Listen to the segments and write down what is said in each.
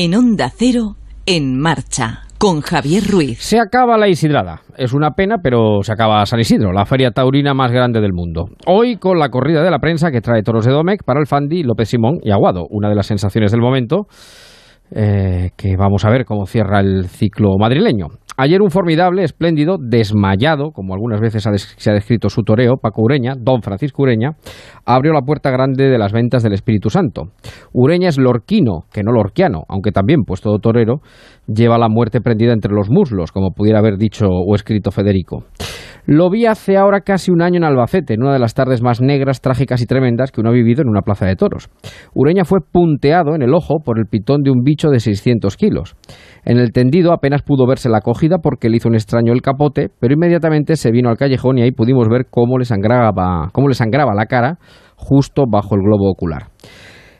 En Onda Cero, en marcha, con Javier Ruiz. Se acaba la Isidrada. Es una pena, pero se acaba San Isidro, la feria taurina más grande del mundo. Hoy con la corrida de la prensa que trae toros de Domecq para el Fandi, López Simón y Aguado, una de las sensaciones del momento. Eh, que vamos a ver cómo cierra el ciclo madrileño. Ayer un formidable, espléndido, desmayado, como algunas veces se ha descrito su toreo, Paco Ureña, don Francisco Ureña, abrió la puerta grande de las ventas del Espíritu Santo. Ureña es lorquino, que no lorquiano, aunque también, pues todo torero, lleva la muerte prendida entre los muslos, como pudiera haber dicho o escrito Federico. Lo vi hace ahora casi un año en Albacete, en una de las tardes más negras, trágicas y tremendas que uno ha vivido en una plaza de toros. Ureña fue punteado en el ojo por el pitón de un bicho de 600 kilos. En el tendido apenas pudo verse la cogida porque le hizo un extraño el capote, pero inmediatamente se vino al callejón y ahí pudimos ver cómo le sangraba, cómo le sangraba la cara justo bajo el globo ocular.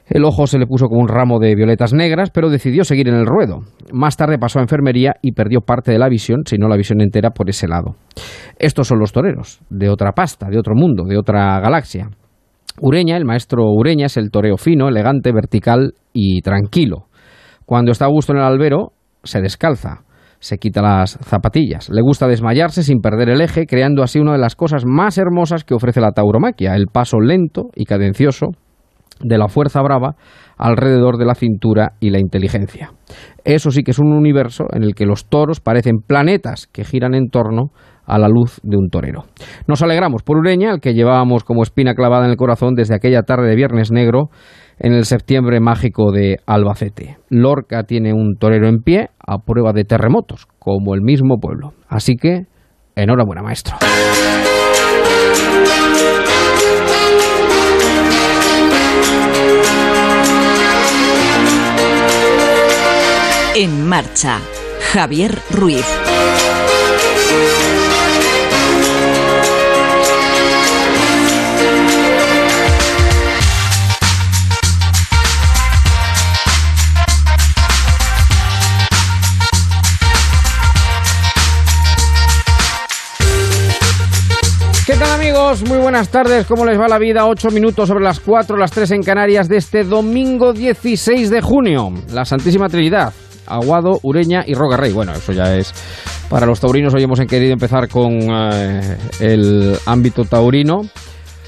El ojo se le puso como un ramo de violetas negras, pero decidió seguir en el ruedo. Más tarde pasó a enfermería y perdió parte de la visión, si no la visión entera, por ese lado. Estos son los toreros, de otra pasta, de otro mundo, de otra galaxia. Ureña, el maestro Ureña, es el toreo fino, elegante, vertical y tranquilo. Cuando está a gusto en el albero, se descalza, se quita las zapatillas. Le gusta desmayarse sin perder el eje, creando así una de las cosas más hermosas que ofrece la tauromaquia, el paso lento y cadencioso de la fuerza brava alrededor de la cintura y la inteligencia. Eso sí que es un universo en el que los toros parecen planetas que giran en torno a la luz de un torero. Nos alegramos por Ureña, al que llevábamos como espina clavada en el corazón desde aquella tarde de Viernes Negro en el septiembre mágico de Albacete. Lorca tiene un torero en pie a prueba de terremotos, como el mismo pueblo. Así que, enhorabuena, maestro. En marcha, Javier Ruiz. ¿Qué tal amigos? Muy buenas tardes. ¿Cómo les va la vida? Ocho minutos sobre las cuatro, las tres en Canarias de este domingo 16 de junio. La Santísima Trinidad. Aguado, Ureña y Roca Rey. Bueno, eso ya es para los taurinos. Hoy hemos querido empezar con eh, el ámbito taurino.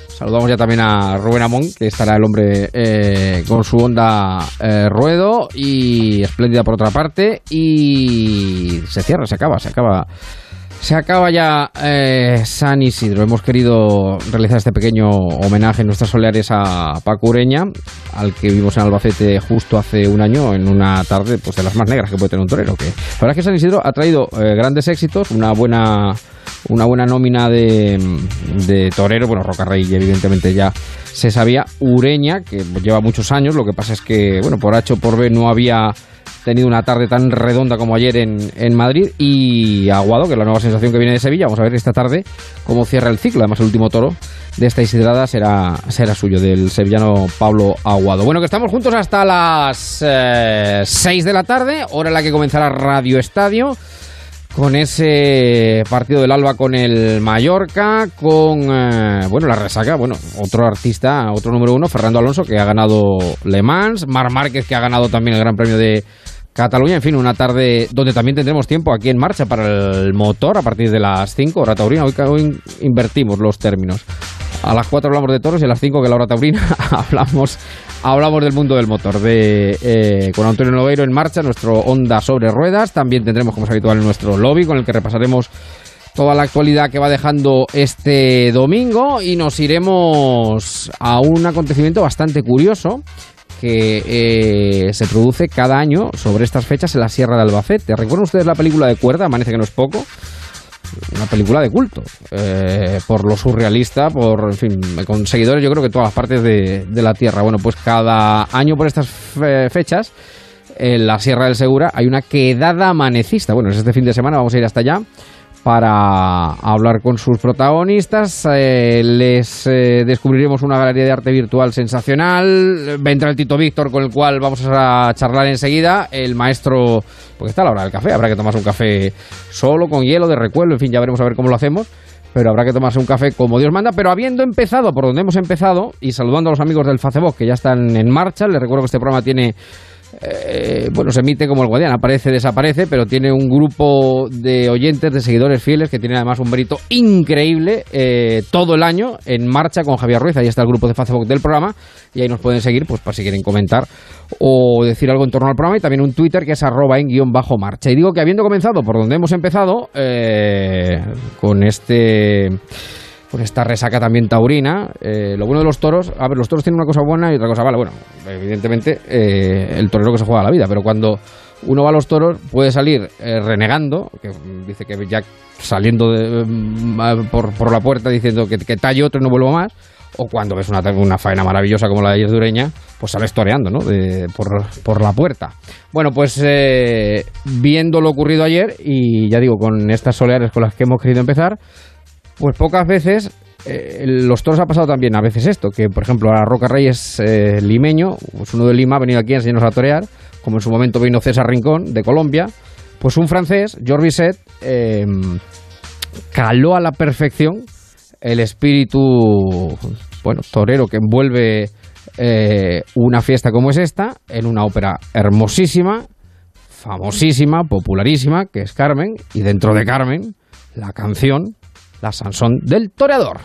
Saludamos ya también a Rubén Amón, que estará el hombre eh, con su onda eh, ruedo y espléndida por otra parte. Y se cierra, se acaba, se acaba se acaba ya eh, San Isidro. Hemos querido realizar este pequeño homenaje en nuestras soleares a Paco Ureña, al que vimos en Albacete justo hace un año, en una tarde pues de las más negras que puede tener un torero. Que, la verdad es que San Isidro ha traído eh, grandes éxitos, una buena una buena nómina de, de torero, bueno, Rocarrey evidentemente ya se sabía, Ureña, que lleva muchos años, lo que pasa es que, bueno, por H o por B no había tenido una tarde tan redonda como ayer en, en, Madrid y Aguado, que es la nueva sensación que viene de Sevilla. Vamos a ver esta tarde cómo cierra el ciclo. Además, el último toro de esta isidrada será, será suyo, del sevillano Pablo Aguado. Bueno, que estamos juntos hasta las eh, 6 de la tarde, hora en la que comenzará Radio Estadio. Con ese partido del Alba con el Mallorca, con eh, bueno la resaca, bueno, otro artista, otro número uno, Fernando Alonso, que ha ganado Le Mans, Mar Márquez, que ha ganado también el Gran Premio de Cataluña, en fin, una tarde donde también tendremos tiempo aquí en marcha para el motor a partir de las 5, hora taurina. Hoy, hoy invertimos los términos. A las 4 hablamos de toros y a las 5, que la hora taurina, hablamos, hablamos del mundo del motor. De, eh, con Antonio Noveiro en marcha, nuestro Onda sobre ruedas. También tendremos, como es habitual, nuestro lobby con el que repasaremos toda la actualidad que va dejando este domingo y nos iremos a un acontecimiento bastante curioso que eh, se produce cada año sobre estas fechas en la Sierra de Albacete. ¿Recuerdan ustedes la película de Cuerda? Amanece que no es poco. Una película de culto, eh, por lo surrealista, por, en fin, con seguidores yo creo que todas las partes de, la Tierra. Bueno, pues cada año por estas fe fechas, en la Sierra del Segura, hay una quedada amanecista. Bueno, es este fin de semana, vamos a ir hasta allá para hablar con sus protagonistas. Eh, les eh, descubriremos una galería de arte virtual sensacional. Vendrá el Tito Víctor con el cual vamos a charlar enseguida. El maestro, porque está a la hora del café, habrá que tomarse un café solo, con hielo, de recuerdo, en fin, ya veremos a ver cómo lo hacemos. Pero habrá que tomarse un café como Dios manda. Pero habiendo empezado por donde hemos empezado y saludando a los amigos del Facebook que ya están en marcha, les recuerdo que este programa tiene eh, bueno, se emite como el Guardián, aparece, desaparece, pero tiene un grupo de oyentes, de seguidores fieles, que tiene además un mérito increíble eh, todo el año en marcha con Javier Ruiz. Ahí está el grupo de Facebook del programa y ahí nos pueden seguir, pues para si quieren comentar o decir algo en torno al programa y también un Twitter que es arroba en guion bajo marcha. Y digo que habiendo comenzado por donde hemos empezado, eh, con este con esta resaca también taurina. Eh, lo bueno de los toros, a ver, los toros tienen una cosa buena y otra cosa mala. Bueno, evidentemente eh, el torero que se juega la vida, pero cuando uno va a los toros puede salir eh, renegando, que dice que ya saliendo de, mm, por, por, la puerta diciendo que, que talle otro y no vuelvo más, o cuando ves una, una faena maravillosa como la de ayer de Ureña, pues sales toreando, ¿no? De, por, por, la puerta. Bueno, pues eh, viendo lo ocurrido ayer, y ya digo, con estas soleares con las que hemos querido empezar, pues pocas veces eh, los toros ha pasado también a veces esto, que por ejemplo a Roca Reyes eh, limeño, pues uno de Lima ha venido aquí a enseñarnos a torear, como en su momento vino César Rincón de Colombia, pues un francés, Georges Bisset, eh, caló a la perfección el espíritu, bueno, torero que envuelve una fiesta como es esta, en una ópera hermosísima, famosísima, popularísima, que es Carmen, y dentro de Carmen, la canción la Sansón del Toreador.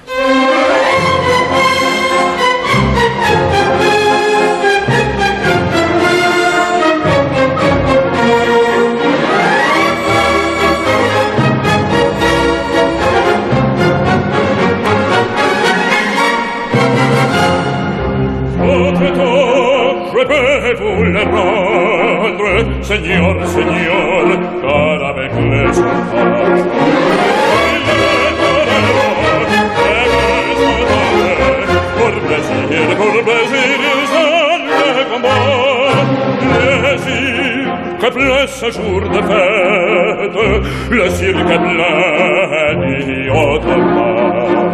vous le rendre, Seigneur, Seigneur, pleut ce jour de fête, le cirque plein d'ignotes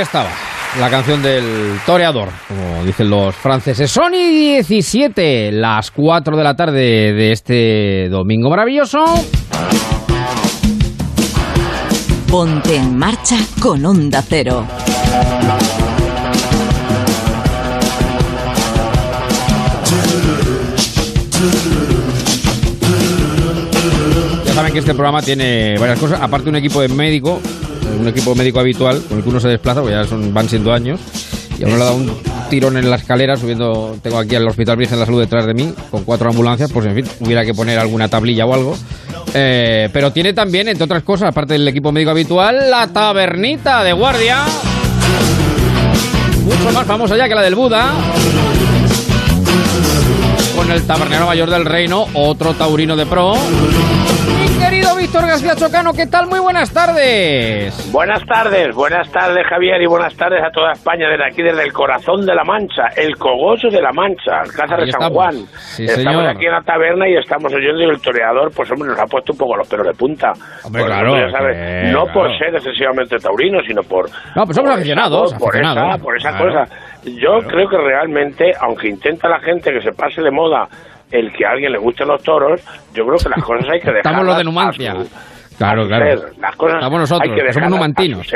ahí estaba, la canción del toreador, como dicen los franceses. Sony 17, las 4 de la tarde de este domingo maravilloso. Ponte en marcha con Onda Cero. Ya saben que este programa tiene varias cosas, aparte un equipo de médico, un equipo médico habitual con el que uno se desplaza, porque ya son, van siendo años, y a uno le dado un tirón en la escalera subiendo, tengo aquí al Hospital Virgen de la Salud detrás de mí, con cuatro ambulancias, pues en fin, hubiera que poner alguna tablilla o algo. Eh, pero tiene también, entre otras cosas, aparte del equipo médico habitual, la tabernita de guardia. Mucho más famosa ya que la del Buda. Con el tabernero mayor del reino, otro taurino de pro. Víctor García Chocano, ¿qué tal? Muy buenas tardes. Buenas tardes, buenas tardes Javier y buenas tardes a toda España desde aquí, desde el corazón de la Mancha, el cogollo de la Mancha, Alcázar de San. Juan. Sí, estamos señor. aquí en la taberna y estamos oyendo y el toreador, pues hombre, nos ha puesto un poco los pelos de punta. Hombre, Por claro, ejemplo, sabes, que- no por ser excesivamente taurino, sino por... No, pues somos por aficionados, esa- Por esa, por esa claro. cosa. Yo creo que realmente, aunque intenta la gente que se pase de moda el que a alguien le gusten los toros, yo creo que las cosas hay que dejar. Estamos los de Numancia. Claro, claro. Las cosas Estamos nosotros, hay que somos numantinos.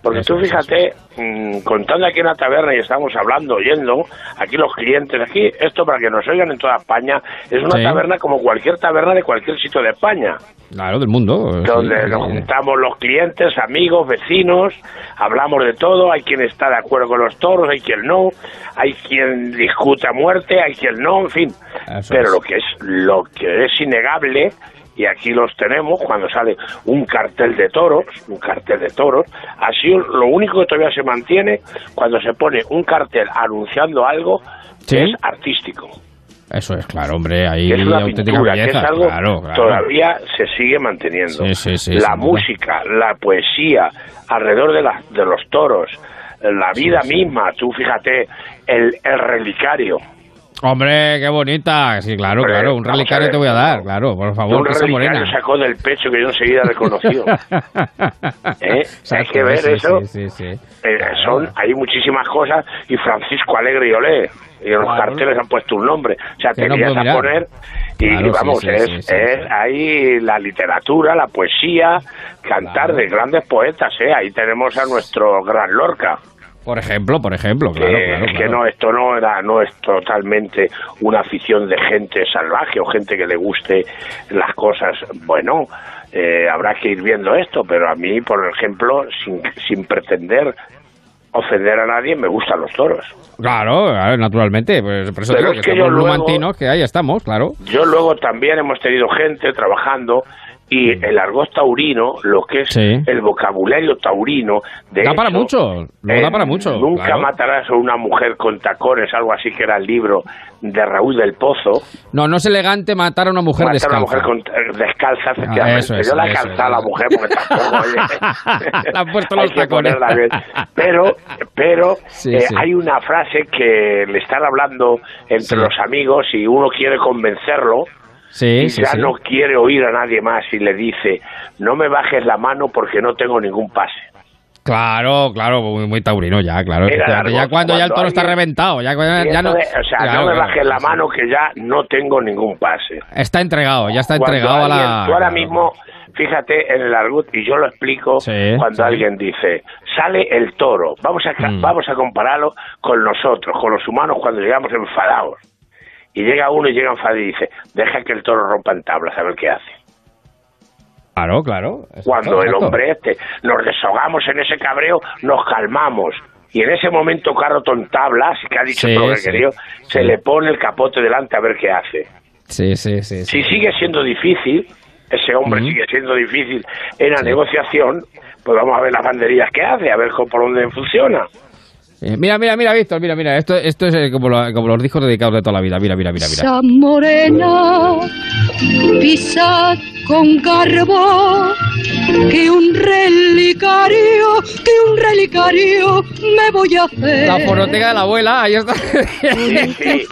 Porque Eso tú fíjate, mm, contando aquí en la taberna y estamos hablando, oyendo, aquí los clientes, aquí, esto para que nos oigan en toda España, es una Sí. taberna como cualquier taberna de cualquier sitio de España, Claro, del mundo. donde sí, nos juntamos los clientes, amigos, vecinos, hablamos de todo, hay quien está de acuerdo con los toros, hay quien no, hay quien discute a muerte, hay quien no, en fin. Eso Pero es. lo que es lo que es innegable y aquí los tenemos cuando sale un cartel de toros, un cartel de toros, así lo único que todavía se mantiene cuando se pone un cartel anunciando algo Sí. que es artístico, Eso es, claro, hombre, ahí es una auténtica pintura, que es belleza. algo claro, claro. todavía se sigue manteniendo. Sí, sí, sí, la música, la poesía alrededor de, la- de los toros, la vida misma, tú fíjate, el, el relicario. Hombre, qué bonita. Sí, claro, Hombre, claro. Un relicario te voy a dar, claro, por un favor, esa relicario morena. sacó del pecho que yo enseguida reconoció. ¿Eh? Hay que ver sí, eso. Sí, sí, sí. Eh, son hay muchísimas cosas y Francisco Alegre y Olé y en los Claro. carteles han puesto un nombre o sea te no a mirar. poner y Claro, vamos es, es ahí la literatura la poesía cantar Claro. de grandes poetas eh ahí tenemos a nuestro gran Lorca Por ejemplo, por ejemplo, que, claro, claro. que claro. no esto no era no es totalmente una afición de gente salvaje o gente que le guste las cosas bueno eh, habrá que ir viendo esto pero a mí por ejemplo sin, sin pretender ofender a nadie me gustan los toros Claro, naturalmente. Pues por eso Pero digo es que, que somos luego- que ahí estamos, claro. Yo luego también hemos tenido gente trabajando y el argot taurino, lo que es. Sí. el vocabulario taurino, de Da para mucho, luego da eh, para mucho, Nunca claro. matarás a una mujer con tacones, algo así que era el libro de Raúl del Pozo. No, no es elegante matar a una mujer Matar a una descalza. mujer con, eh, descalza, efectivamente. eso es, Yo la he calzado a la mujer porque tampoco. Le han puesto los tacones. Pero, pero Sí, eh, sí. hay una frase que le están hablando entre los amigos y uno quiere convencerlo Sí, y sí, ya sí. no quiere oír a nadie más y le dice, no me bajes la mano porque no tengo ningún pase. Claro, claro, muy, muy taurino ya, claro. Ya cuando ya el toro está reventado, ya, ya no... o sea, Claro, no me claro, bajes la mano que ya no tengo ningún pase. Está entregado, ya está Cuando entregado a la... Tú ahora mismo, fíjate en el argut, y yo lo explico Sí, cuando sí. alguien dice, sale el toro, vamos a, Mm. vamos a compararlo con nosotros, con los humanos cuando llegamos enfadados. Y llega uno y llega enfadado y dice, deja que el toro rompa en tablas a ver qué hace. Claro, claro. Cuando el hombre este nos desahogamos en ese cabreo, nos calmamos. Y en ese momento Carroton tablas, que ha dicho Sí, todo lo que sí, sí. se le pone el capote delante a ver qué hace. Sí, sí, sí. sí. Si sigue siendo difícil, ese hombre sigue siendo difícil en la negociación, pues vamos a ver las banderillas que hace, a ver cómo- por dónde funciona. Eh, mira, mira, mira, Víctor, mira, mira. Esto, esto es eh, como, lo- como los discos dedicados de toda la vida. Mira, mira, mira, mira. Esa morena pisa con garbo que un relicario, que un relicario me voy a hacer. La fonoteca de la abuela, ahí está. Sí, sí.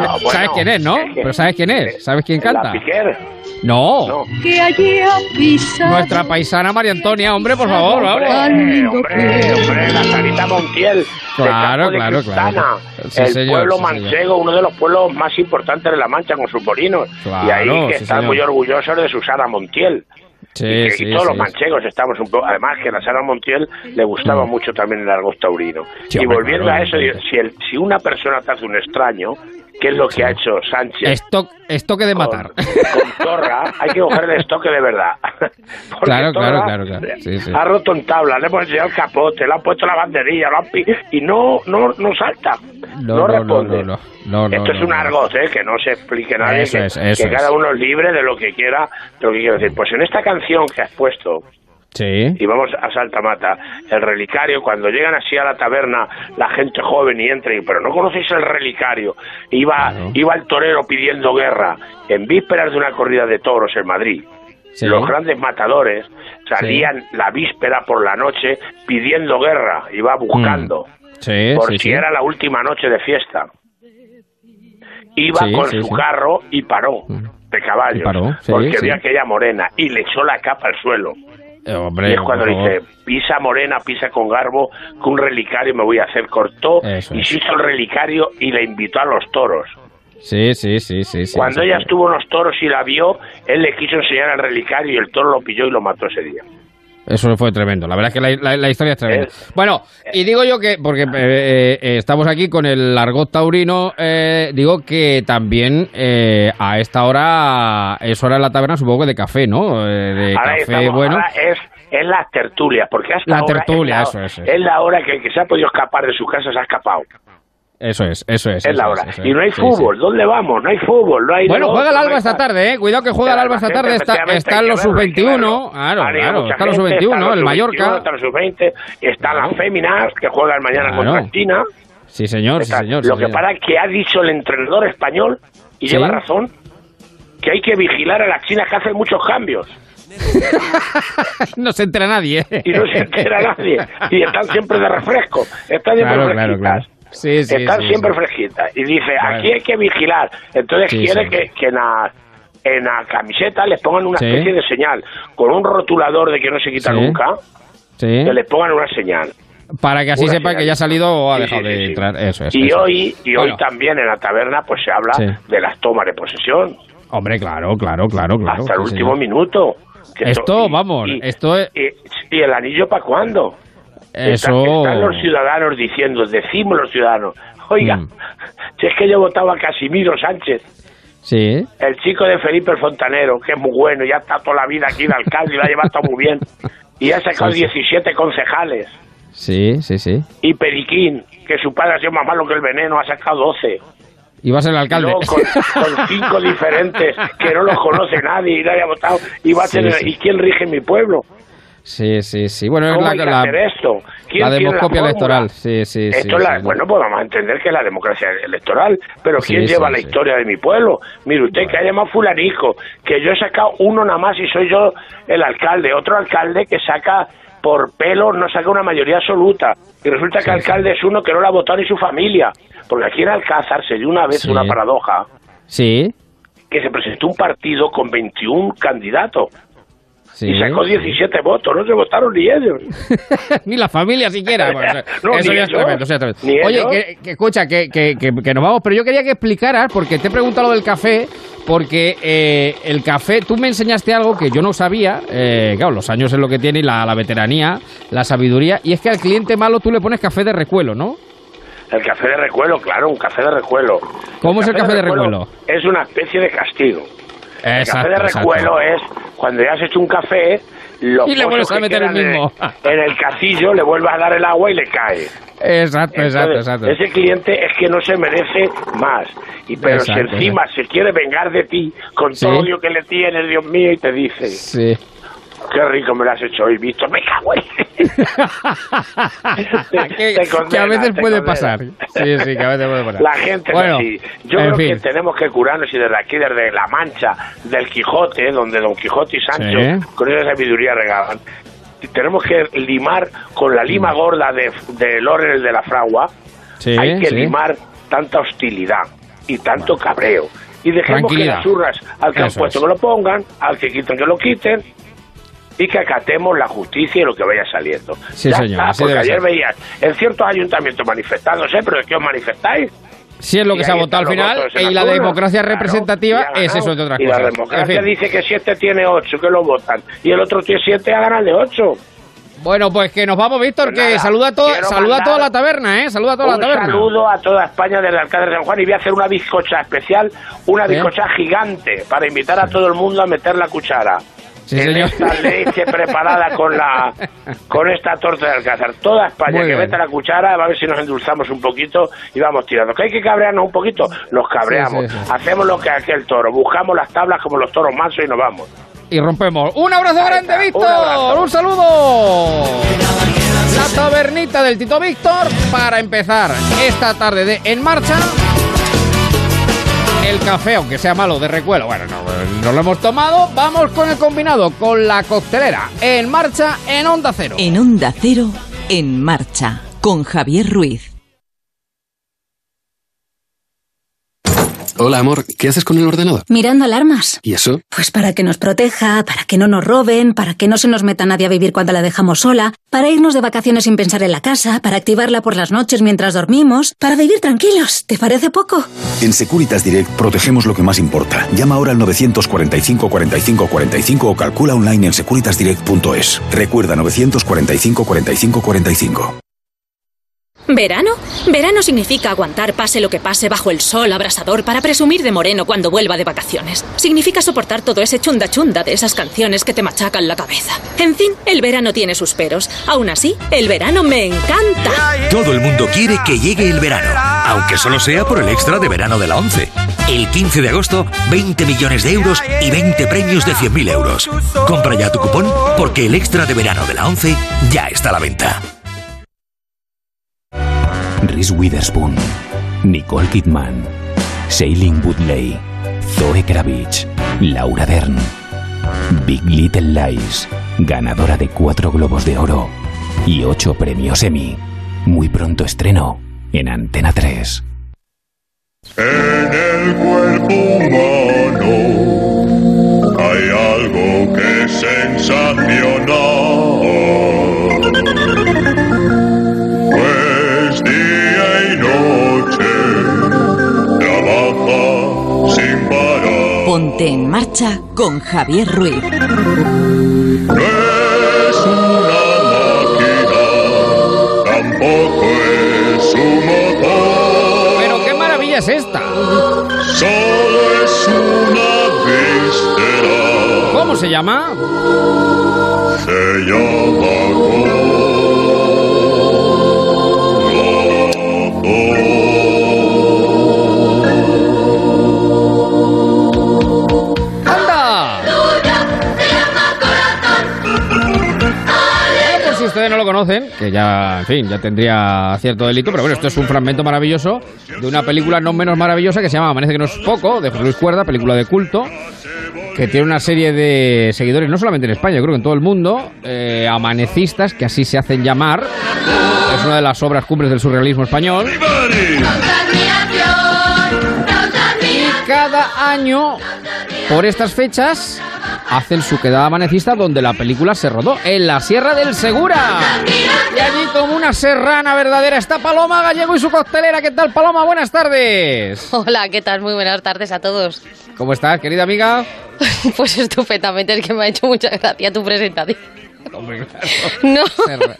Ah, bueno, ¿Sabes quién es, no? es que- Pero ¿sabes quién es? ¿Sabes quién canta? La Piquer. No. No. que allí ha pisado. Nuestra paisana María Antonia, hombre, por favor, Hombre, vamos. hombre, hombre, la Sarita Montiel. Claro, de claro, Cristana, claro. Sí, el señor, pueblo sí, señor. manchego, uno de los pueblos más importantes de La Mancha con sus molinos. y ahí que sí, están señor. muy orgullosos de Susana Montiel. Sí, y, que- sí, y todos los manchegos estamos un poco. Además, que a la Sara Montiel le gustaba Mm. mucho también el arroz taurino. Sí, y volviendo a eso, si, el- si una persona te hace un extraño, ¿qué es lo que ha hecho Sánchez? Esto, estoque de con, matar. con Torra, hay que coger el estoque de verdad. Porque Claro, claro, Torra claro, claro. Sí, sí. Ha roto en tabla, le hemos enseñado el capote, le han puesto la banderilla, lo han pi- y no, no, no salta. No, No, no, responde. no, Esto es un argot, ¿eh? que no se explique nadie, Eso que, es, eso que cada es. uno es libre de lo que quiera, de lo que quiera decir. Pues en esta canción que has puesto, Sí. y vamos a Saltamata, el relicario, cuando llegan así a la taberna la gente joven y entra y, pero no conocéis el relicario, iba, Claro. iba el torero pidiendo guerra en vísperas de una corrida de toros en Madrid. Sí. Los grandes matadores salían la víspera por la noche pidiendo guerra, iba buscando, Sí, por si era la última noche de fiesta. Iba con su carro y paró de caballos, Y paró, sí, porque vio aquella morena y le echó la capa al suelo. Eh, hombre, Y es cuando dice, pisa morena, pisa con garbo, que un relicario me voy a hacer. Cortó Eso y se hizo el relicario y le invitó a los toros. Sí, sí, sí, sí. Cuando sí, ella estuvo en los toros y la vio, él le quiso enseñar el relicario y el toro lo pilló y lo mató ese día. Eso fue tremendo. La verdad es que la, la- la historia es tremenda. Es- Bueno, y digo yo que, porque eh, eh, estamos aquí con el argot taurino, eh, digo que también eh, a esta hora es hora en la taberna, supongo que de café, ¿no? Eh, de Ahora, café estamos- bueno. ahora es, es las tertulias, porque hasta La ahora tertulia, es la, eso es, eso. es la hora que el que se ha podido escapar de su casa se ha escapado. Eso es, eso es. Es la hora. Y no hay Sí, fútbol. ¿Dónde vamos? No hay fútbol. No hay Bueno, juega el no Alba esta tarde, ¿eh? Cuidado que juega el Alba esta tarde. Está, están los verlo, hay que sub-21. verlo. Claro, claro. Están los gente, sub-21, están el Mallorca. sub-21, Están los sub-20. Están las féminas que juegan mañana Claro. contra China. Sí, señor, sí, señor. Lo sí, que señor. para que ha dicho el entrenador español, y Sí. lleva razón, que hay que vigilar a las chinas que hacen muchos cambios. no se entera nadie. Y no se entera nadie. Y están siempre de refresco. Están siempre Claro, claro, claro. Sí, sí, están sí, siempre fresquitas. Y dice, Claro. aquí hay que vigilar. Entonces quiere que, que en, la, en la camiseta les pongan una especie de señal, con un rotulador de que no se quita nunca, que les pongan una señal. Para que así Una sepa señal. que ya ha salido o ha dejado de entrar. Eso es. y eso. hoy y Bueno. hoy también en la taberna pues se habla de las tomas de posesión Hombre, claro, claro, claro, claro. hasta el último señor. minuto. Esto, vamos, esto es- Y, y el anillo para cuándo? Eso. Está- están los ciudadanos diciendo, decimos los ciudadanos, oiga, Mm. si es que yo votaba a Casimiro Sánchez, Sí. el chico de Felipe el Fontanero, que es muy bueno, ya está toda la vida aquí de alcalde y lo ha llevado todo muy bien, y ha sacado Sí, sí. 17 concejales, Sí, sí, sí. y Periquín, que su padre ha sido más malo que el veneno, ha sacado 12. Y va a ser el alcalde. Con, con cinco diferentes que no los conoce nadie y nadie ha votado, y va a Sí, tener. ¿y quién rige mi pueblo? Sí, sí, sí. Bueno, es ¿Cómo la, la, hacer esto? ¿Quién la demoscopia electoral. Sí, sí, sí. Esto es la, sí. bueno, pues vamos a entender que es la democracia electoral, pero ¿quién lleva la historia de mi pueblo? Mire usted que ha llamado fulanico, que yo he sacado uno nada más y soy yo el alcalde, otro alcalde que saca por pelo, no saca una mayoría absoluta, y resulta que el alcalde es uno que no la ha votado ni su familia, porque aquí en Alcázar se dio una vez una paradoja, Sí, que se presentó un partido con 21 candidatos sí. y sacó 17 votos, no se votaron ni ellos. Ni la familia siquiera. Bueno, No, eso ni ya es ellos. tremendo, eso ya es tremendo. Ni Oye, que, que escucha, que, que, que, que nos vamos, pero yo quería que explicaras, porque te he preguntado lo del café, porque eh, el café, tú me enseñaste algo que yo no sabía, eh, claro, los años es lo que tiene la, la veteranía, la sabiduría, y es que al cliente malo tú le pones café de recuelo, ¿no? El café de recuelo, claro, un café de recuelo. ¿Cómo es el café de recuelo? Es una especie de castigo. El Exacto, café de exacto. recuelo es cuando ya has hecho un café, los Y le vuelves a que meter el en mismo. En el cacillo le vuelves a dar el agua y le cae. Exacto, exacto, Entonces, exacto. Ese cliente es que no se merece más. Y pero Exacto, si encima se quiere vengar de ti con Sí. todo el odio que le tienes, Dios mío, y te dice, Sí. Qué rico me lo has hecho hoy, Víctor, me cago en... que, te condena, que a veces puede condena. pasar. Sí, sí, que a veces puede pasar. La gente bueno, así. Yo creo fin. que tenemos que curarnos y desde aquí, desde La Mancha, del Quijote, donde Don Quijote y Sancho, Sí. con esa sabiduría regalan, tenemos que limar con la lima gorda de, de Lorenz de la Fragua, Sí, hay que sí. limar tanta hostilidad y tanto cabreo. Y dejemos que las urras, al que han puesto es. que lo pongan, al que quiten que lo quiten, y que acatemos la justicia y lo que vaya saliendo. Sí, Ya señor, está, porque ayer veías en ciertos ayuntamientos manifestándose, pero ¿de qué os manifestáis? Sí, es lo Y que se ha votado al final. Y la democracia representativa es eso, entre otras y cosas. la democracia En fin. dice que si este tiene ocho, que lo votan, y el otro tiene siete, hagan al de ocho. Bueno, pues que nos vamos, Víctor, Pues que nada, saluda a, quiero saluda a toda la taberna, ¿eh? Saluda a toda Un la taberna. saludo a toda España desde el alcalde de San Juan y voy a hacer una bizcocha especial, una ¿Eh? bizcocha gigante, para invitar a todo el mundo a meter la cuchara. Sí, en esta leche preparada con la con esta torta de alcázar. Toda España Muy que meta la cuchara, va a ver si nos endulzamos un poquito y vamos tirando. Que hay que cabrearnos un poquito, nos cabreamos. Sí, sí, sí. Hacemos lo que hace el toro, buscamos las tablas como los toros mansos y nos vamos. Y rompemos. Un abrazo grande, Víctor. un abrazo. Un saludo. La tabernita del Tito Víctor para empezar esta tarde de En Marcha. El café, aunque sea malo de recuelo, bueno, no, no lo hemos tomado. Vamos con el combinado, con la coctelera. En marcha en Onda Cero. En Onda Cero, En Marcha, con Javier Ruiz. Hola, amor. ¿Qué haces con el ordenador? Mirando alarmas. ¿Y eso? Pues para que nos proteja, para que no nos roben, para que no se nos meta nadie a vivir cuando la dejamos sola, para irnos de vacaciones sin pensar en la casa, para activarla por las noches mientras dormimos, para vivir tranquilos. ¿Te parece poco? En Securitas Direct protegemos lo que más importa. Llama ahora al 945 45 45 o calcula online en securitasdirect.es. Recuerda 945 45 45. ¿Verano? Verano significa aguantar pase lo que pase bajo el sol abrasador para presumir de moreno cuando vuelva de vacaciones. Significa soportar todo ese chunda chunda de esas canciones que te machacan la cabeza. En fin, el verano tiene sus peros. Aún así, el verano me encanta. Todo el mundo quiere que llegue el verano, aunque solo sea por el extra de verano de la 11. El 15 de agosto, 20 millones de euros y 20 premios de 100.000 euros. Compra ya tu cupón porque el extra de verano de la 11 ya está a la venta. Reese Witherspoon, Nicole Kidman, Shailene Woodley, Zoe Kravitz, Laura Dern. Big Little Lies, ganadora de cuatro Globos de Oro y ocho premios Emmy. Muy pronto estreno en Antena 3. En el cuerpo humano hay algo que es sensacional. Ponte en marcha con Javier Ruiz. No es una máquina, tampoco es un motor. Pero qué maravilla es esta. Solo es una víscera. ¿Cómo se llama? Se llama no lo conocen, que ya, en fin, ya tendría cierto delito, pero bueno, esto es un fragmento maravilloso de una película no menos maravillosa que se llama Amanece que no es poco, de José Luis Cuerda, película de culto, que tiene una serie de seguidores, no solamente en España, yo creo que en todo el mundo, eh, amanecistas, que así se hacen llamar. Es una de las obras cumbres del surrealismo español. Y cada año, por estas fechas, hacen su quedada amanecista donde la película se rodó, en la Sierra del Segura. Y allí como una serrana verdadera está Paloma Gallego y su costelera. ¿Qué tal, Paloma? Buenas tardes. Hola, ¿qué tal? Muy buenas tardes a todos. ¿Cómo estás, querida amiga? Pues estupendamente, es que me ha hecho mucha gracia tu presentación. Hombre, claro. No. Serra-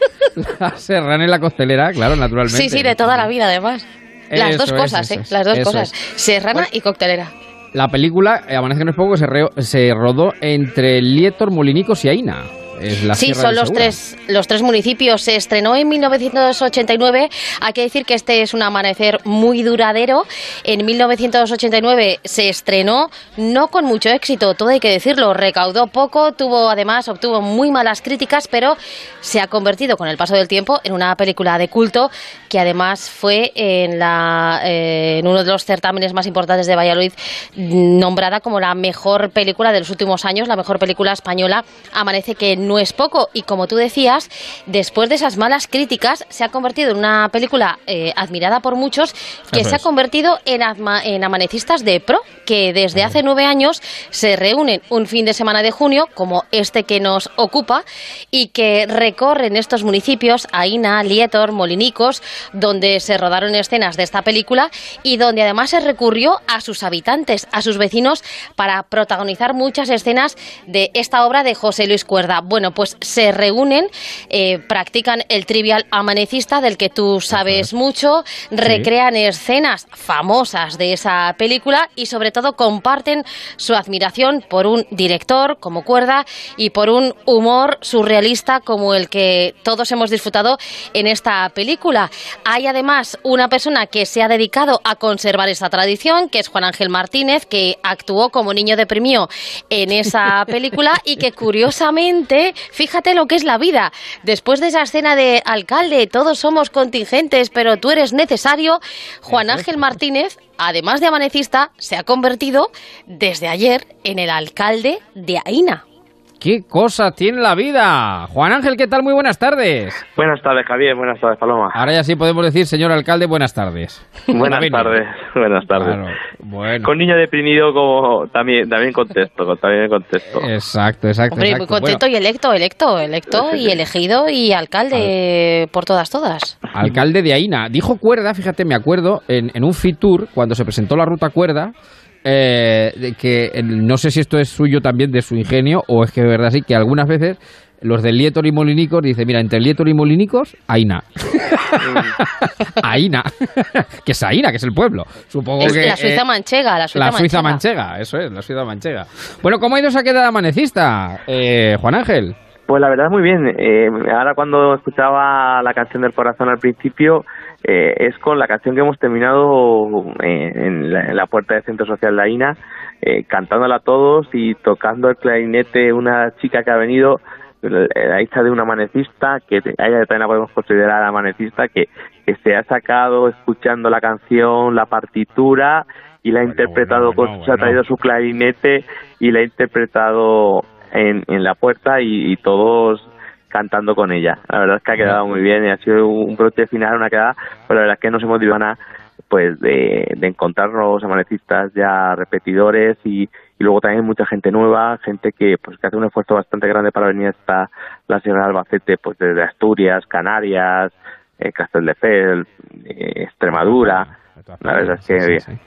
La serrana y la costelera, claro, naturalmente. Sí, sí, de toda la vida, además. Las Eso dos cosas, eso ¿eh? Las dos cosas. es. Serrana y coctelera. La película, eh, Amanece que no es poco, se, se rodó entre Lietor, Molinicos y Aina. Es la sí, son los tres, los tres municipios. Se estrenó en 1989. Hay que decir que este es un amanecer muy duradero. En 1989 se estrenó no con mucho éxito, todo hay que decirlo. Recaudó poco, tuvo además, obtuvo muy malas críticas, pero se ha convertido con el paso del tiempo en una película de culto que además fue en, la, eh, en uno de los certámenes más importantes de Valladolid nombrada como la mejor película de los últimos años, la mejor película española. Amanece que no es poco y como tú decías, después de esas malas críticas se ha convertido en una película eh, admirada por muchos que Eso se ha convertido en, en amanecistas de pro, que desde hace nueve años se reúnen un fin de semana de junio, como este que nos ocupa, y que recorren estos municipios, Aina, Lietor, Molinicos, donde se rodaron escenas de esta película y donde además se recurrió a sus habitantes, a sus vecinos, para protagonizar muchas escenas de esta obra de José Luis Cuerda. Bueno, pues se reúnen, eh, practican el trivial amanecista del que tú sabes mucho, recrean escenas famosas de esa película y sobre todo comparten su admiración por un director como Cuerda y por un humor surrealista como el que todos hemos disfrutado en esta película. Hay además una persona que se ha dedicado a conservar esta tradición, que es Juan Ángel Martínez, que actuó como niño deprimido en esa película y que curiosamente, fíjate lo que es la vida, después de esa escena de alcalde, todos somos contingentes, pero tú eres necesario, Juan Ángel Martínez, además de amanecista, se ha convertido desde ayer en el alcalde de Aina. ¿Qué cosa tiene la vida? Juan Ángel, ¿qué tal? Muy buenas tardes. Buenas tardes, Javier. Buenas tardes, Paloma. Ahora ya sí podemos decir, señor alcalde, buenas tardes. Buenas tardes. Buenas tardes. Claro, bueno. Con niño deprimido como también también contesto, con- también contesto. Exacto, exacto. Hombre, muy exacto. contento y electo, electo, electo y elegido y alcalde por todas, todas. Alcalde de Aina. Dijo Cuerda, fíjate, me acuerdo, en, en un Fitur, cuando se presentó la ruta Cuerda, eh, de que eh, no sé si esto es suyo también de su ingenio o es que de verdad sí, que algunas veces los de Lietor y Molinicos dice, mira, entre Lietor y Molinicos, Aina. Aina. que es Aina, que es el pueblo. Supongo Es que la Suiza eh, manchega, la Suiza, la Suiza manchega. manchega, eso es, la Suiza manchega. Bueno, ¿cómo ha ido esa queda de amanecista, eh, Juan Ángel? Pues la verdad muy bien. Eh, ahora cuando escuchaba la canción del corazón al principio, eh, es con la canción que hemos terminado eh, en, la, en la puerta del Centro Social de Aina, eh, cantándola a todos y tocando el clarinete una chica que ha venido, la hija de un amanecista, que a ella también la podemos considerar amanecista, que, que se ha sacado escuchando la canción, la partitura y la ha interpretado con, se ha traído su clarinete y la ha interpretado en, en la puerta y, y todos cantando con ella. La verdad es que ha quedado muy bien y ha sido un broche final, una quedada, pero la verdad es que nos hemos ido ganar pues de, de encontrarnos amanecistas ya repetidores y, y luego también mucha gente nueva, gente que pues que hace un esfuerzo bastante grande para venir hasta la Sierra de Albacete, pues desde Asturias, Canarias, eh, Castelldefels, eh, Extremadura. La verdad es que bien.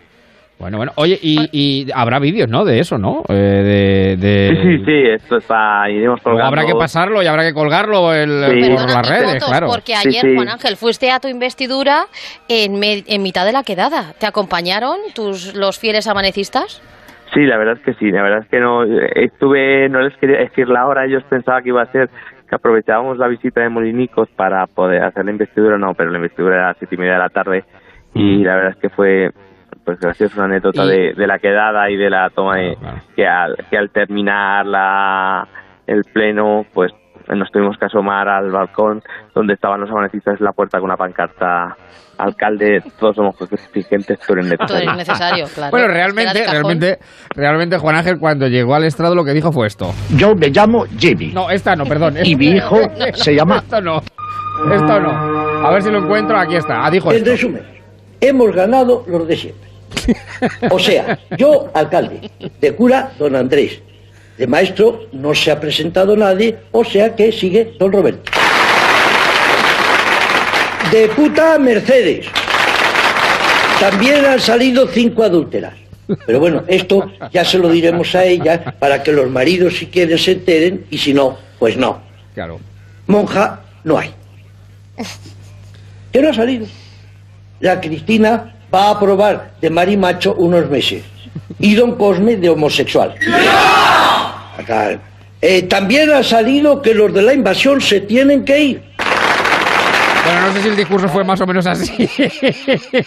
Bueno, bueno. Oye, y, y habrá vídeos, ¿no? De eso, ¿no? Eh, de, de- Sí, sí, sí, esto está, iremos colgando. habrá que pasarlo y habrá que colgarlo el- Sí. por Perdona, las redes, fotos, claro. Porque ayer, Juan Ángel, fuiste a tu investidura en, me- en mitad de la quedada. ¿Te acompañaron tus los fieles amanecistas? Sí, la verdad es que sí, la verdad es que no estuve, no les quería decir la hora, ellos pensaban que iba a ser que aprovechábamos la visita de Molinicos para poder hacer la investidura, no, pero la investidura era a las siete y media de la tarde y la verdad es que fue pues gracioso una anécdota Y- de, de la quedada y de la toma de, que al que al terminar la el pleno pues nos tuvimos que asomar al balcón donde estaban los amanecistas en la puerta con una pancarta alcalde todos somos tú eres Tú necesario claro. Bueno, realmente, realmente, realmente Juan Ángel cuando llegó al estrado lo que dijo fue esto. Yo me llamo Jimmy. No, esta no, perdón. Y mi hijo se llama... Esto no, esto no. A ver si lo encuentro, aquí está. Ah, dijo En esto. resumen, hemos ganado los de siempre. O sea, yo, alcalde, de cura, don Andrés, de maestro no se ha presentado nadie, o sea que sigue don Roberto. De puta, Mercedes. También han salido cinco adúlteras. Pero bueno, esto ya se lo diremos a ella para que los maridos si quieren se enteren y si no, pues no. Claro. Monja no hay. ¿Qué no ha salido? La Cristina va a probar de marimacho unos meses. Y Don Cosme de homosexual. Acá. Eh, también ha salido que los de la invasión se tienen que ir. Bueno, no sé si el discurso fue más o menos así.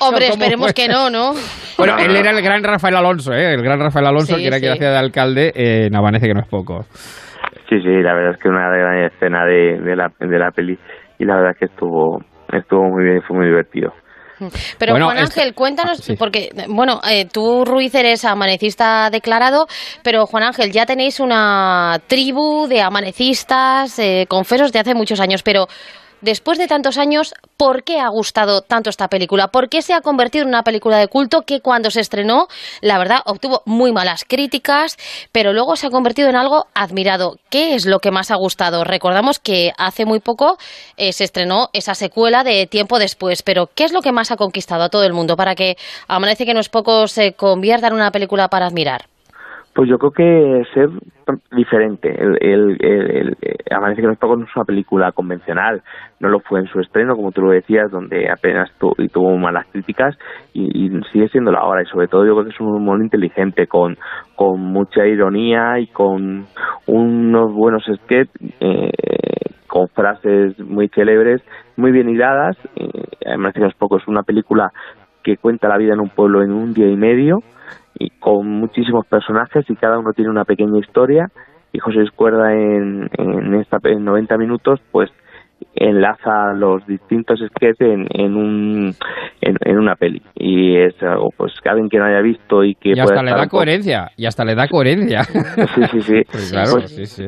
Hombre, ¿Cómo esperemos fue? que no, ¿no? Bueno, él era el gran Rafael Alonso, ¿eh? El gran Rafael Alonso, Sí, que era quien sí. hacía de alcalde eh, en Amanece, que no es poco. Sí, sí, la verdad es que una gran escena de, de, la, de la peli y la verdad es que estuvo, estuvo muy bien y fue muy divertido. Pero Bueno, Juan este- Ángel, cuéntanos, sí. porque, bueno, eh, tú Ruiz eres amanecista declarado, pero Juan Ángel, ya tenéis una tribu de amanecistas, eh, confesos de hace muchos años, pero después de tantos años, ¿por qué ha gustado tanto esta película? ¿Por qué se ha convertido en una película de culto que cuando se estrenó, la verdad, obtuvo muy malas críticas, pero luego se ha convertido en algo admirado? ¿Qué es lo que más ha gustado? Recordamos que hace muy poco eh, se estrenó esa secuela de tiempo después, pero ¿qué es lo que más ha conquistado a todo el mundo para que Amanece que no es poco se convierta en una película para admirar? Pues yo creo que ser diferente. El, el, el, el- eh, Amanece que es poco no es una película convencional. No lo fue en su estreno, como tú lo decías, donde apenas tu- y tuvo malas críticas y, sigue siéndolo ahora. Y sobre todo yo creo que es un humor inteligente, con, con mucha ironía y con unos buenos sketches, eh, con frases muy célebres, muy bien hiladas. Eh, Amanece que no es poco es una película que cuenta la vida en un pueblo en un día y medio y con muchísimos personajes y cada uno tiene una pequeña historia y José Escuerda en, en esta en 90 minutos pues enlaza los distintos sketches en, en un en, en una peli y es algo pues que alguien que no haya visto y que Y hasta le da coherencia. Y hasta le da coherencia. sí sí sí Pues claro, Pues, sí, sí.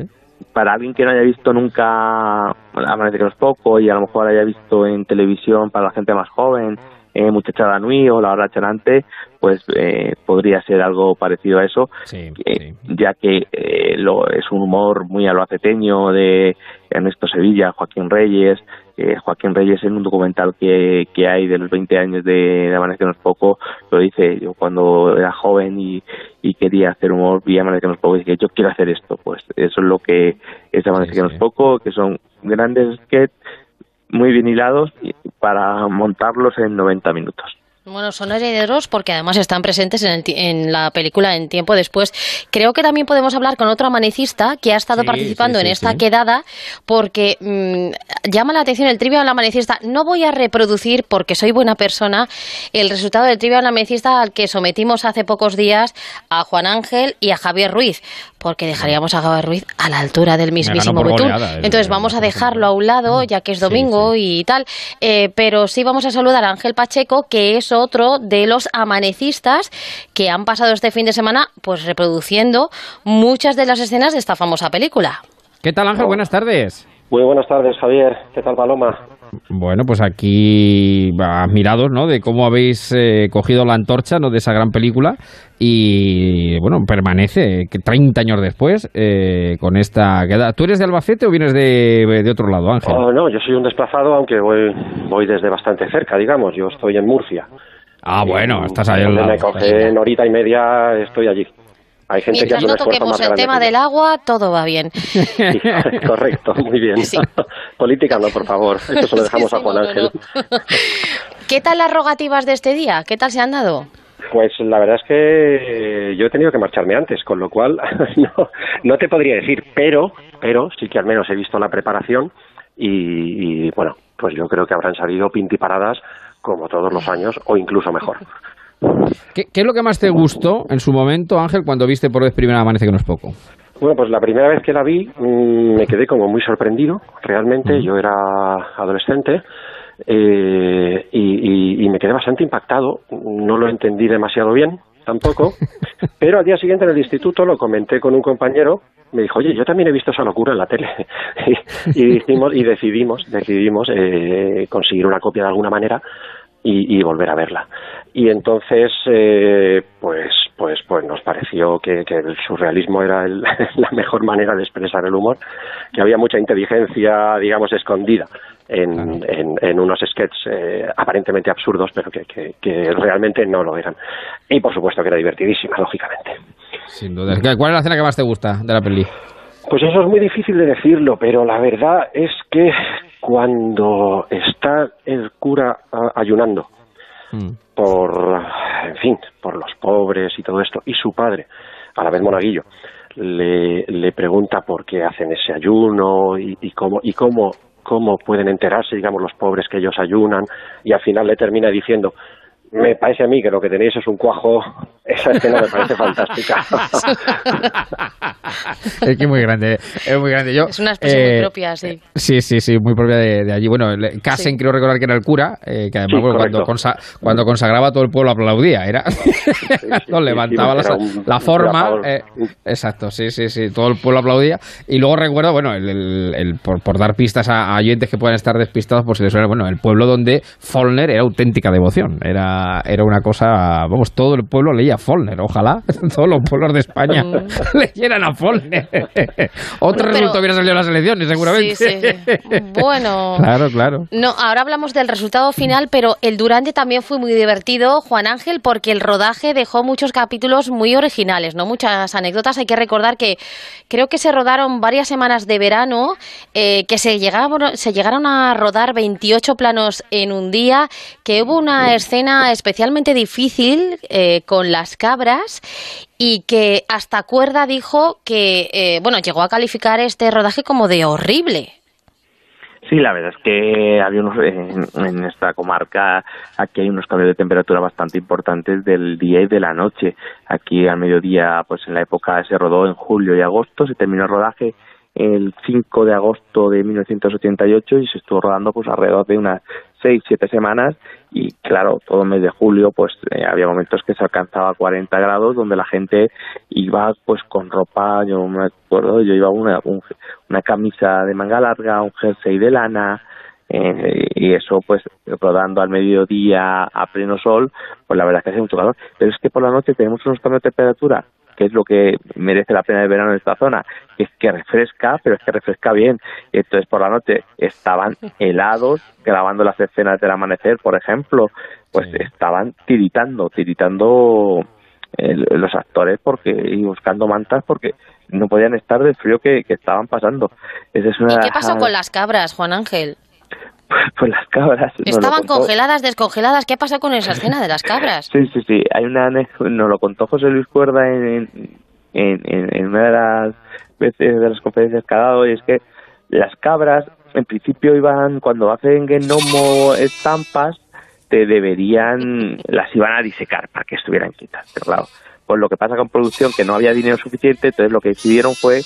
para alguien que no haya visto nunca bueno, Amanece que no es poco y a lo mejor haya visto en televisión para la gente más joven eh, Muchachada Nui o La Hora Chanante pues eh, podría ser algo parecido a eso eh, ya que eh, lo, es un humor muy aloaceteño de Ernesto Sevilla, Joaquín Reyes Joaquín Reyes en un documental que, que hay de los 20 años de, de Amanece que no es poco lo dice yo cuando era joven y, y quería hacer humor vi Amanece que no es poco y dije yo quiero hacer esto pues eso es lo que es Amanece que no es poco que son grandes sketches muy bien hilados para montarlos en 90 minutos Bueno, son herederos porque además están presentes en, el en la película en tiempo después. Creo que también podemos hablar con otro amanecista que ha estado Sí, participando sí, en esta quedada porque mm, llama la atención el trivia al amanecista. No voy a reproducir, porque soy buena persona, el resultado del trivia al amanecista al que sometimos hace pocos días a Juan Ángel y a Javier Ruiz, porque dejaríamos a Javier Ruiz a la altura del mismísimo Betún. el- Entonces vamos a dejarlo a un lado, ya que es domingo y tal. Eh, pero sí vamos a saludar a Ángel Pacheco, que es otro de los amanecistas que han pasado este fin de semana pues reproduciendo muchas de las escenas de esta famosa película. ¿Qué tal, Ángel? Buenas tardes. Muy buenas tardes, Javier. ¿Qué tal, Paloma? Bueno, pues aquí admirados, ¿no? De cómo habéis eh, cogido la antorcha, ¿no? De esa gran película y, bueno, permanece que 30 años después eh, con esta queda. ¿Tú eres de Albacete o vienes de, de otro lado, Ángel? Oh, no, yo soy un desplazado, aunque voy, voy desde bastante cerca, digamos. Yo estoy en Murcia. Ah, bueno, estás ahí Donde lado. me coge en horita y media, estoy allí. Hay gente Mientras que no hace toquemos el tema del agua, todo va bien. Sí, correcto, muy bien. Política no, por favor. Eso se lo dejamos a Juan Ángel. ¿Qué tal las rogativas de este día? ¿Qué tal se han dado? Pues la verdad es que yo he tenido que marcharme antes, con lo cual no, no te podría decir, pero, pero sí que al menos he visto la preparación y, y, bueno, pues yo creo que habrán salido pintiparadas como todos los años o incluso mejor. ¿Qué, qué es lo que más te gustó en su momento, Ángel, cuando viste por vez primera Amanece que no es poco? Bueno, pues la primera vez que la vi mm, me quedé como muy sorprendido, realmente. Yo era adolescente eh, y, y- y me quedé bastante impactado. No lo entendí demasiado bien, tampoco. Pero al día siguiente en el instituto lo comenté con un compañero. Me dijo, oye, yo también he visto esa locura en la tele. y, y dijimos, y decidimos, decidimos eh, conseguir una copia de alguna manera y, y volver a verla. Y entonces, eh, pues, pues, pues nos pareció que, que el surrealismo era el- la mejor manera de expresar el humor, que había mucha inteligencia, digamos, escondida en, en, en unos sketches eh, aparentemente absurdos, pero que, que, que realmente no lo eran. Y por supuesto que era divertidísima, lógicamente. Sin duda. ¿Cuál es la escena que más te gusta de la peli? Pues eso es muy difícil de decirlo, pero la verdad es que cuando está el cura ayunando por, en fin, por los pobres y todo esto, y su padre, a la vez monaguillo, le, le pregunta por qué hacen ese ayuno y, y cómo y cómo cómo pueden enterarse, digamos, los pobres que ellos ayunan, y al final le termina diciendo, me parece a mí que lo que tenéis es un cuajo. Esa escena me parece fantástica. es que es muy grande, es muy grande. Yo, Es una expresión eh, muy propia, sí. Sí, sí, sí, muy propia de, de allí. Bueno, Casen, creo recordar que era el cura, eh, que además Sí, bueno, cuando, consa- cuando consagraba todo el pueblo aplaudía. Era, nos levantaba la, era un- la un forma. eh, exacto, sí, sí, sí, todo el pueblo aplaudía. Y luego recuerdo, bueno, el, el- el- por, por dar pistas a, a oyentes que puedan estar despistados, pues se les suena, bueno, el pueblo donde Follner era auténtica devoción. Era, era una cosa, vamos, todo el pueblo leía Follner. Ojalá todos los pueblos de España leyeran a Follner. Otro Pero- resultado hubiera salido en las elecciones, seguramente. Sí, sí. Bueno. Claro, claro. No, ahora hablamos del resultado final, pero el Durante también fue muy divertido, Juan Ángel, porque el rodaje dejó muchos capítulos muy originales, ¿no? Muchas anécdotas. Hay que recordar que creo que se rodaron varias semanas de verano, eh, que se llegaron, se llegaron a rodar 28 planos en un día, que hubo una escena especialmente difícil eh, con cabras y que hasta Cuerda dijo que, eh, bueno, llegó a calificar este rodaje como de horrible. Sí, la verdad es que había unos, en, en esta comarca, aquí hay unos cambios de temperatura bastante importantes del día y de la noche. Aquí al mediodía, pues en la época se rodó en julio y agosto, se terminó el rodaje el 5 de agosto de 1988 y se estuvo rodando pues alrededor de unas seis, siete semanas y claro, todo el mes de julio pues eh, había momentos que se alcanzaba 40 grados donde la gente iba pues con ropa, yo me acuerdo, yo iba una, un- una camisa de manga larga, un jersey de lana, eh, y eso pues rodando al mediodía a pleno sol, pues la verdad que hace mucho calor. Pero es que por la noche tenemos unos cambios de temperatura, que es lo que merece la pena el verano en esta zona, que es que refresca, pero es que refresca bien. Y entonces por la noche estaban helados grabando las escenas del amanecer, por ejemplo, pues estaban tiritando, tiritando eh, los actores porque y buscando mantas porque no podían estar del frío que, que estaban pasando. Esa es una ¿Y qué pasó las- con las cabras, Juan Ángel? pues las cabras. Estaban congeladas, descongeladas. ¿Qué pasó con esa escena de las cabras? Sí, sí, sí. Hay una nos lo contó José Luis Cuerda en, en, en, en una de las veces de las conferencias que ha dado, y es que las cabras, en principio, iban, cuando hacen gnomo estampas, te deberían, las iban a disecar para que estuvieran quietas. Pero claro, pues lo que pasa con producción, que no había dinero suficiente, entonces lo que decidieron fue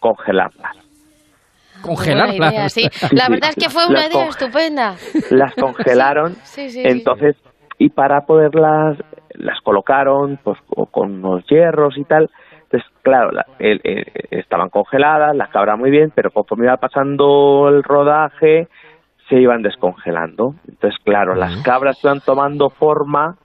congelarlas. Congelarlas. Idea, sí. La verdad es que fue una Las idea estupenda. las congelaron Sí, sí, sí. entonces y para poderlas las colocaron pues co- con unos hierros y tal entonces claro la- el- el- estaban congeladas las cabras muy bien pero conforme iba pasando el rodaje se iban descongelando entonces claro las cabras iban tomando forma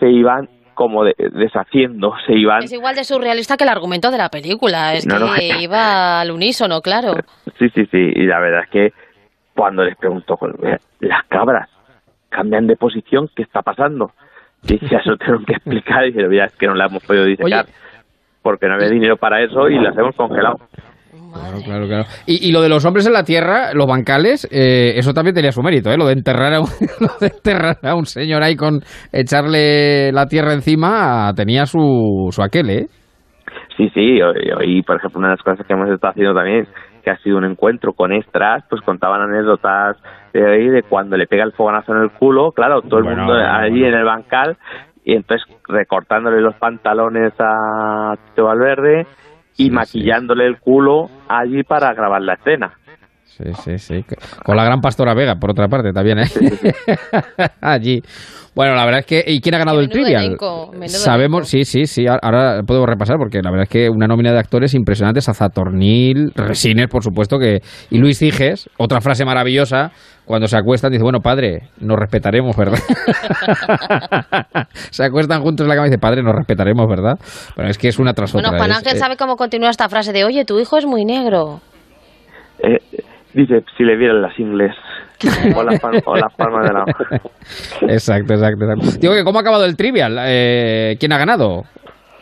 se iban como de- deshaciendo se iban Es igual de surrealista que el argumento de la película. Es No, que no. iba al unísono, claro. Sí, sí, sí. Y la verdad es que cuando les pregunto, pues, "Mira, las cabras cambian de posición, ¿qué está pasando? Y ya se lo tuvieron que explicar y dijeron, mira, es que no la hemos podido disecar porque no había dinero para eso y las hemos congelado. Claro, claro, claro. Y, y lo de los hombres en la tierra, los bancales, eh, eso también tenía su mérito, ¿eh? Lo de enterrar a un, lo de enterrar a un señor ahí con echarle la tierra encima, tenía su, su aquel, ¿eh? Sí, sí, hoy, hoy, por ejemplo, una de las cosas que hemos estado haciendo también, que ha sido un encuentro con extras, pues contaban anécdotas de ahí de cuando le pega el fogonazo en el culo, claro, todo el Bueno, mundo bueno, allí en el bancal, y entonces recortándole los pantalones a Tito Valverde y maquillándole el culo allí para grabar la escena. Sí, sí, sí. Con la gran Pastora Vega, por otra parte, también, ¿eh? Allí. Bueno, la verdad es que... ¿Y quién ha ganado el trivial? elenco, Sabemos, sí, sí, sí. Ahora podemos repasar porque la verdad es que una nómina de actores impresionantes. Azatornil, Resines, por supuesto, que y Luis Ciges, otra frase maravillosa, cuando se acuestan, dice, bueno, padre, nos respetaremos, ¿verdad? se acuestan juntos en la cama y dice, padre, nos respetaremos, ¿verdad? Bueno, es que es una tras Bueno, otra. Juan es- Ángel eh, sabe cómo continúa esta frase de, oye, tu hijo es muy negro. Eh, dice, si le vieran las ingles o las, o las palmas de la Exacto, exacto, exacto. Digo que, ¿cómo ha acabado el trivial? Eh, ¿Quién ha ganado?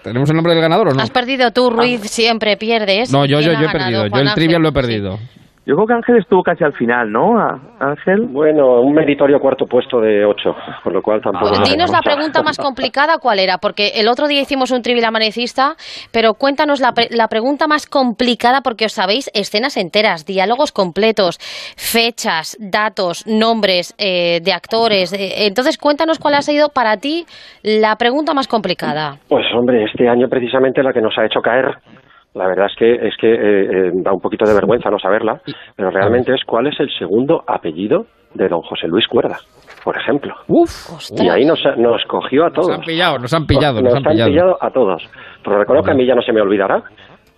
¿Tenemos el nombre del ganador o no? Has perdido tú, Ruiz, siempre pierdes. No, yo, yo, ¿Quién yo he ganado? perdido. Yo el Ángel. trivial lo he perdido. Yo creo que Ángel estuvo casi al final, ¿no? Ángel. Bueno, un meritorio cuarto puesto de ocho, por lo cual tampoco... Pues Dinos la pregunta más complicada, ¿cuál era? Porque el otro día hicimos un trivial amanecista, pero cuéntanos la, pre- la pregunta más complicada, porque os sabéis escenas enteras, diálogos completos, fechas, datos, nombres eh, de actores. eh, entonces, cuéntanos cuál ha sido para ti la pregunta más complicada. Pues hombre, este año precisamente la que nos ha hecho caer, la verdad es que es que eh, eh, da un poquito de vergüenza no saberla, pero realmente es cuál es el segundo apellido de don José Luis Cuerda, por ejemplo. Uf. Y ahí nos, nos cogió a todos. Nos han pillado, nos han pillado, Nos, nos han han pillado. a todos. Pero reconozco que a mí ya no se me olvidará,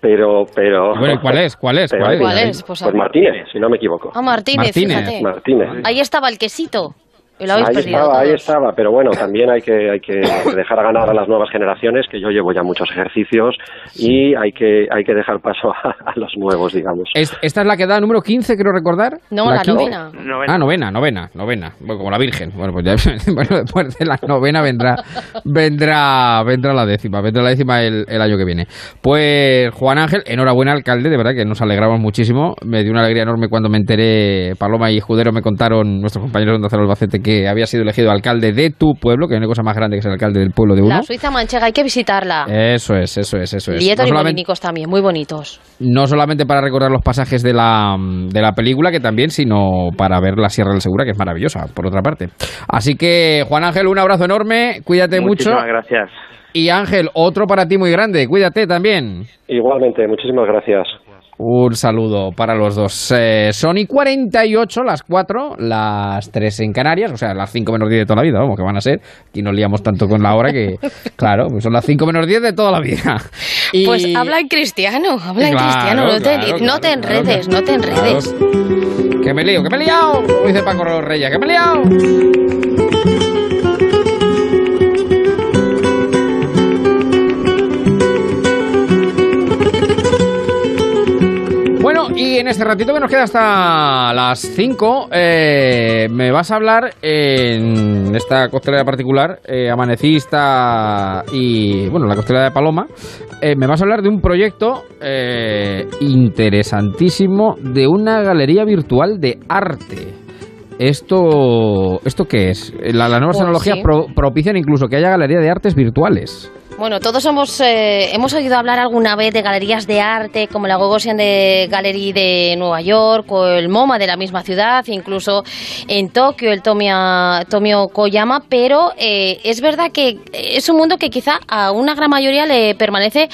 pero... pero Y bueno, ¿y cuál es? ¿Cuál es? pero ¿Cuál es? ¿Cuál es? Pues, Pues, Martínez, si no me equivoco. Ah, Martínez, Martínez. fíjate. Martínez. Ahí estaba el quesito. Y lo habéis Ahí perdido estaba, ahí estaba, pero bueno, también hay que, hay que dejar ganar a las nuevas generaciones, que yo llevo ya muchos ejercicios, y hay que, hay que dejar paso a, a los nuevos, digamos. Es- esta es la que da número 15, creo recordar. No, la 15. novena. Ah, novena, novena, novena. Bueno, como la Virgen. Bueno, pues ya bueno, después de la novena vendrá, vendrá, vendrá la décima, vendrá la décima el, el año que viene. Pues Juan Ángel, enhorabuena alcalde, de verdad que nos alegramos muchísimo. Me dio una alegría enorme cuando me enteré, Paloma y Judero me contaron, nuestros compañeros de Onda Cero Albacete, que había sido elegido alcalde de tu pueblo, que no hay cosa más grande que ser alcalde del pueblo de uno. La Suiza manchega, hay que visitarla. Eso es, eso es, eso es. Lieto No y Molinicos también, muy bonitos. no solamente para recordar los pasajes de la, de la película, que también, sino para ver la Sierra del Segura, que es maravillosa, por otra parte. Así que, Juan Ángel, un abrazo enorme, cuídate mucho. Muchísimas gracias. Y Ángel, otro para ti muy grande, cuídate también. Igualmente, muchísimas gracias. Un saludo para los dos. Eh, son y 48, las 4, las 3 en Canarias, o sea, las 5 menos 10 de toda la vida, vamos, que van a ser. Aquí nos liamos tanto con la hora que, claro, pues son las 5 menos 10 de toda la vida. Y- Pues habla en cristiano, habla en Claro, cristiano, no te, claro, no te enredes, no te enredes. Que me lío, que me he liado, como dice Paco Reyes, que me he liado. Y en este ratito que nos queda hasta las 5, eh, me vas a hablar en esta costelera particular, eh, amanecista y, bueno, la costelera de Paloma, eh, me vas a hablar de un proyecto eh, interesantísimo de una galería virtual de arte. ¿Esto, ¿esto qué es? La- las nuevas Pues tecnologías sí. pro- propician incluso que haya galería de artes virtuales. Bueno, todos hemos, eh, hemos oído hablar alguna vez de galerías de arte como la Gogosian de Gallery de Nueva York o el MoMA de la misma ciudad, incluso en Tokio el Tomia, Tomio Koyama, pero eh, es verdad que es un mundo que quizá a una gran mayoría le permanece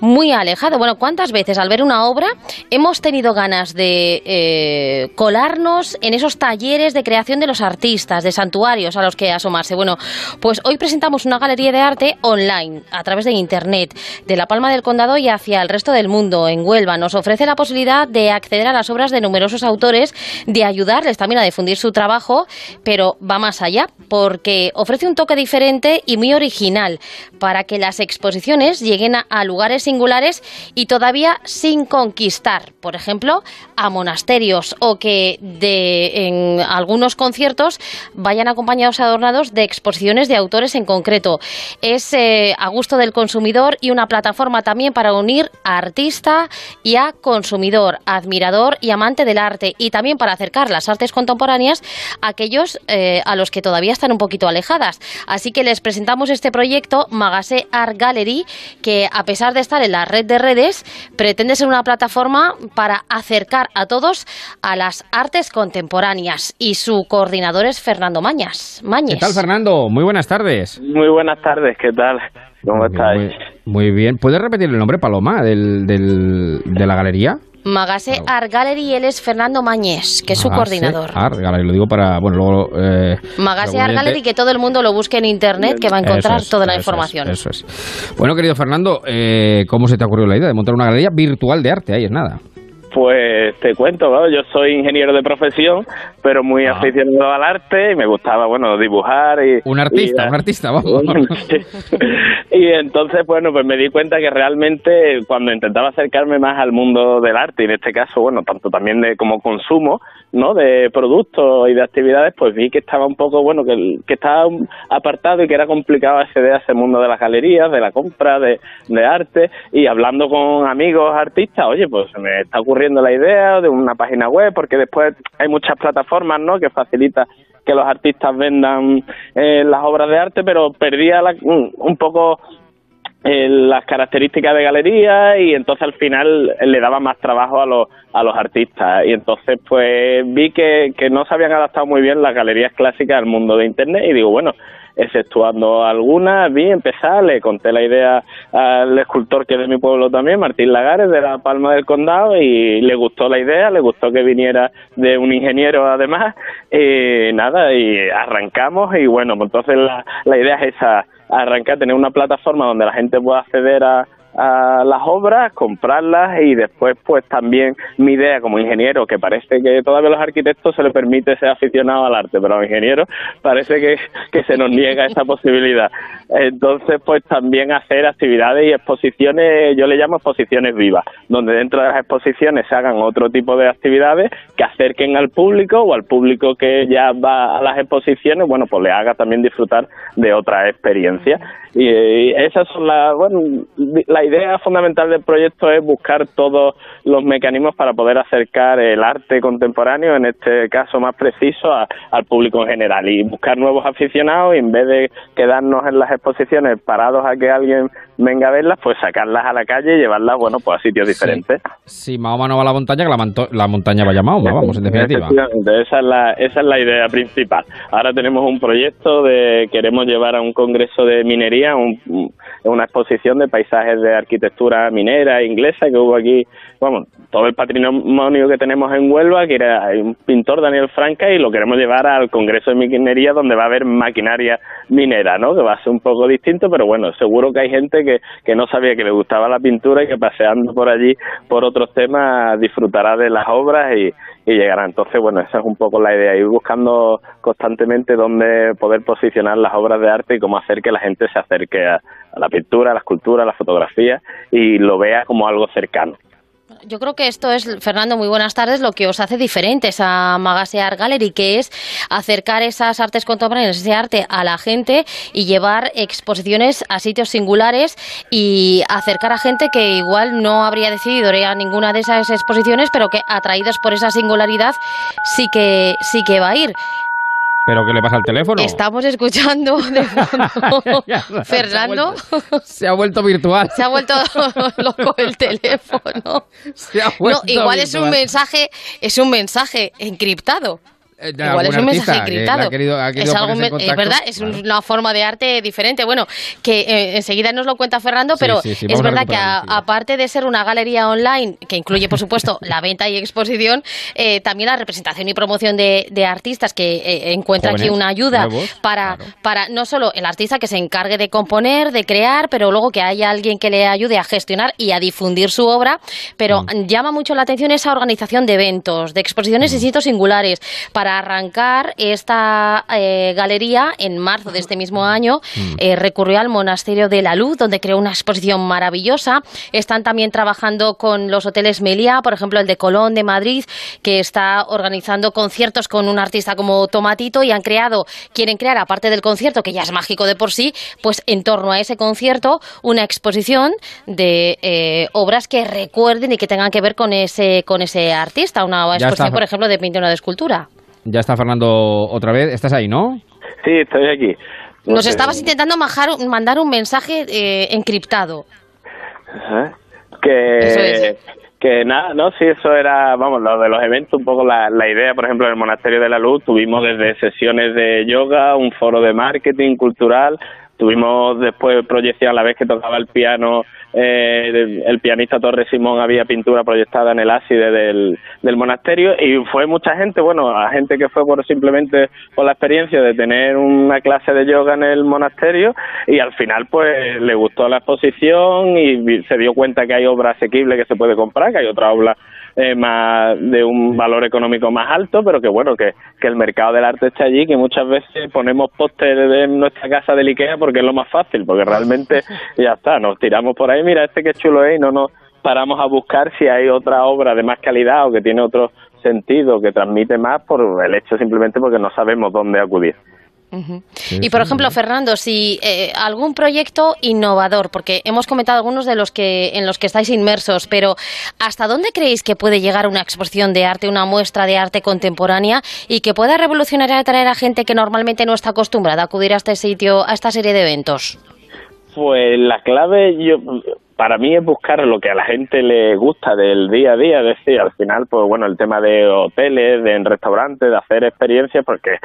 muy alejado. Bueno, ¿cuántas veces al ver una obra hemos tenido ganas de eh, colarnos en esos talleres de creación de los artistas, de santuarios a los que asomarse? Bueno, pues hoy presentamos una galería de arte online a través de Internet, de La Palma del Condado y hacia el resto del mundo, en Huelva. Nos ofrece la posibilidad de acceder a las obras de numerosos autores, de ayudarles también a difundir su trabajo, pero va más allá, porque ofrece un toque diferente y muy original para que las exposiciones lleguen a, lugares singulares y todavía sin conquistar, por ejemplo, a monasterios o que de, en algunos conciertos vayan acompañados adornados de exposiciones de autores en concreto. Es eh, gusto del consumidor y una plataforma también para unir a artista y a consumidor, admirador y amante del arte y también para acercar las artes contemporáneas a aquellos eh, a los que todavía están un poquito alejadas. Así que les presentamos este proyecto Magase Art Gallery que a pesar de estar en la red de redes pretende ser una plataforma para acercar a todos a las artes contemporáneas y su coordinador es Fernando Mañas. Mañez. ¿Qué tal, Fernando? Muy buenas tardes. Muy buenas tardes, ¿qué tal? ¿Cómo estáis? Muy, muy bien. ¿Puedes repetir el nombre, Paloma, del, del- de la galería? Magase Art Gallery y él es Fernando Mañez, que es su Magase coordinador. Art Gallery, lo digo para, bueno, luego... Eh, Magase Art Gallery, que todo el mundo lo busque en internet, que va a encontrar es, toda la eso es, información. eso es. Bueno, querido Fernando, eh, ¿cómo se te ha ocurrido la idea de montar una galería virtual de arte? Ahí es nada. Pues te cuento, ¿no? yo soy ingeniero de profesión, pero muy Ah. aficionado al arte y me gustaba, bueno, dibujar y... Un artista, y- un artista, vamos. y entonces, bueno, pues me di cuenta que realmente cuando intentaba acercarme más al mundo del arte, y en este caso, bueno, tanto también de como consumo, ¿no? De productos y de actividades, pues vi que estaba un poco, bueno, que, que estaba apartado y que era complicado acceder a ese mundo de las galerías, de la compra, de, de arte, y hablando con amigos artistas, oye, pues se me está ocurriendo la idea de una página web, porque después hay muchas plataformas, ¿no? Que facilita que los artistas vendan eh, las obras de arte, pero perdía la- un, poco eh, las características de galería y entonces al final eh, le daba más trabajo a los a los artistas y entonces pues vi que, que no se habían adaptado muy bien las galerías clásicas al mundo de internet y digo bueno exceptuando algunas vi empezar le conté la idea al escultor que es de mi pueblo también Martín Lagares de la Palma del Condado y le gustó la idea le gustó que viniera de un ingeniero además y nada y arrancamos y bueno pues entonces la, la idea es esa arrancar, tener una plataforma donde la gente pueda acceder a, a las obras, comprarlas y después pues también mi idea como ingeniero, que parece que todavía a los arquitectos se les permite ser aficionados al arte, pero a los ingenieros parece que, que se nos niega esa posibilidad. Entonces pues también hacer actividades y exposiciones, yo le llamo exposiciones vivas, donde dentro de las exposiciones se hagan otro tipo de actividades que acerquen al público o al público que ya va a las exposiciones, bueno pues le haga también disfrutar de otra experiencia. Y, y esas son las, bueno, la idea fundamental del proyecto es buscar todos los mecanismos para poder acercar el arte contemporáneo, en este caso más preciso, al público en general y buscar nuevos aficionados y en vez de quedarnos en las exposiciones parados a que alguien venga a verlas, pues sacarlas a la calle y llevarlas, bueno, pues a sitios diferentes. Si Mahoma no va a la montaña, que la, manto- la montaña vaya a Mahoma, vamos, en definitiva. Esa es la esa es la idea principal. Ahora tenemos un proyecto de queremos llevar a un congreso de minería, un- una exposición de paisajes de arquitectura minera inglesa que hubo aquí, vamos, todo el patrimonio que tenemos en Huelva, que era hay un pintor Daniel Franca y lo queremos llevar al congreso de minería donde va a haber maquinaria minera, ¿no? Que va a ser un poco distinto, pero bueno, seguro que hay gente que, que no sabía que le gustaba la pintura y que paseando por allí por otros temas disfrutará de las obras y, y llegará. Entonces, bueno, esa es un poco la idea, ir buscando constantemente dónde poder posicionar las obras de arte y cómo hacer que la gente se acerque a, a la pintura, a la escultura, a la fotografía y lo vea como algo cercano. Yo creo que esto es, Fernando, muy buenas tardes, lo que os hace diferentes a Magase Art Gallery, que es acercar esas artes contemporáneas, ese arte a la gente y llevar exposiciones a sitios singulares y acercar a gente que igual no habría decidido ir a ninguna de esas exposiciones, pero que atraídos por esa singularidad sí que, sí que va a ir. ¿Pero qué le pasa al teléfono? Estamos escuchando de fondo, Ya, se ha Fernando. Se ha vuelto virtual. Se ha vuelto loco el teléfono. Se ha No, vuelto igual es un mensaje, es un mensaje encriptado. De Igual es un mensaje encriptado. ha querido- ha querido es, algo en es verdad, es una forma de arte diferente. Bueno, que eh, enseguida nos lo cuenta Fernando, Sí, pero sí, sí, es verdad que a- aparte de ser una galería online, que incluye, por supuesto, la venta y exposición, eh, también la representación y promoción de, de artistas, que eh, encuentra aquí una ayuda nuevos, para, para no solo el artista que se encargue de componer, de crear, pero luego que haya alguien que le ayude a gestionar y a difundir su obra. Pero Mm. llama mucho la atención esa organización de eventos, de exposiciones y Mm. sitios singulares, para arrancar esta eh, galería en marzo de este mismo año. Mm. eh, recurrió al Monasterio de la Luz, donde creó una exposición maravillosa. Están también trabajando con los hoteles Meliá, por ejemplo, el de Colón de Madrid, que está organizando conciertos con un artista como Tomatito y han creado, quieren crear, aparte del concierto, que ya es mágico de por sí, pues en torno a ese concierto, una exposición de eh, obras que recuerden y que tengan que ver con ese, con ese artista. Una Ya exposición, está. por ejemplo, de pintura de escultura. Ya está Fernando otra vez. ¿Estás ahí, no? Sí, estoy aquí. Nos estabas eh, intentando majar- mandar un mensaje eh, encriptado. Ajá. Que, Eso es. que nada, no, sí, eso era, vamos, lo de los eventos, un poco la, la idea, por ejemplo, en el Monasterio de la Luz tuvimos desde sesiones de yoga, un foro de marketing cultural, tuvimos después proyección a la vez que tocaba el piano, eh, el pianista Torres Simón había pintura proyectada en el ábside del, del monasterio y fue mucha gente, bueno, a gente que fue por simplemente por la experiencia de tener una clase de yoga en el monasterio y al final pues le gustó la exposición y se dio cuenta que hay obra asequible que se puede comprar, que hay otra obra eh, más de un valor económico más alto, pero que bueno, que, que el mercado del arte está allí, que muchas veces ponemos pósteres en nuestra casa del Ikea porque es lo más fácil, porque realmente ya está, nos tiramos por ahí, mira este que chulo es y no nos paramos a buscar si hay otra obra de más calidad o que tiene otro sentido, que transmite más por el hecho simplemente porque no sabemos dónde acudir. Y por ejemplo, Fernando, si eh, algún proyecto innovador, porque hemos comentado algunos de los que en los que estáis inmersos, pero ¿hasta dónde creéis que puede llegar una exposición de arte, una muestra de arte contemporánea y que pueda revolucionar y atraer a gente que normalmente no está acostumbrada a acudir a este sitio, a esta serie de eventos? Pues la clave, yo para mí es buscar lo que a la gente le gusta del día a día, es decir, al final, pues bueno, el tema de hoteles, de restaurantes, de hacer experiencias, porque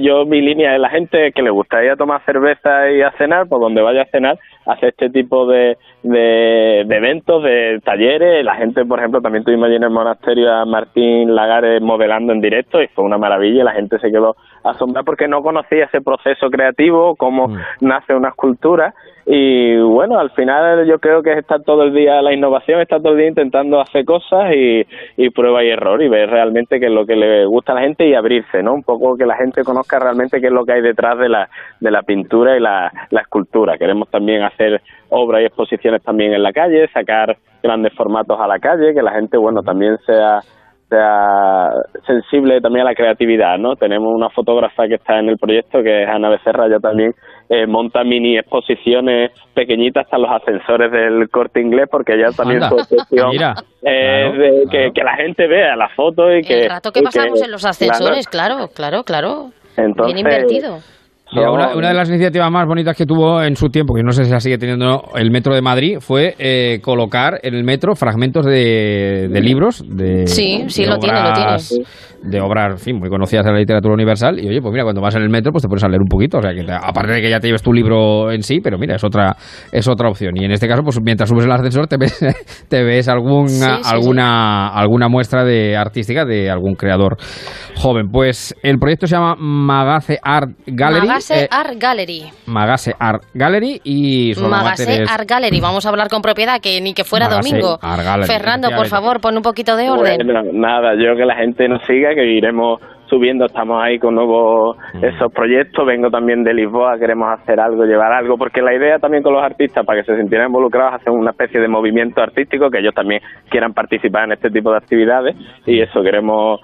yo mi línea es la gente que le gustaría tomar cerveza y a cenar, pues donde vaya a cenar, hace este tipo de, de, de eventos, de talleres, la gente, por ejemplo, también tuvimos allí en el monasterio a Martín Lagares modelando en directo y fue una maravilla, la gente se quedó asombrada porque no conocía ese proceso creativo, cómo nace una escultura y bueno, al final yo creo que está todo el día la innovación, está todo el día intentando hacer cosas y, y prueba y error y ver realmente qué es lo que le gusta a la gente y abrirse, ¿no? Un poco que la gente conozca realmente qué es lo que hay detrás de la, de la pintura y la, la escultura. Queremos también hacer obras y exposiciones también en la calle, sacar grandes formatos a la calle, que la gente, bueno, también sea sea sensible también a la creatividad, ¿no? Tenemos una fotógrafa que está en el proyecto, que es Ana Becerra, ya también eh, monta mini exposiciones pequeñitas hasta los ascensores del corte inglés, porque ella también Anda. su obsesión Mira, es claro, de que, que la gente vea la foto y que... El rato que pasamos en los ascensores, claro, claro, claro. Entonces, Bien invertido. Mira, una, una de las iniciativas más bonitas que tuvo en su tiempo, que no sé si la sigue teniendo el Metro de Madrid, fue eh, colocar en el metro fragmentos de, de libros, de, Sí, sí, de lo tiene, lo tiene. obras- De obras, en fin, muy conocidas de la literatura universal. Y oye, pues mira, cuando vas en el metro, pues te pones a leer un poquito. O sea, que te- aparte de que ya te lleves tu libro en sí, pero mira, es otra, es otra opción. Y en este caso, pues mientras subes el ascensor, te ves, te ves alguna, Sí, sí, alguna, alguna muestra de artística de algún creador joven. Pues el proyecto se llama Magace Art Gallery. Magase eh, Art Gallery. Magase Art Gallery y su Magase Art Gallery. Vamos a hablar con propiedad, que ni que fuera Magase domingo. Art Gallery, Fernando, por favor, pon un poquito de orden. Bueno, nada, yo que la gente nos siga, que iremos subiendo, estamos ahí con nuevos Mm. esos proyectos, vengo también de Lisboa, queremos hacer algo, llevar algo, porque la idea también con los artistas, para que se sintieran involucrados, hacer una especie de movimiento artístico, que ellos también quieran participar en este tipo de actividades, y eso, queremos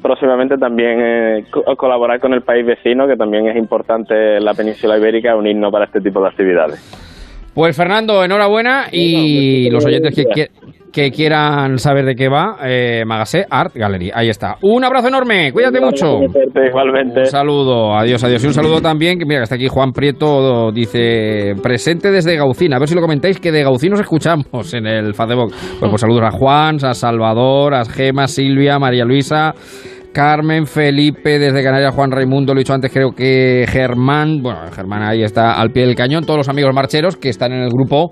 próximamente también eh, co- colaborar con el país vecino, que también es importante en la península ibérica, unirnos para este tipo de actividades. Pues Fernando, enhorabuena y los oyentes que, que- quieran saber de qué va, eh, Magase Art Gallery. Ahí está. Un abrazo enorme, cuídate mucho. Igualmente. Un saludo, adiós, adiós. Y un saludo también, que mira, que está aquí Juan Prieto, dice, presente desde Gaucín. A ver si lo comentáis, que de Gaucín nos escuchamos en el Facebook. Pues, pues saludos a Juan, a Salvador, a Gema, Silvia, María Luisa. Carmen, Felipe, desde Canarias, Juan Raimundo, lo he dicho antes, creo que Germán, bueno, Germán ahí está al pie del cañón, todos los amigos marcheros que están en el grupo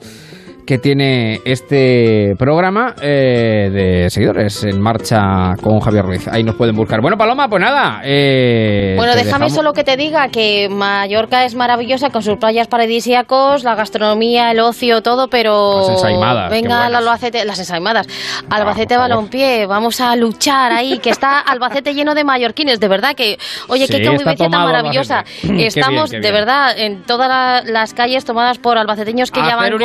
que tiene este programa eh, de seguidores en marcha con Javier Ruiz. Ahí nos pueden buscar. Bueno, Paloma, pues nada. eh, Bueno, déjame dejamos- solo que te diga que Mallorca es maravillosa con sus playas paradisíacos, la gastronomía, el ocio, todo, pero Las ensaimadas, venga. Albacete, las ensaimadas, Albacete por favor. Balompié, vamos a luchar ahí, que está Albacete lleno de mallorquines, de verdad que, oye, Sí, qué convivencia tan maravillosa. Albacete. Qué bien, Estamos, de verdad, en todas la- las calles tomadas por albaceteños que ya van un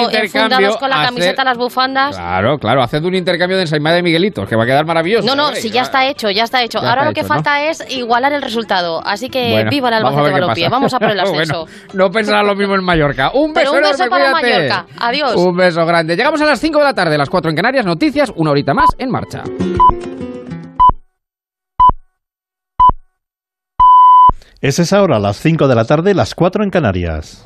con la hacer- camiseta, las bufandas. Claro, claro, haced un intercambio de ensaimada de Miguelitos, que va a quedar maravilloso. No, no, hombre, si ya está hecho, ya está hecho. Ya Ahora está lo que hecho, ¿no? falta es igualar el resultado. Así que Bueno, viva el Albacete Balompié. Vamos a por el Bueno, ascenso. no pensará lo mismo en Mallorca. Un Pero beso un beso enorme, para cuídate. Mallorca. Adiós. Un beso grande. Llegamos a las 5 de la tarde, las 4 en Canarias. Noticias, una horita más en marcha. Es esa hora, las 5 de la tarde, las 4 en Canarias.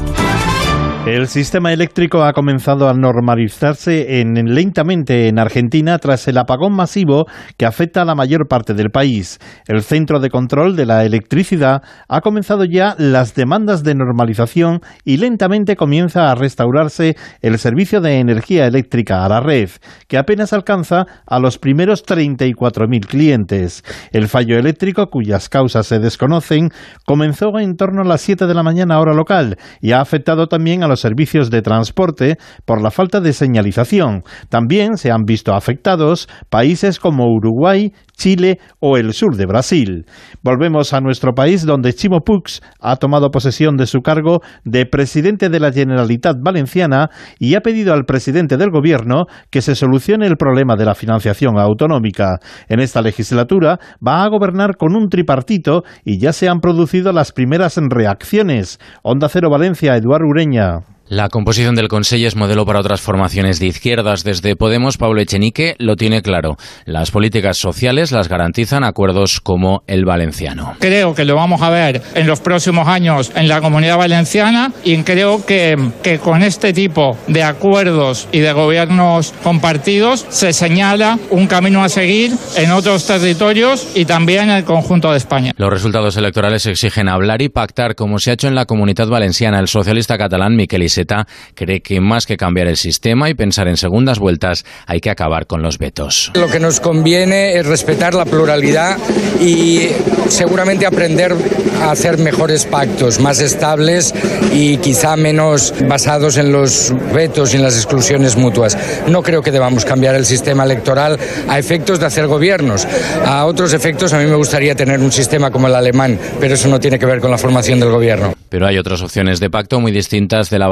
El sistema eléctrico ha comenzado a normalizarse en, lentamente en Argentina tras el apagón masivo que afecta a la mayor parte del país. El Centro de Control de la Electricidad ha comenzado ya las demandas de normalización y lentamente comienza a restaurarse el servicio de energía eléctrica a la red, que apenas alcanza a los primeros 34.000 clientes. El fallo eléctrico, cuyas causas se desconocen, comenzó en torno a las 7 de la mañana hora local y ha afectado también a los servicios de transporte por la falta de señalización. También se han visto afectados países como Uruguay, Chile o el sur de Brasil. Volvemos a nuestro país donde Chimo Puig ha tomado posesión de su cargo de presidente de la Generalitat Valenciana y ha pedido al presidente del gobierno que se solucione el problema de la financiación autonómica. En esta legislatura va a gobernar con un tripartito y ya se han producido las primeras reacciones. Onda Cero Valencia, Eduardo Ureña. La composición del Consejo es modelo para otras formaciones de izquierdas. Desde Podemos, Pablo Echenique lo tiene claro. Las políticas sociales las garantizan acuerdos como el valenciano. Creo que lo vamos a ver en los próximos años en la comunidad valenciana y creo que, que con este tipo de acuerdos y de gobiernos compartidos se señala un camino a seguir en otros territorios y también en el conjunto de España. Los resultados electorales exigen hablar y pactar como se ha hecho en la comunidad valenciana. El socialista catalán Miquel Iseta cree que más que cambiar el sistema y pensar en segundas vueltas, hay que acabar con los vetos. Lo que nos conviene es respetar la pluralidad y seguramente aprender a hacer mejores pactos, más estables y quizá menos basados en los vetos y en las exclusiones mutuas. No creo que debamos cambiar el sistema electoral a efectos de hacer gobiernos. A otros efectos a mí me gustaría tener un sistema como el alemán, pero eso no tiene que ver con la formación del gobierno. Pero hay otras opciones de pacto muy distintas de la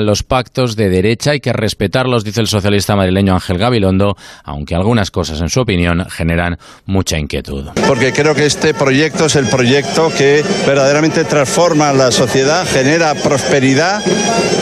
Los pactos de derecha hay que respetarlos, dice el socialista madrileño Ángel Gabilondo, aunque algunas cosas, en su opinión, generan mucha inquietud. Porque creo que este proyecto es el proyecto que verdaderamente transforma la sociedad, genera prosperidad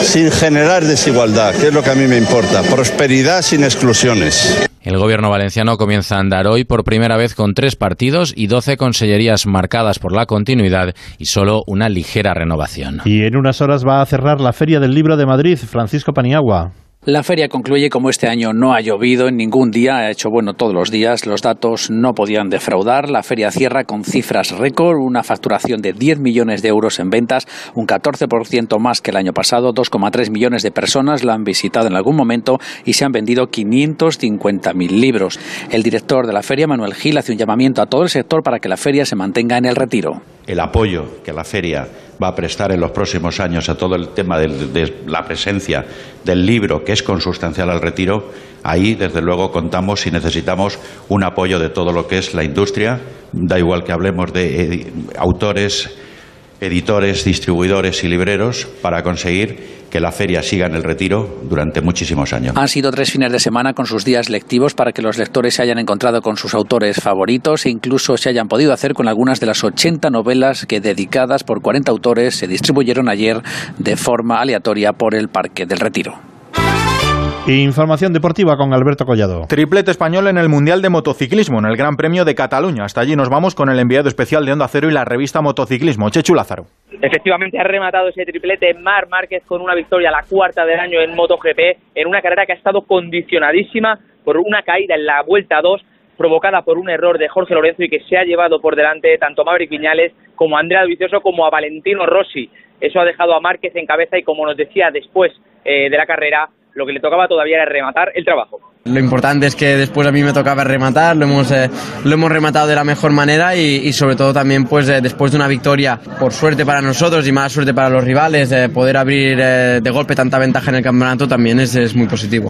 sin generar desigualdad, que es lo que a mí me importa. Prosperidad sin exclusiones. El gobierno valenciano comienza a andar hoy por primera vez con tres partidos y doce consellerías marcadas por la continuidad y solo una ligera renovación. Y en unas horas va a cerrar la Feria del Libro de Madrid, Francisco Paniagua. La feria concluye como este año no ha llovido en ningún día, ha hecho bueno todos los días, los datos no podían defraudar. La feria cierra con cifras récord, una facturación de 10 millones de euros en ventas, un 14% más que el año pasado, 2,3 millones de personas la han visitado en algún momento y se han vendido 550.000 libros. El director de la feria, Manuel Gil, hace un llamamiento a todo el sector para que la feria se mantenga en el retiro. El apoyo que la feria va a prestar en los próximos años a todo el tema de, la presencia del libro, que es consustancial al retiro, ahí desde luego contamos y necesitamos un apoyo de todo lo que es la industria, da igual que hablemos de eh, autores, editores, distribuidores y libreros, para conseguir que la feria siga en el retiro durante muchísimos años. Han sido tres fines de semana con sus días lectivos para que los lectores se hayan encontrado con sus autores favoritos e incluso se hayan podido hacer con algunas de las 80 novelas que dedicadas por 40 autores se distribuyeron ayer de forma aleatoria por el Parque del Retiro. Información deportiva con Alberto Collado. Triplete español en el Mundial de Motociclismo, en el Gran Premio de Cataluña. Hasta allí nos vamos con el enviado especial de Onda Cero y la revista Motociclismo, Chechu Lázaro. Efectivamente ha rematado ese triplete Mar Márquez con una victoria, la cuarta del año en MotoGP, en una carrera que ha estado condicionadísima por una caída en la vuelta 2 provocada por un error de Jorge Lorenzo y que se ha llevado por delante tanto a Maverick Viñales como a Andrea Vicioso como a Valentino Rossi. Eso ha dejado a Márquez en cabeza y como nos decía después eh, de la carrera, lo que le tocaba todavía era rematar el trabajo. Lo importante es que después a mí me tocaba rematar, lo hemos, eh, lo hemos rematado de la mejor manera y, y sobre todo también pues eh, después de una victoria, por suerte para nosotros y más suerte para los rivales, eh, poder abrir de golpe tanta ventaja en el campeonato también es, es muy positivo.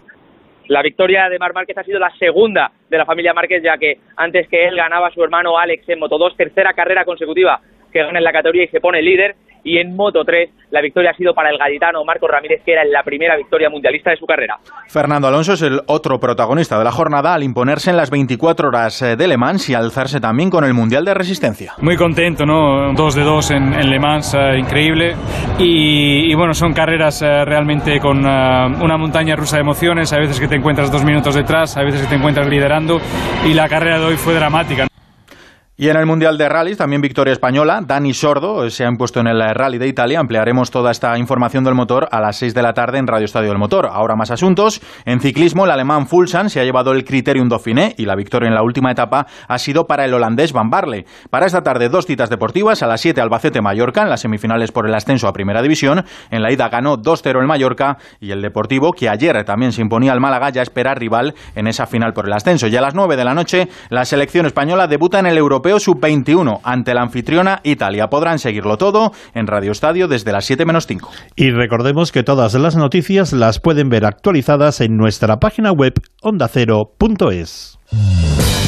La victoria de Mar Márquez ha sido la segunda de la familia Márquez, ya que antes que él ganaba su hermano Alex en Moto 2, tercera carrera consecutiva que gana en la categoría y se pone líder. Y en Moto 3 la victoria ha sido para el gaditano Marco Ramírez, que era la primera victoria mundialista de su carrera. Fernando Alonso es el otro protagonista de la jornada al imponerse en las 24 horas eh, de Le Mans y alzarse también con el Mundial de Resistencia. Muy contento, ¿no? Dos de dos en, en Le Mans, eh, increíble. Y, y, bueno, son carreras eh, realmente con uh, una montaña rusa de emociones. Hay veces que te encuentras dos minutos detrás, hay veces que te encuentras liderando. Y la carrera de hoy fue dramática. Y en el Mundial de Rallys, también victoria española. Dani Sordo se ha impuesto en el Rally de Italia. Ampliaremos toda esta información del motor a las 6 de la tarde en Radio Estadio del Motor. Ahora más asuntos. En ciclismo, el alemán Fulsan se ha llevado el Criterium Dauphiné y la victoria en la última etapa ha sido para el holandés Van Barle. Para esta tarde, dos citas deportivas. A las 7, Albacete-Mallorca en las semifinales por el ascenso a Primera División. En la ida ganó 2-0 el Mallorca y el Deportivo, que ayer también se imponía al Málaga, ya espera rival en esa final por el ascenso. Y a las 9 de la noche, la selección española debuta en el Europeo Sub-21 ante la anfitriona Italia. Podrán seguirlo todo en Radio Estadio desde las 7 menos 5. Y recordemos que todas las noticias las pueden ver actualizadas en nuestra página web ondacero.es.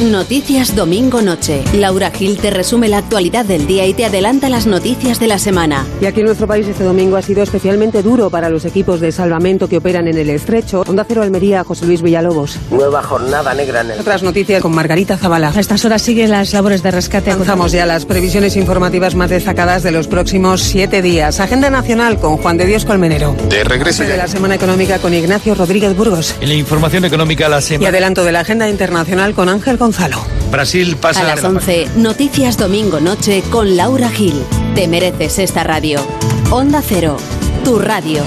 Noticias Domingo Noche. Laura Gil te resume la actualidad del día y te adelanta las noticias de la semana. Y aquí en nuestro país este domingo ha sido especialmente duro para los equipos de salvamento que operan en el estrecho. Onda Cero Almería, José Luis Villalobos. Nueva jornada negra en el... Otras noticias con Margarita Zavala. A estas horas siguen las labores de rescate. Avanzamos ya las previsiones informativas más destacadas de los próximos siete días. Agenda nacional con Juan de Dios Colmenero. De regreso de la semana económica con Ignacio Rodríguez Burgos. En la información económica la semana... Y adelanto de la agenda internacional con Ángel Gonzalo. Brasil pasa a las 11, Noticias Domingo Noche con Laura Gil. Te mereces esta radio. Onda Cero, tu radio.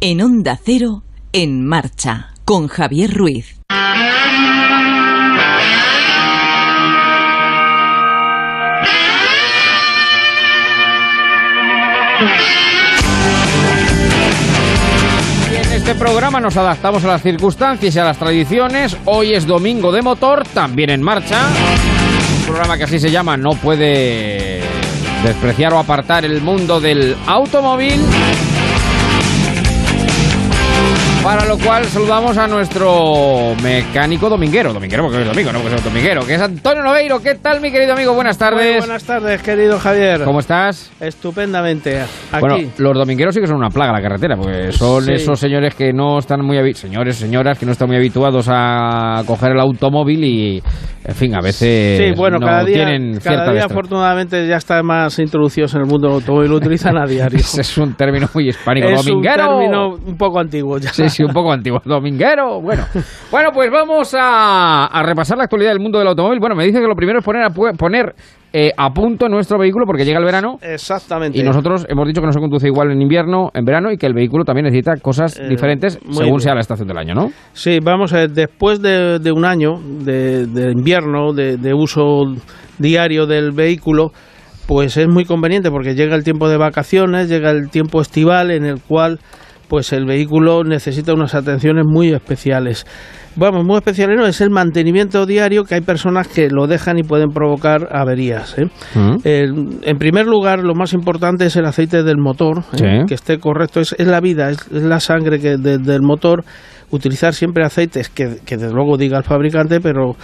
En Onda Cero, en marcha, con Javier Ruiz. Programa nos adaptamos a las circunstancias y a las tradiciones. Hoy es domingo de motor, también en marcha. Un programa que así se llama no puede despreciar o apartar el mundo del automóvil. Para lo cual saludamos a nuestro mecánico dominguero. Dominguero porque es domingo, no porque es dominguero. Que es Antonio Noveiro. ¿Qué tal, mi querido amigo? Buenas tardes. Muy buenas tardes, querido Javier. ¿Cómo estás? Estupendamente. Aquí. Bueno, los domingueros sí que son una plaga en la carretera, porque son Sí. esos señores que no están muy señores, señoras que no están muy habituados a coger el automóvil y, en fin, a veces Sí, bueno, no cada día, tienen cada día destreza. afortunadamente ya están más introducidos en el mundo del automóvil, lo utilizan a diario. Ese es un término muy hispánico. es un término un poco antiguo ya. Sí, sí, un poco antiguo. Dominguero. Bueno, bueno pues vamos a, a repasar la actualidad del mundo del automóvil. Bueno, me dice que lo primero es poner a, poner eh, a punto nuestro vehículo porque llega el verano. Exactamente. Y nosotros hemos dicho que no se conduce igual en invierno, en verano y que el vehículo también necesita cosas Eh, diferentes según bien. sea la estación del año, ¿no? Sí, vamos a ver, después de, de un año de, de invierno, de, de uso diario del vehículo, pues es muy conveniente porque llega el tiempo de vacaciones, llega el tiempo estival en el cual pues el vehículo necesita unas atenciones muy especiales. Vamos, muy especiales no, es el mantenimiento diario que hay personas que lo dejan y pueden provocar averías. ¿eh? El- en primer lugar, lo más importante es el aceite del motor, ¿eh? Sí. que esté correcto. Es, es la vida, es, es la sangre que de- del motor. Utilizar siempre aceites que, que desde luego diga el fabricante, pero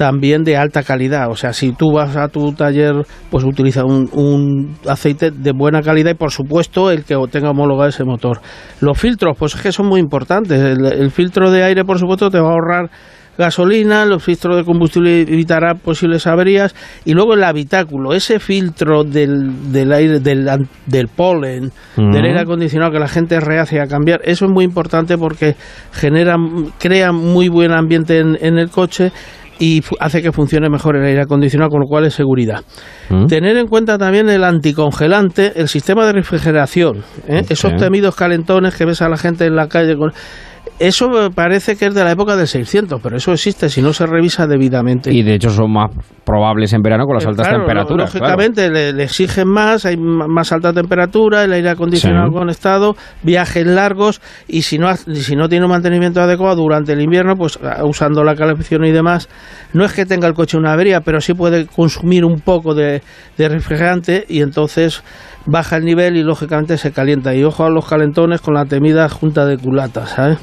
también de alta calidad. O sea, si tú vas a tu taller, pues utiliza un, un aceite de buena calidad y por supuesto el que tenga homologado ese motor. Los filtros, pues es que son muy importantes. El, el filtro de aire, por supuesto, te va a ahorrar gasolina, los filtros de combustible evitará posibles averías y luego el habitáculo, ese filtro del, del aire, del, del polen, del aire acondicionado que la gente reacia a cambiar, eso es muy importante porque genera, crea muy buen ambiente en, en el coche y hace que funcione mejor el aire acondicionado, con lo cual es seguridad. Tener en cuenta también el anticongelante, el sistema de refrigeración, ¿eh? esos temidos calentones que ves a la gente en la calle con... Eso parece que es de la época del 600, pero eso existe si no se revisa debidamente. Y de hecho son más probables en verano con las Eh, altas claro, temperaturas. claro. Lógicamente le, le exigen más, hay más alta temperatura, el aire acondicionado Sí. conectado, viajes largos y si no, si no tiene un mantenimiento adecuado durante el invierno, pues ah, usando la calefacción y demás, no es que tenga el coche una avería, pero sí puede consumir un poco de, de refrigerante y entonces baja el nivel y lógicamente se calienta. Y ojo a los calentones con la temida junta de culatas, ¿sabes?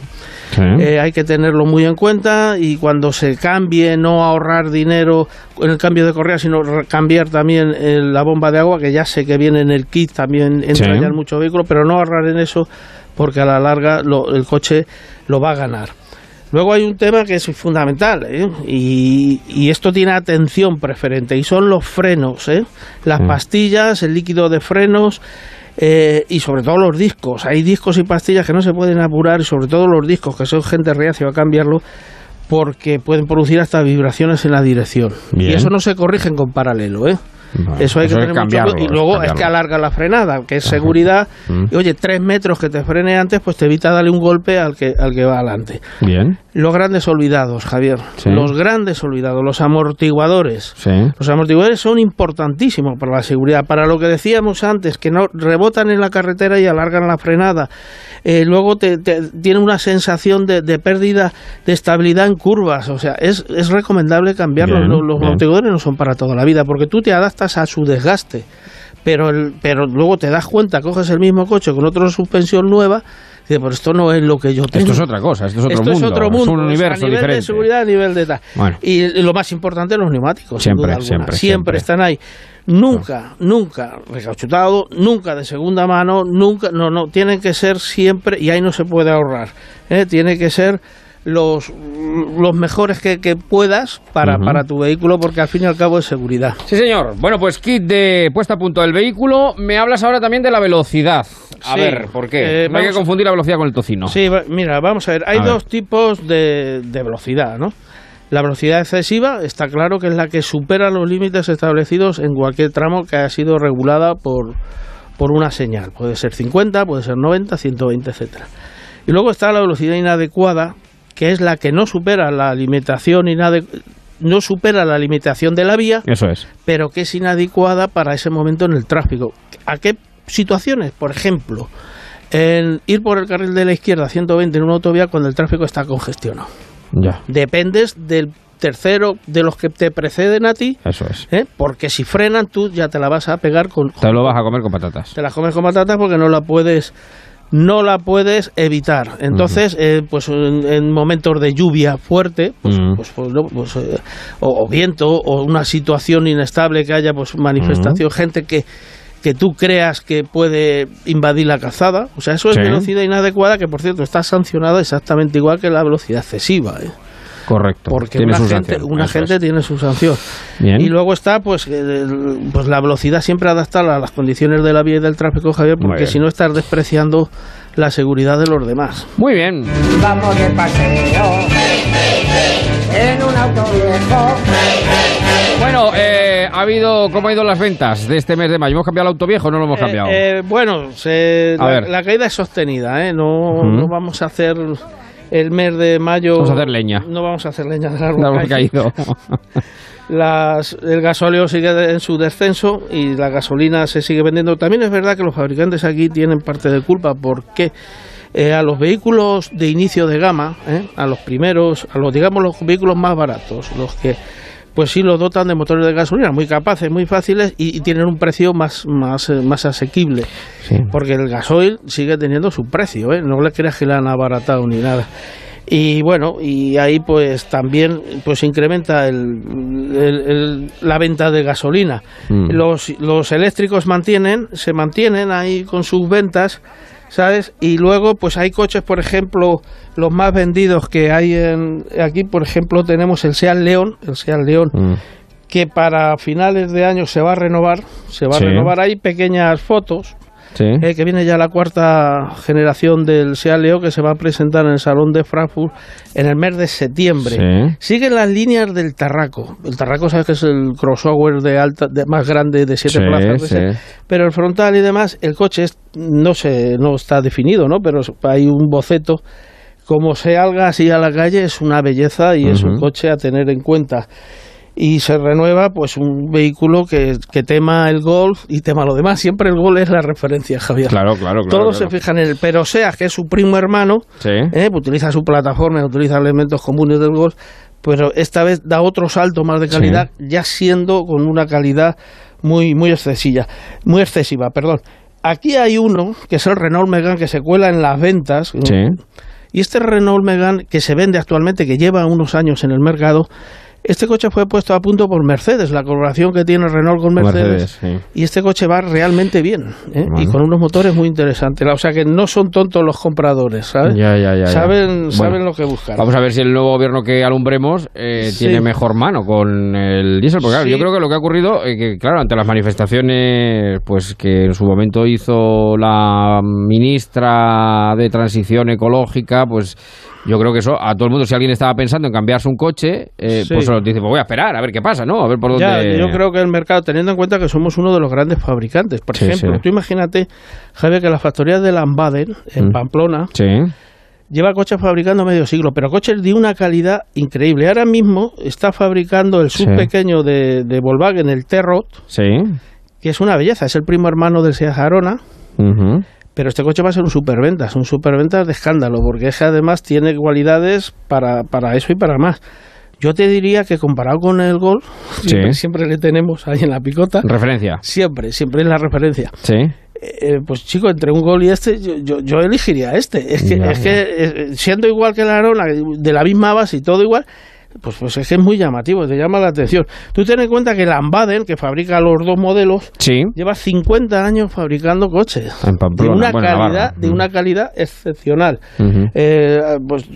Eh, hay que tenerlo muy en cuenta y cuando se cambie no ahorrar dinero en el cambio de correa sino cambiar también eh, la bomba de agua que ya sé que viene en el kit también entra Sí. ya en muchos vehículos pero no ahorrar en eso porque a la larga lo- el coche lo va a ganar Luego hay un tema que es fundamental ¿eh? y, y esto tiene atención preferente y son los frenos, ¿eh? las Mm. pastillas, el líquido de frenos eh, y sobre todo los discos. Hay discos y pastillas que no se pueden apurar y sobre todo los discos que son gente reacia a cambiarlo porque pueden producir hasta vibraciones en la dirección. Bien. Y eso no se corrigen con paralelo, ¿eh? Vale, eso hay eso que tener mucho cuidado. Y luego es que alarga la frenada, que es seguridad. Mm. Y oye, tres metros que te frene antes, pues te evita darle un golpe al que, al que va adelante. Bien. Los grandes olvidados, Javier. Sí. Los grandes olvidados, los amortiguadores. Sí. Los amortiguadores son importantísimos para la seguridad, para lo que decíamos antes, que no rebotan en la carretera y alargan la frenada. Eh, luego te, te- tiene una sensación de, de pérdida de estabilidad en curvas. O sea, es, es recomendable cambiarlos. Bien, Los, los bien. amortiguadores no son para toda la vida, porque tú te adaptas a su desgaste. Pero, el, pero luego te das cuenta, coges el mismo coche con otra suspensión nueva, y dices, pero esto no es lo que yo tengo. Esto es otra cosa, esto es otro Esto mundo. es otro mundo, Es un o sea, universo a nivel diferente. de seguridad, a nivel de tal. Bueno. Y, lo más importante, los neumáticos. sin Siempre, duda alguna. siempre, siempre. están ahí. Nunca, nunca recauchutado, nunca de segunda mano, nunca, no, no, tienen que ser siempre, y ahí no se puede ahorrar, ¿eh? tiene que ser los, los mejores que, que puedas para, para tu vehículo, porque al fin y al cabo es seguridad. Sí, señor. Bueno, pues kit de puesta a punto del vehículo. Me hablas ahora también de la velocidad. A Sí. ver, ¿por qué? Eh, no hay que confundir la velocidad con el tocino. Sí, mira, vamos a ver. Hay A ver. dos tipos de, de velocidad, ¿no? La velocidad excesiva está claro que es la que supera los límites establecidos en cualquier tramo que haya sido regulada por, por una señal. Puede ser 50, puede ser 90, 120, etcétera. Y luego está la velocidad inadecuada, que es la que no supera la limitación no supera la limitación de la vía, Eso es. pero que es inadecuada para ese momento en el tráfico. ¿A qué situaciones? Por ejemplo, en ir por el carril de la izquierda a 120 en una autovía cuando el tráfico está congestionado. Ya. Dependes del tercero de los que te preceden a ti, Eso es. ¿eh? porque si frenan tú ya te la vas a pegar con... Te lo vas a comer con patatas. Te la comes con patatas porque no la puedes no la puedes evitar. Entonces, eh, pues en, en momentos de lluvia fuerte, pues, pues, pues, no, pues, eh, o, o viento, o una situación inestable que haya, pues manifestación, gente que que tú creas que puede invadir la calzada, o sea, eso es velocidad inadecuada, que por cierto está sancionada exactamente igual que la velocidad excesiva, ¿eh? Correcto. porque Tiene una su gente, sanción. una gente tiene su sanción. Bien. Y luego está pues, el- pues la velocidad siempre adaptada a las condiciones de la vía y del tráfico, Javier, porque si no estás despreciando la seguridad de los demás. Muy bien. Vamos de paseo en un auto viejo. Bueno, eh, ha habido, ¿cómo ha ido las ventas de este mes de mayo? ¿Hemos cambiado el auto viejo o no lo hemos cambiado? Eh, eh, bueno, se- A la, ver. la caída es sostenida, ¿eh? No, no vamos a hacer el mes de mayo. Vamos a hacer leña. No vamos a hacer leña del árbol De árbol caído. caído. Las, el gasóleo sigue en su descenso y la gasolina se sigue vendiendo. También es verdad que los fabricantes aquí tienen parte de culpa porque eh, a los vehículos de inicio de gama, eh, a los primeros, a los digamos los vehículos más baratos, los que pues sí los dotan de motores de gasolina muy capaces, muy fáciles y, y tienen un precio más más, eh, más asequible. Porque el gasoil sigue teniendo su precio, ¿eh? no le creas que le han abaratado ni nada. Y bueno, y ahí pues también pues incrementa el, el- el- la venta de gasolina. Mm. Los, los eléctricos mantienen, se mantienen ahí con sus ventas, ¿sabes? Y luego pues hay coches, por ejemplo, los más vendidos que hay en, aquí, por ejemplo, tenemos el Seat León, el Seat León, Mm. que para finales de año se va a renovar, se va Sí. a renovar. Hay pequeñas fotos Sí. eh, que viene ya la cuarta generación del Leo que se va a presentar en el Salón de Frankfurt en el mes de septiembre. Sí. Siguen las líneas del Tarraco. El Tarraco sabes que es el crossover de alta, de, más grande de siete Sí, plazas, de pero el frontal y demás, el coche es- no se, no está definido, ¿no? Pero hay un boceto. Como se salga así a la calle es una belleza y es un coche a tener en cuenta y se renueva pues un vehículo que, que tema el golf y tema lo demás. Siempre el golf es la referencia, Javier. Claro, claro, claro. Todos claro. se fijan en él, pero sea que es su primo hermano, Sí. ¿eh? utiliza su plataforma, utiliza elementos comunes del golf, pero esta vez da otro salto más de calidad, ya siendo con una calidad muy, muy excesiva, muy excesiva, perdón. Aquí hay uno, que es el Renault Megane, que se cuela en las ventas. Sí. Y este Renault Megane que se vende actualmente, que lleva unos años en el mercado, este coche fue puesto a punto por Mercedes, la colaboración que tiene Renault con Mercedes. Mercedes, sí. Y este coche va realmente bien, ¿eh? y con unos motores muy interesantes. O sea que no son tontos los compradores, ¿sabes? Ya, ya, ya. Saben, Bueno, saben lo que buscan. Vamos a ver si el nuevo gobierno que alumbremos eh, Sí. tiene mejor mano con el diésel. Porque claro, yo creo que lo que ha ocurrido, eh, que claro, ante las manifestaciones pues que en su momento hizo la ministra de Transición Ecológica, pues Yo creo que eso a todo el mundo, si alguien estaba pensando en cambiarse un coche, eh, Sí. pues solo dice, pues voy a esperar a ver qué pasa, ¿no? A ver por dónde... Ya, yo creo que el mercado, teniendo en cuenta que somos uno de los grandes fabricantes, por Sí, ejemplo, sí. tú imagínate, Javier, que la factoría de Lambaden, en Mm. Pamplona, Sí. lleva coches fabricando medio siglo, pero coches de una calidad increíble. Ahora mismo está fabricando el sub pequeño de, de Volkswagen, el T-Road, Sí. que es una belleza, es el primo hermano del Seat Arona, Ujú. Pero este coche va a ser un superventas, un superventas de escándalo, porque es que además tiene cualidades para, para eso y para más. Yo te diría que comparado con el Golf, siempre, siempre le tenemos ahí en la picota. Referencia. Siempre, siempre es la referencia. Sí. Eh, pues chico, entre un Gol y este, yo, yo, yo elegiría este. Es que, Ya, es ya. que eh, siendo igual que la Arona, de la misma base y todo igual, pues, pues es que es muy llamativo, te llama la atención. Tú ten en cuenta que la Ambaden, que fabrica los dos modelos, Sí. lleva 50 años fabricando coches. En De una, bueno, calidad, Navarra. de una calidad excepcional. Ujú. Eh, pues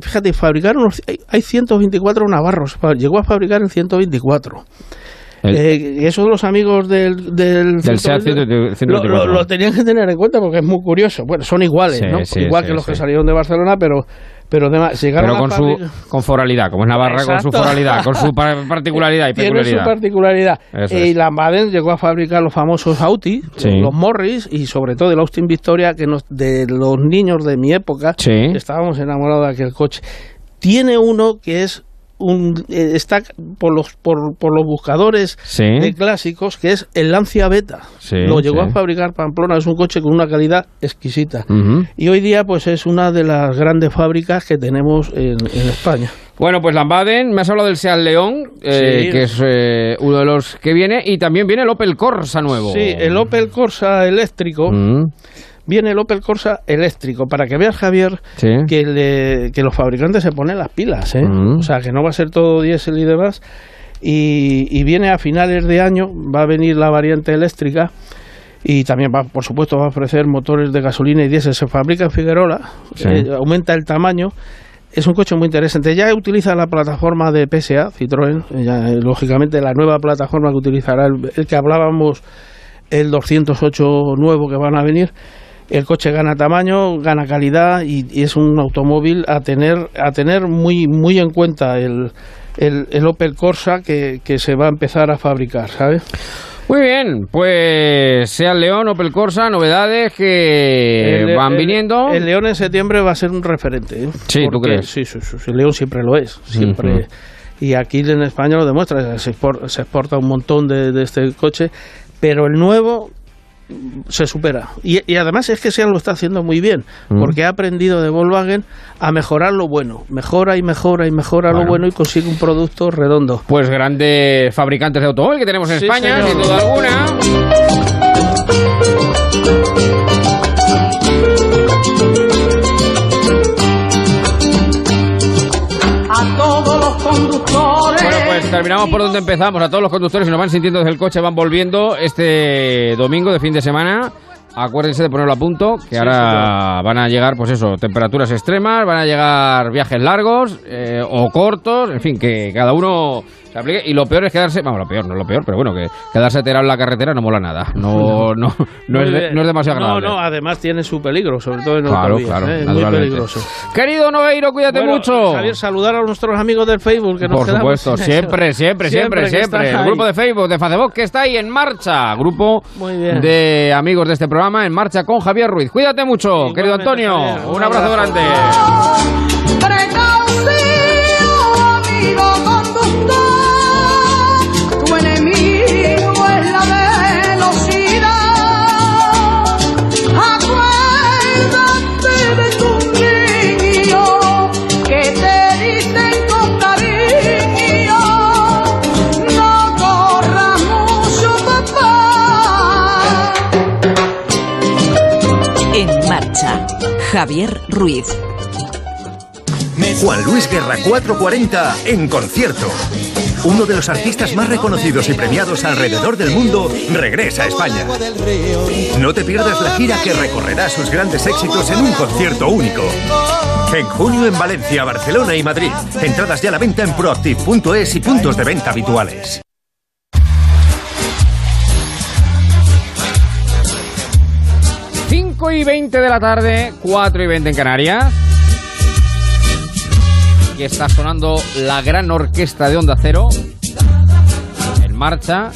fíjate, fabricaron los- hay- hay 124 navarros, llegó a fabricar el 124. El- Eh, eso los amigos del, del, Del SEAT 124, 124. lo, lo- lo tenían que tener en cuenta porque es muy curioso. Bueno, son iguales, Sí, ¿no? sí, Igual sí, que los que salieron de Barcelona, pero, pero demás, llegaron Pero con a su con foralidad, como es Navarra con su Exacto. foralidad, con su par- particularidad y tiene su peculiaridad. particularidad. Y es. Lambaden llegó a fabricar los famosos Audi, Sí. los Morris y sobre todo el Austin Victoria, que nos, de los niños de mi época Sí. estábamos enamorados de aquel coche. Tiene uno que es un eh, está por los por, por los buscadores Sí. de clásicos que es el Lancia Beta. Sí, Lo llegó sí. a fabricar Pamplona, es un coche con una calidad exquisita. Y hoy día pues es una de las grandes fábricas que tenemos en, en España. Bueno, pues Lambaden, me has hablado del Seat León, eh, Sí. que es eh, uno de los que viene, y también viene el Opel Corsa nuevo. Sí, el Opel Corsa eléctrico. Mm, Viene el Opel Corsa eléctrico, para que veas, Javier, sí. que, le- que los fabricantes se ponen las pilas, ¿eh? Mm. O sea, que no va a ser todo diésel y demás. Y, y viene a finales de año, va a venir la variante eléctrica y también va, por supuesto, va a ofrecer motores de gasolina y diésel. Se fabrica en Figuerola, Sí. eh, aumenta el tamaño. Es un coche muy interesante. Ya utiliza la plataforma de PSA, Citroën, ya, eh, lógicamente la nueva plataforma que utilizará el, el que hablábamos, el 208 nuevo que van a venir. El coche gana tamaño, gana calidad y, y es un automóvil a tener, a tener muy, muy en cuenta el, el, el Opel Corsa que, que se va a empezar a fabricar, ¿sabes? Muy bien, pues Seat León, Opel Corsa, novedades que El- van el- vierto. El León en septiembre va a ser un referente. ¿eh? Sí, ¿tú crees? Sí, sí, sí, el León siempre lo es. Siempre. Y aquí en España lo demuestra. Se, expor- se exporta un montón de, de este coche. Pero el nuevo se supera. Y, y además es que Seat lo está haciendo muy bien. Mm. Porque ha aprendido de Volkswagen a mejorar lo bueno. Mejora y mejora y mejora Bueno. lo bueno y consigue un producto redondo. Pues grandes fabricantes de automóvil que tenemos en Sí, España, señor. sin duda alguna. A todos los conductores. Pues terminamos por donde empezamos. A todos los conductores que nos van sintiendo desde el coche van volviendo este domingo de fin de semana. Acuérdense de ponerlo a punto, que Sí, ahora van a llegar, pues eso, temperaturas extremas, van a llegar viajes largos eh, o cortos, en fin, que cada uno se aplique. Y lo peor es quedarse, vamos, lo peor, no es lo peor, pero bueno, que quedarse tirado en la carretera no mola nada. No, no, no, es, de- no es demasiado agradable. No, no, además tiene su peligro, sobre todo en Claro, autovías, claro, ¿eh? Muy naturalmente. peligroso. Querido Nogueiro, cuídate Bueno, mucho. Javier, saludar a nuestros amigos del Facebook que nos Por quedamos supuesto, siempre, siempre, siempre, siempre. El ahí. grupo de Facebook de Facebook que está ahí en marcha. Grupo de amigos de este programa en marcha con Javier Ruiz. Cuídate mucho, querido Antonio. Javier, un un abrazo abrazo. grande. Javier Ruiz. Juan Luis Guerra 440 en concierto. Uno de los artistas más reconocidos y premiados alrededor del mundo regresa a España. No te pierdas la gira que recorrerá sus grandes éxitos en un concierto único. En junio en Valencia, Barcelona y Madrid. Entradas ya a la venta en proactive.es y puntos de venta habituales. Cinco y 20 de la tarde, 4 y 20 en Canarias. Aquí está sonando la gran orquesta de Onda Cero en marcha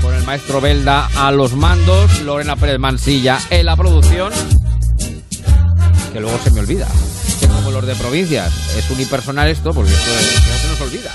con el maestro Belda a los mandos, Lorena Pérez Mansilla en la producción. Que luego se me olvida. Que como los de provincias es unipersonal esto, porque esto es- se nos olvida.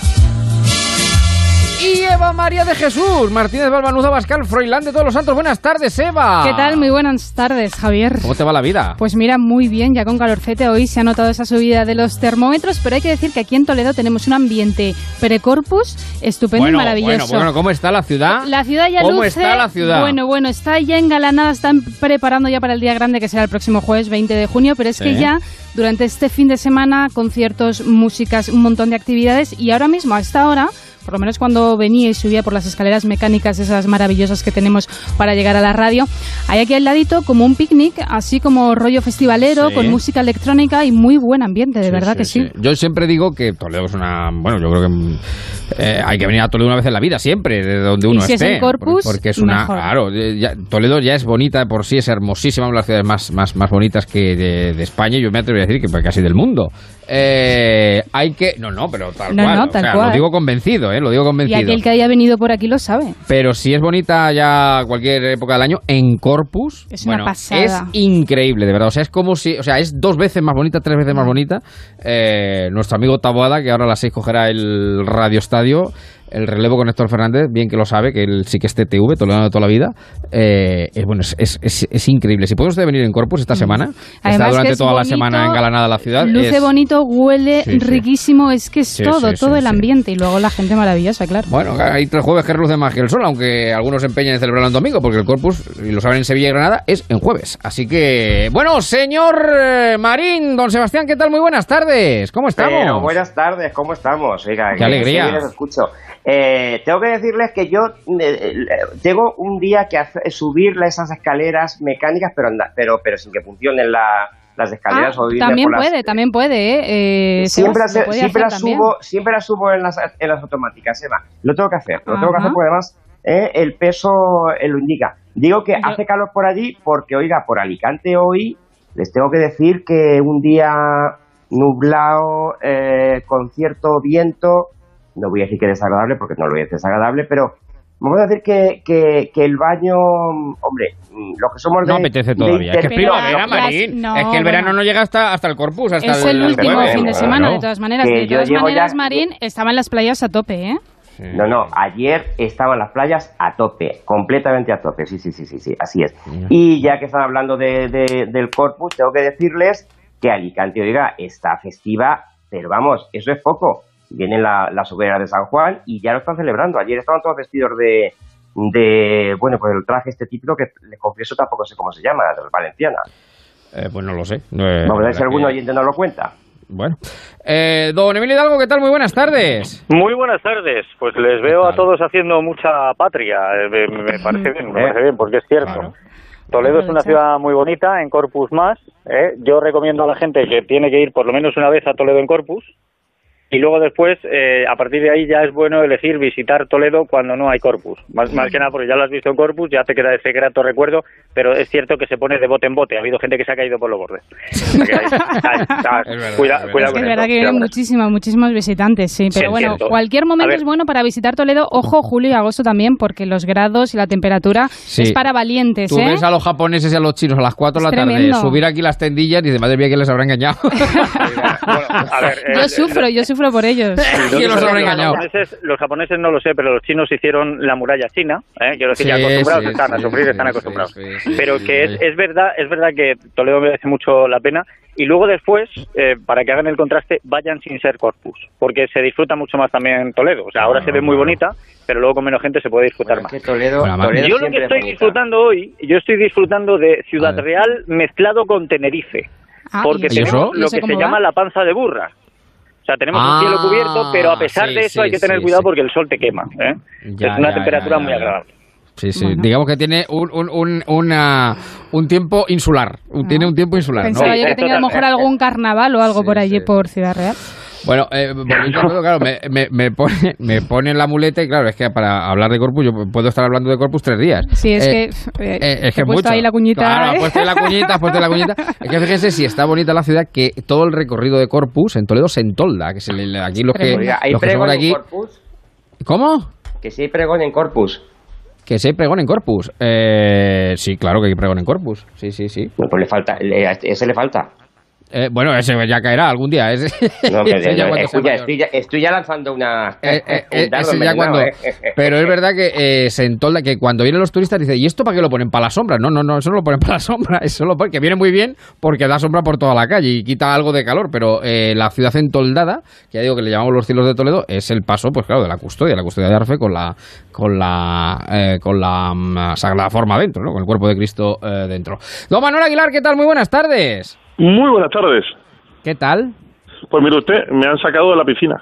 Y Eva María de Jesús, Martínez Balbanuza Bascal, Froilán de todos los santos. Buenas tardes, Eva. ¿Qué tal? Muy buenas tardes, Javier. ¿Cómo te va la vida? Pues mira, muy bien, ya con calorcete hoy se ha notado esa subida de los termómetros, pero hay que decir que aquí en Toledo tenemos un ambiente precorpus estupendo bueno, y maravilloso. bueno, bueno, ¿cómo está la ciudad? La ciudad ya ¿Cómo luce- está la ciudad? Bueno, bueno, está ya engalanada, están preparando ya para el día grande que será el próximo jueves 20 de junio, pero es que ya durante este fin de semana conciertos, músicas, un montón de actividades y ahora mismo a esta hora por lo menos cuando venía y subía por las escaleras mecánicas esas maravillosas que tenemos para llegar a la radio, hay aquí al ladito como un picnic, así como rollo festivalero, Sí. con música electrónica y muy buen ambiente, de verdad que sí. Yo siempre digo que Toledo es una. Bueno, yo creo que eh, hay que venir a Toledo una vez en la vida, siempre, de donde Y uno si es esté. en Corpus, por- porque es una. mejor. Claro, ya- Toledo ya es bonita de por sí, es hermosísima, una de las ciudades más, más, más bonitas que de, de España, y yo me atrevería a decir que casi del mundo. Eh, hay que. No, no, pero tal No, cual. no, o tal sea, cual. Lo digo convencido, ¿eh? Lo digo Y convencido. aquel que haya venido por aquí lo sabe. Pero si es bonita ya cualquier época del año, en Corpus Es una pasada. es increíble, de verdad. O sea, es como si, o sea, es dos veces más bonita, tres veces más bonita. Eh, nuestro amigo Taboada, que ahora a las seis cogerá el Radio Estadio, el relevo con Héctor Fernández, bien que lo sabe, que él sí que es TTV, toledano de toda la vida. Eh, bueno, es, es, es- es increíble. Si puede usted venir en Corpus esta semana, está Mm. Además que durante es toda la semana engalanada la ciudad. Luce es- bonito, huele Sí, sí. riquísimo, es que es Sí, todo, sí, todo sí, el sí. ambiente y luego la gente maravillosa, claro. Bueno, hay tres jueves que reluce más que el sol, aunque algunos se empeñan en celebrarlo en domingo, porque el Corpus, y lo saben en Sevilla y Granada, es en jueves. Así que, bueno, señor eh, Marín, don Sebastián, ¿qué tal? Muy buenas tardes. ¿Cómo estamos? Pero buenas tardes, ¿cómo estamos? Oiga, Qué alegría. bien os escucho. Eh, tengo que decirles que yo eh, eh, tengo un día que hacer- subir esas escaleras mecánicas, pero, anda- pero, pero sin que funcionen la- las escaleras. Ah, o también por las- puede, también puede, ¿eh? Eh, Siempre, las- puede siempre las también. subo, siempre las subo en las, en las automáticas, Eva. Lo tengo que hacer, lo tengo que hacer porque además eh, el peso eh, lo indica. Digo que hace calor por allí porque, oiga, por Alicante hoy les tengo que decir que un día nublado, eh, con cierto viento, no voy a decir que desagradable porque no lo es desagradable, pero vamos a decir que, que, que el baño, hombre, mm, los que somos de... No apetece de todavía. Es que es primavera, Marín. no, es que el verano bueno. no llega hasta, hasta el Corpus, hasta Es el el último fin de semana, de todas maneras. Que De yo todas maneras, ya- Marín, estaban las playas a tope, ¿eh? No, no, ayer estaban las playas a tope, completamente a tope, sí, sí, sí, sí, sí, así es. Y ya que están hablando de, de- del Corpus, tengo que decirles que Alicante, oiga, está festiva, pero vamos, eso es poco. Vienen la- las hogueras de San Juan y ya lo están celebrando. Ayer estaban todos vestidos de, de bueno, pues el traje este típico que les confieso tampoco sé cómo se llama, de valenciana. Eh, pues no lo sé. No, eh, Vamos a ver si algún que- oyente nos lo cuenta. Bueno. Eh, don Emilio Hidalgo, ¿qué tal? Muy buenas tardes. Muy buenas tardes. Pues les veo a todos haciendo mucha patria. Eh, Me, me parece bien, me parece bien, porque es cierto. Toledo es una ciudad muy bonita, en Corpus más. ¿eh? Yo recomiendo a la gente que tiene que ir por lo menos una vez a Toledo en Corpus. Y luego después, eh, a partir de ahí ya es bueno elegir visitar Toledo cuando no hay Corpus. Más, más que nada porque ya lo has visto en Corpus, ya te queda ese grato recuerdo, pero es cierto que se pone de bote en bote. Ha habido gente que se ha caído por los bordes. Que cuidado que con es verdad que vienen eso. muchísimos, muchísimos visitantes, sí. Pero Sí, bueno, entiendo. cualquier momento es bueno para visitar Toledo. Ojo, julio y agosto también, porque los grados y la temperatura Sí. es para valientes, Tú ¿eh? ves a los japoneses y a los chinos a las 4 de la tarde tremendo. subir aquí las tendillas y dices, madre mía, ¿quién les habrá engañado? A ver, eh, Yo sufro, yo sufro por ellos. Yo ¿Quién creo los que engañado? japoneses, los japoneses no lo sé, pero los chinos hicieron la muralla china. ¿eh? Quiero decir, Sí, ya acostumbrados sí, están a sí, sufrir, sí, están acostumbrados. sí, sí, pero sí, que sí. es, es verdad, es verdad que Toledo merece mucho la pena. Y luego después, eh, para que hagan el contraste, vayan sin ser Corpus, porque se disfruta mucho más también Toledo. O sea, ahora se ve muy bonita, pero luego con menos gente se puede disfrutar más. Toledo, Yo Toledo lo siempre que es estoy disfrutando hoy, yo estoy disfrutando de Ciudad Real mezclado con Tenerife, Ah, porque ¿y eso? tenemos ¿Y lo eso que se va? llama la panza de burra. Sea, tenemos Ah, un cielo cubierto, pero a pesar sí, de eso sí, hay que tener sí, cuidado sí. porque el sol te quema. ¿eh? Ya, es una ya, temperatura ya, muy agradable. Sí, sí. Digamos que tiene un, un, un, una- un tiempo insular. Tiene un tiempo insular. ¿no? Pensaba yo que tenía a lo mejor algún carnaval o algo por allí por Ciudad Real. Bueno, eh, volviendo a todo, claro, me, me, me pone, me pone la muleta y claro, es que para hablar de Corpus, yo puedo estar hablando de Corpus tres días. Sí, es Eh, que, eh, eh, es te he que puesto mucho. ahí la cuñita, Claro, ¿eh? puesto ahí la cuñita, puesto ahí la cuñita. Es que fíjense si está bonita la ciudad, que todo el recorrido de Corpus en Toledo se entolda, que se le, aquí los que, Oiga, ¿hay los que somos pregón de en aquí... Corpus? ¿Cómo? Que sí hay pregón en Corpus. Que se hay pregón en Corpus. Eh, sí, claro que hay pregón en Corpus. Sí, sí, sí. Pues le falta, le- a ese le falta. Eh, bueno, ese ya caerá algún día. Ese, No, ese ya escucha, estoy, ya, estoy ya lanzando una. Eh, eh, un eh, ya cuando, eh. pero es verdad que se entolda que cuando vienen los turistas dice ¿y esto para qué lo ponen para la sombra? No, no, no, eso no lo ponen para la sombra, eso lo ponen, que viene muy bien porque da sombra por toda la calle y quita algo de calor, pero eh, la ciudad entoldada, que ya digo que le llamamos los cielos de Toledo, es el paso, pues claro, de la custodia, la custodia de Arfe con la con la con la mm, sagrada forma dentro, ¿no? Con el cuerpo de Cristo dentro. Don Manuel Aguilar, ¿qué tal? Muy buenas tardes. Muy buenas tardes. ¿Qué tal? Pues mire usted, me han sacado de la piscina.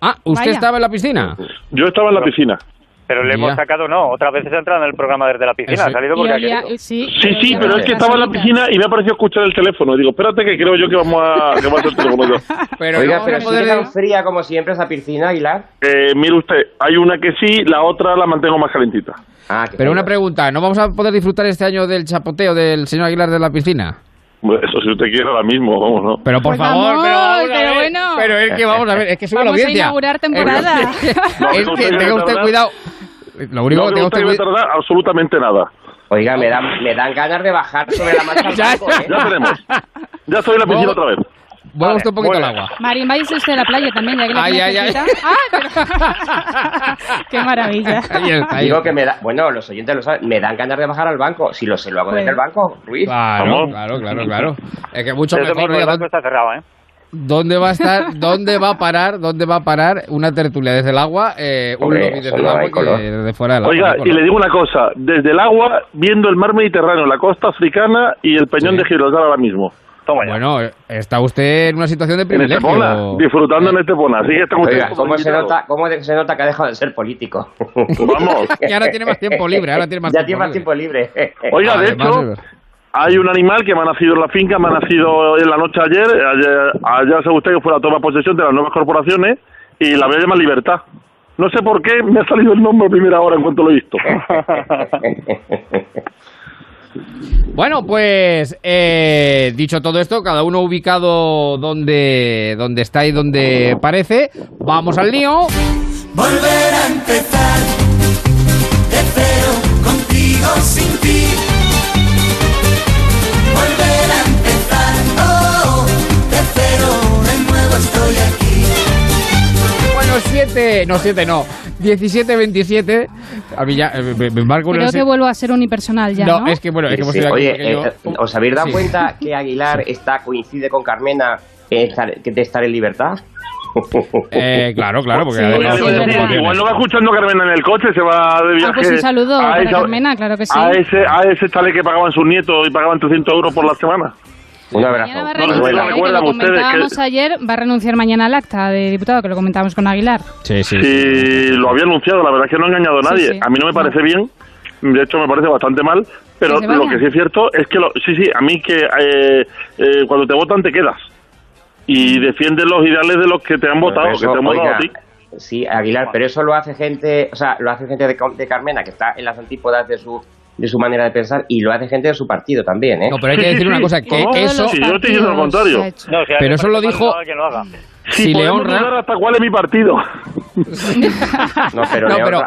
Ah, ¿usted Vaya. estaba en la piscina? Yo estaba en la piscina. Pero le hemos Ya. sacado, no. Otra vez se ha entrado en el programa desde la piscina. Eso. Ha salido porque ha querido. sí, Sí, sí, pero es que estaba en la piscina y me ha parecido escuchar el teléfono. Y digo, espérate que creo yo que vamos a, que va a ser el teléfono yo. Pero Oiga, no pero vamos a sigue poder- tan fría como siempre esa piscina, Aguilar. Eh, mire usted, hay una que sí, la otra la mantengo más calentita. Ah, Pero una pregunta, ¿no vamos a poder disfrutar este año del chapoteo del señor Aguilar de la piscina? Eso si usted quiere ahora mismo, vamos, ¿no? Pero por Pues favor, vamos, pero vamos a pero ver, bueno. Pero es que vamos a ver, es que sube la Vamos a audiencia. inaugurar temporada. Es que, No, es no que tenga usted tardar. cuidado. Lo único no que tenga usted que me cuidado. tardar absolutamente nada. Oiga, me dan, me dan ganas de bajar sobre la marcha Ya, ¿eh? Ya tenemos. Ya estoy en la piscina otra vez. Mueva usted un poquito el agua. Marín, váyase usted a la playa también, ya que la Ay, ay. Ah, pero- Qué maravilla. Ahí está, ahí Digo que me da, bueno, los oyentes lo saben, me dan ganas de bajar al banco. Si lo sé, lo hago Pues- desde el banco, Ruiz. Claro, claro, claro, claro. Es que mucho Este mejor. el banco está cerrado, ¿eh? ¿Dónde va a estar, dónde va a parar, dónde va a parar una tertulia desde el agua, eh, un Hombre, lobby eso desde el agua color. desde fuera del agua? Oiga, y le digo una cosa, desde el agua, viendo el mar Mediterráneo, la costa africana y el peñón Sí. de Gibraltar ahora mismo. Toma ya. Bueno, está usted en una situación de En privilegio. Estepona, disfrutando en Estepona. Así que están ustedes Oiga, ¿cómo se, nota, ¿cómo se nota que ha dejado de ser político? Vamos. Y ahora tiene más tiempo libre, ahora tiene más ya tiempo tiene más libre. tiempo libre. Oiga, de Además, hecho, hay un animal que me ha nacido en la finca, me ha nacido en la noche ayer. Ayer, ayer sabe usted que fue la toma de posesión de las nuevas corporaciones y la voy a llamar Libertad. No sé por qué me ha salido el nombre a primera hora en cuanto lo he visto. Bueno, pues eh, dicho todo esto, cada uno ubicado donde, donde está y donde parece, vamos al lío. Volver a empezar. Bueno, 7, no 7, no, 17, 27. A mí ya, eh, me, me marco una Creo que vuelvo a ser unipersonal ya, ¿no? No, es que bueno, es que hemos Sí, ido aquí Oye, un pequeño- eh, ¿os habéis dado Sí. cuenta que Aguilar está coincide con Carmena en estar- que de estar en libertad? Eh, claro, claro, porque Sí, sí. Igual no va escuchando Carmena en el coche, se va de viaje. Ah, pues un saludo a para esa- Carmena, claro que sí. A ese, a ese chalet que pagaban sus nietos y pagaban 300 euros por la semana. Un abrazo. Mañana va a No, no, renunciar, no ¿eh? que que- ayer, va a renunciar mañana al acta de diputado, que lo comentábamos con Aguilar. Sí, sí. Sí, lo había anunciado, la verdad es que no ha engañado a nadie. sí. A mí no me parece bien, de hecho me parece bastante mal, pero lo que sí es cierto es que, lo, sí, sí, a mí que eh, eh, cuando te votan te quedas y defiendes los ideales de los que te han votado, que te han votado oiga, a ti. Sí, Aguilar, pero eso lo hace gente, o sea, lo hace gente de, de Carmena, que está en las antípodas de su de su manera de pensar, y lo hace gente de su partido también, ¿eh? No, pero hay que decir una cosa, que No, eso, sí, yo estoy diciendo lo contrario. No, si Pero eso lo dijo- mal, que lo haga. si le honra... hasta cuál es mi partido. No, pero, No, le pero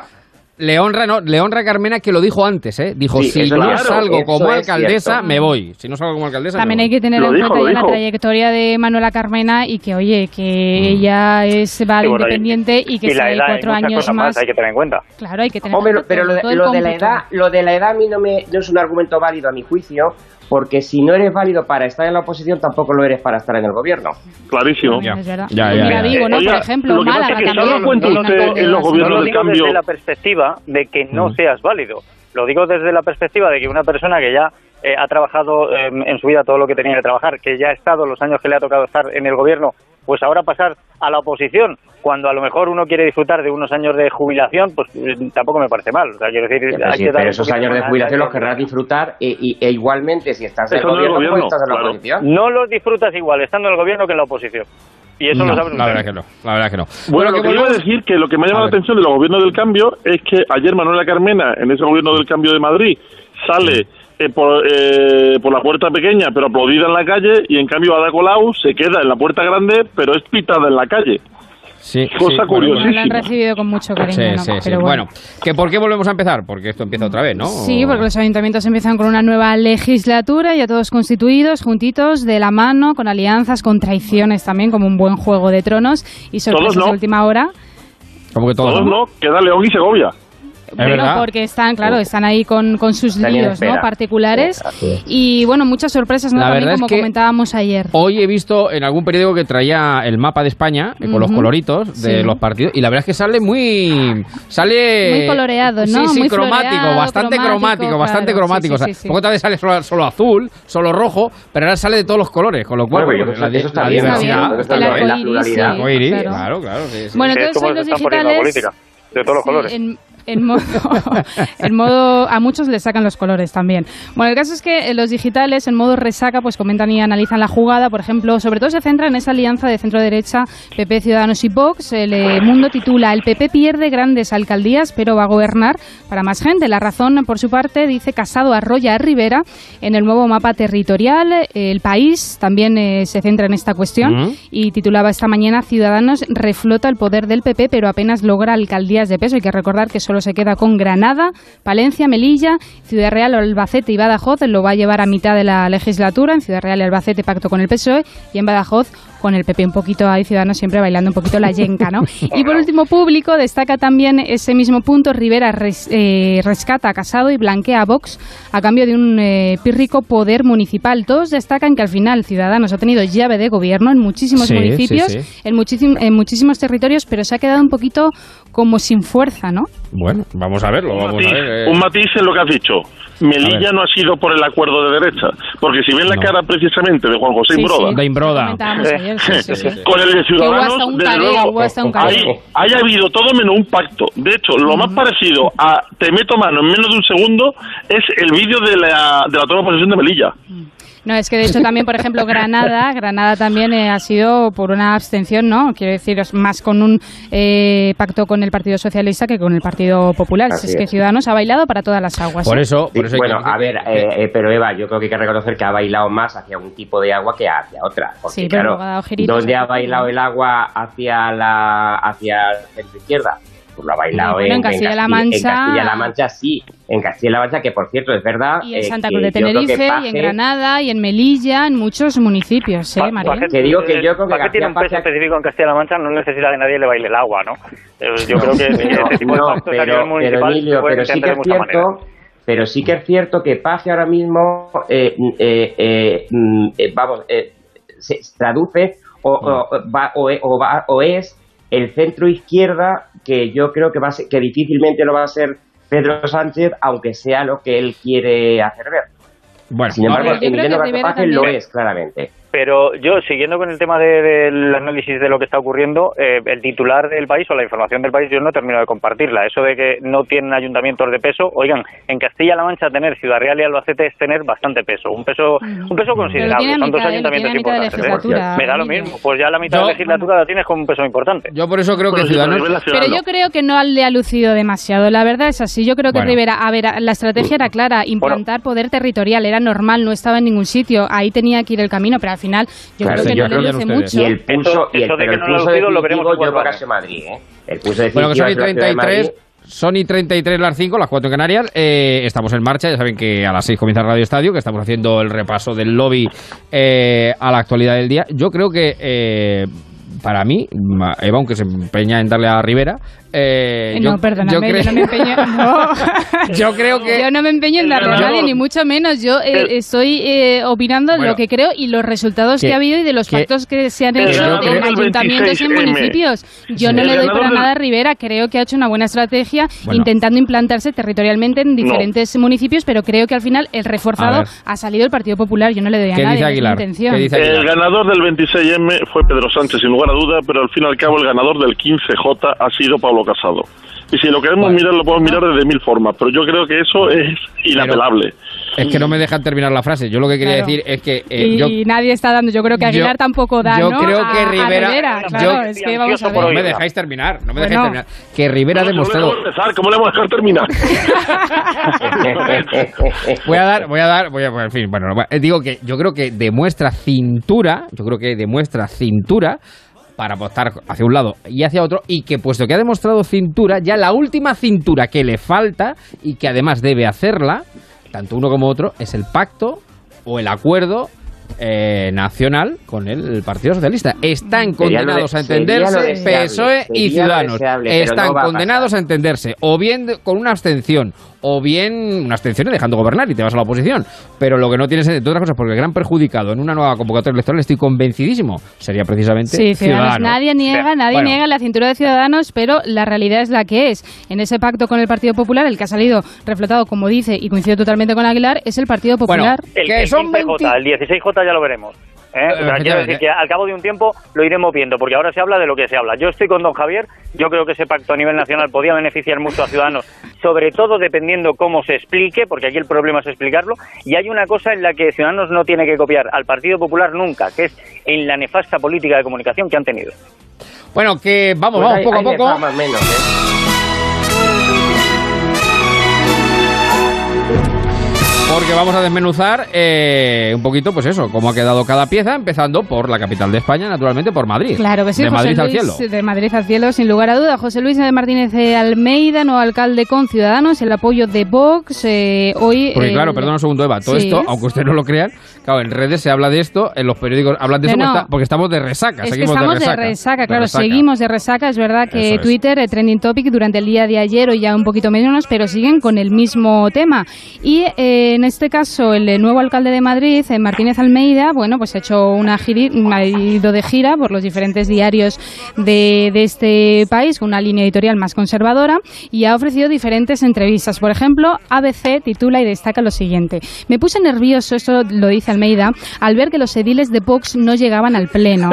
le honra, no, le honra a Carmena que lo dijo antes, ¿eh? Dijo, Sí, si no claro, salgo como es alcaldesa, cierto. me voy. Si no salgo como alcaldesa, También me hay voy. que tener en cuenta la trayectoria de Manuela Carmena y que, oye, que Mm. ella es va de Sí, bueno, y- independiente y que y si la hay cuatro años cosas más. hay que tener en cuenta. Claro, hay que tener Hombre, en cuenta pero lo de, lo de la edad, lo de la edad a mí no me no es un argumento válido a mi juicio, porque si no eres válido para estar en la oposición, tampoco lo eres para estar en el gobierno. Clarísimo. Ya. Ya, ya, Mira. Vigo, ¿no? Oiga, Por ejemplo, lo que pasa Málaga es que también. usted alcaldes en los gobiernos no lo del digo cambio. desde la perspectiva de que no seas válido. Lo digo desde la perspectiva de que una persona que ya eh, ha trabajado eh, en su vida todo lo que tenía que trabajar, que ya ha estado los años que le ha tocado estar en el gobierno pues ahora pasar a la oposición, cuando a lo mejor uno quiere disfrutar de unos años de jubilación, pues eh, tampoco me parece mal. O sea, quiero decir, Pero, hay sí, que dar pero esos años de jubilación los querrás disfrutar e, y- e igualmente si estás en el gobierno, gobierno, pues estás en la claro. oposición. No los disfrutas igual estando en el gobierno que en la oposición. Y eso No, lo sabes la verdad que no, la verdad que no. Bueno, lo que iba a decir que lo que me ha llamado la atención de los gobiernos del cambio es que ayer Manuela Carmena, en ese gobierno del cambio de Madrid, sale eh, por, eh, por la puerta pequeña, pero aplaudida en la calle, y en cambio Ada Colau se queda en la puerta grande, pero es pitada en la calle. Sí, Cosa sí, curiosísima. No lo han recibido con mucho cariño, Sí, ¿no? sí, sí. Pero Bueno, ¿que ¿por qué volvemos a empezar? Porque esto empieza otra vez, ¿no? Sí, porque los ayuntamientos empiezan con una nueva legislatura, ya todos constituidos, juntitos, de la mano, con alianzas, con traiciones también, como un buen juego de tronos y sorpresas Todos no. de última hora. Como que Todos no, queda León y Segovia. Bueno, porque están, claro, están ahí con, con sus líos ¿no? particulares es. y bueno, muchas sorpresas, ¿no? La También verdad es como que- comentábamos ayer. Hoy he visto en algún periódico que traía el mapa de España eh, con los Ujú. coloritos de Sí. los partidos y la verdad es que sale muy sale Muy coloreado, ¿no? Sí, sí, Muy cromático, floreado, bastante cromático, cromático, bastante claro, cromático. sí, O sea, sí, sí, sí. poco tarde sale solo, solo azul, solo rojo, pero ahora sale de todos los colores, con lo cual Bueno, pues, la, eso está la bien, diversidad, la pluralidad. Sí, claro. claro, claro, sí, sí. Bueno, Es entonces como hoy los digitales... de todos los Sí, colores. En, en modo, en modo, a muchos les sacan los colores también. Bueno, el caso es que eh, los digitales en modo resaca pues comentan y analizan la jugada, por ejemplo, sobre todo se centra en esa alianza de centro derecha PP, Ciudadanos y Vox. El eh, Mundo titula El PP pierde grandes alcaldías, pero va a gobernar para más gente. La razón, por su parte, dice Casado arrolla a Rivera en el nuevo mapa territorial. El país también eh, se centra en esta cuestión Ujú. y titulaba esta mañana Ciudadanos reflota el poder del PP, pero apenas logra alcaldías de peso. Hay que recordar que solo se queda con Granada, Palencia, Melilla, Ciudad Real, Albacete y Badajoz. Lo va a llevar a mitad de la legislatura. En Ciudad Real y Albacete pacto con el PSOE y en Badajoz con el PP un poquito ahí, Ciudadanos siempre bailando un poquito la yenca, ¿no? Y por último, Público destaca también ese mismo punto. Rivera res- eh, rescata a Casado y blanquea a Vox a cambio de un eh, pírrico poder municipal. Todos destacan que al final Ciudadanos ha tenido llave de gobierno en muchísimos Sí, municipios, sí, sí. En, muchísim- en muchísimos territorios, pero se ha quedado un poquito como sin fuerza, ¿no? Bueno, vamos a verlo, vamos a ver. eh. Un matiz en lo que has dicho. Melilla no ha sido por el acuerdo de derecha, porque si ven la cara precisamente de Juan José Sí, Imbroda, sí, De Imbroda. Comentábamos ayer, sí, sí, sí. con el de Ciudadanos, desde luego, ahí haya habido todo menos un pacto. De hecho, lo más parecido a te meto mano en menos de un segundo es el vídeo de la, de la toma de posesión de Melilla. No, es que de hecho también, por ejemplo, Granada, Granada también eh, ha sido por una abstención, ¿no? Quiero decir, es más con un eh, pacto con el Partido Socialista que con el Partido Popular. Así es que. Ciudadanos ha bailado para todas las aguas. ¿eh? Sí, bueno, a ver, eh, eh, pero Eva, yo creo que hay que reconocer que ha bailado más hacia un tipo de agua que hacia otra. Porque, Sí, pero claro, luego ha dado giritos ¿dónde ha hacia bailado el agua hacia la hacia el centro izquierda? Pues lo ha bailado Bueno, en en, Castilla-La En Mancha- Castilla-La Mancha sí, en Castilla-La Mancha, que por cierto es verdad. Y en eh, Santa que Cruz de creo que Tenerife, y en Granada, y en Melilla, en muchos municipios, ¿eh, María? Que digo que yo creo que Paje tiene un peso específico en Castilla-La Mancha, no necesita que nadie le baile el agua, ¿no? Eh, Yo No, creo que pero- este tipo de no, a pero, nivel pero municipal Emilio, se pueden pero sí que es de cierto, pero sí que es cierto que Paje ahora mismo, eh, eh, eh, mm, eh, vamos, eh, se traduce o, o, va, o, o va- o es el centro izquierda que yo creo que va a ser, que difícilmente lo va a ser Pedro Sánchez, aunque sea lo que él quiere hacer ver. Bueno, Sin embargo, Emiliano que Rivera García Paje lo es, claramente. Pero yo, siguiendo con el tema de- del análisis de lo que está ocurriendo, eh, el titular del país o la información del país, yo no termino de compartirla. Eso de que no tienen ayuntamientos de peso, oigan, en Castilla-La Mancha tener Ciudad Real y Albacete es tener bastante peso, un peso, un peso considerable. Son dos mitad ayuntamientos tiene a mitad de importantes. ¿eh? Me da lo mismo, pues ya la mitad Yo- de legislatura la tienes con un peso importante. Yo por eso creo que Ciudadanos... Pero yo creo que no le ha lucido demasiado. La verdad es así. Yo creo que Bueno. Rivera, a ver, la estrategia era clara, implantar poder territorial, era normal, no estaba en ningún sitio. Ahí tenía que ir el camino, pero al final yo Claro, creo que yo no creo le luce mucho. Y el pulso, Eso- y el, eso de que el no pulso lucido lo veremos yo creo que Madrid, ¿eh? El pulso Bueno, que son y ha sido la Ciudad de 33, Madrid. son y 33 las 5, las 4 en Canarias. Eh, estamos en marcha, ya saben que a las 6 comienza Radio Estadio, que estamos haciendo el repaso del lobby eh, a la actualidad del día. Yo creo que, eh, para mí, Eva, aunque se empeña en darle a Rivera, Eh, no, yo- perdóname, yo no me empeño. No. Yo creo que. Yo no me empeño en darle a nadie, ni mucho menos. Yo eh, estoy eh, opinando Bueno, lo que creo y los resultados que, que- ha habido y de los que- pactos que se han hecho en ayuntamientos y en 26M. municipios. Yo no le doy para nada a Rivera. Creo que ha hecho una buena estrategia Bueno. intentando implantarse territorialmente en diferentes municipios, pero creo que al final el reforzado ha salido el Partido Popular. Yo no le doy a ¿Qué nadie. no intención. ¿Qué dice El ganador del 26M fue Pedro Sánchez, sin lugar a duda, pero al fin y al cabo el ganador del 15J ha sido Pablo Casado. Y si lo queremos mirar, lo podemos mirar desde mil formas, pero yo creo que eso es inapelable. Es que no me dejan terminar la frase. Yo lo que quería Claro. decir es que. eh, y, yo, y nadie está dando. Yo creo que Aguilar yo- tampoco da, yo ¿no? creo A- que a Rivera- Claro, yo- es que vamos a no me dejáis terminar. No me dejáis Bueno. terminar. Que Rivera ha ¿Cómo le demostrado. vamos a empezar? ¿Cómo le vamos a dejar terminar? Voy a dar, voy a dar, voy a, bueno, en fin, bueno, eh, digo que yo creo que demuestra cintura, yo creo que demuestra cintura para apostar hacia un lado y hacia otro y que puesto que ha demostrado cintura, ya la última cintura que le falta y que además debe hacerla, tanto uno como otro, es el pacto o el acuerdo eh, nacional con el Partido Socialista. Están condenados de- a entenderse deseable, PSOE y Ciudadanos. deseable, Están no va a condenados a entenderse o bien de- con una abstención o bien una abstención y dejando gobernar y te vas a la oposición. Pero lo que no tienes, entre otras cosas, porque el gran perjudicado en una nueva convocatoria electoral, estoy convencidísimo, sería precisamente Sí, Ciudadanos. Ciudadanos. Nadie niega, nadie Bueno. niega la cintura de Ciudadanos, pero la realidad es la que es. En ese pacto con el Partido Popular, el que ha salido reflotado, como dice, y coincido totalmente con Aguilar, es el Partido Popular. El, Que el son 15J, el 16J ya lo veremos. ¿eh? O sea, quiero efectivamente. decir que al cabo de un tiempo lo iremos viendo, porque ahora se habla de lo que se habla. Yo estoy con don Javier, yo creo que ese pacto a nivel nacional podía beneficiar mucho a Ciudadanos, sobre todo dependiendo cómo se explique, porque aquí el problema es explicarlo. Y hay una cosa en la que Ciudadanos no tiene que copiar al Partido Popular nunca, que es en la nefasta política de comunicación que han tenido. Bueno, que vamos, Pues vamos hay- poco a poco. más menos, ¿eh? Porque vamos a desmenuzar eh, un poquito, pues eso, cómo ha quedado cada pieza, empezando por la capital de España, naturalmente por Madrid. Claro que sí, De José Madrid al cielo. De Madrid al cielo, sin lugar a duda. José Luis Martínez eh, Almeida, nuevo alcalde con Ciudadanos, el apoyo de Vox. eh, hoy. Porque eh, claro, perdona un segundo, Eva, todo sí. esto, aunque ustedes no lo crean, claro, en redes se habla de esto, en los periódicos hablan de eso porque no. está- porque estamos de resaca, Es que seguimos estamos de resaca. claro, resaca. seguimos de resaca. Es verdad que Eso es. Twitter, eh, trending topic durante el día de ayer o ya un poquito menos, pero siguen con el mismo tema. Y eh, en este caso, el nuevo alcalde de Madrid, eh, Martínez Almeida, bueno, pues ha hecho una giri- ha ido de gira por los diferentes diarios de, de este país, con una línea editorial más conservadora, y ha ofrecido diferentes entrevistas. Por ejemplo, ABC titula y destaca lo siguiente. Me puse nervioso, esto lo dice Almeida, al ver que los ediles de Vox no llegaban al pleno.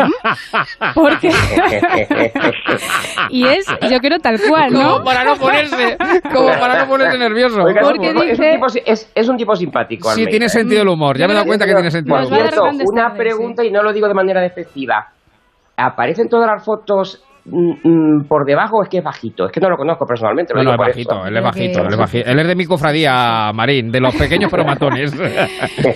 Porque y es, yo creo, tal cual, ¿no? Como para no ponerse, como para no ponerse nervioso. Oiga, Porque es, un- es dice- un tipo, es, es un tipo simpático. Sí, tiene ¿eh? sentido del humor, ya me he dado cuenta que tiene sentido del humor. cierto, una pregunta y no lo digo de manera despectiva. ¿Aparecen todas las fotos mm, mm, por debajo o es que es bajito? Es que no lo conozco personalmente. Lo No, no, es bajito, eso. él es bajito, él es bajito. Él es de mi cofradía, Marín, de los pequeños pero matones.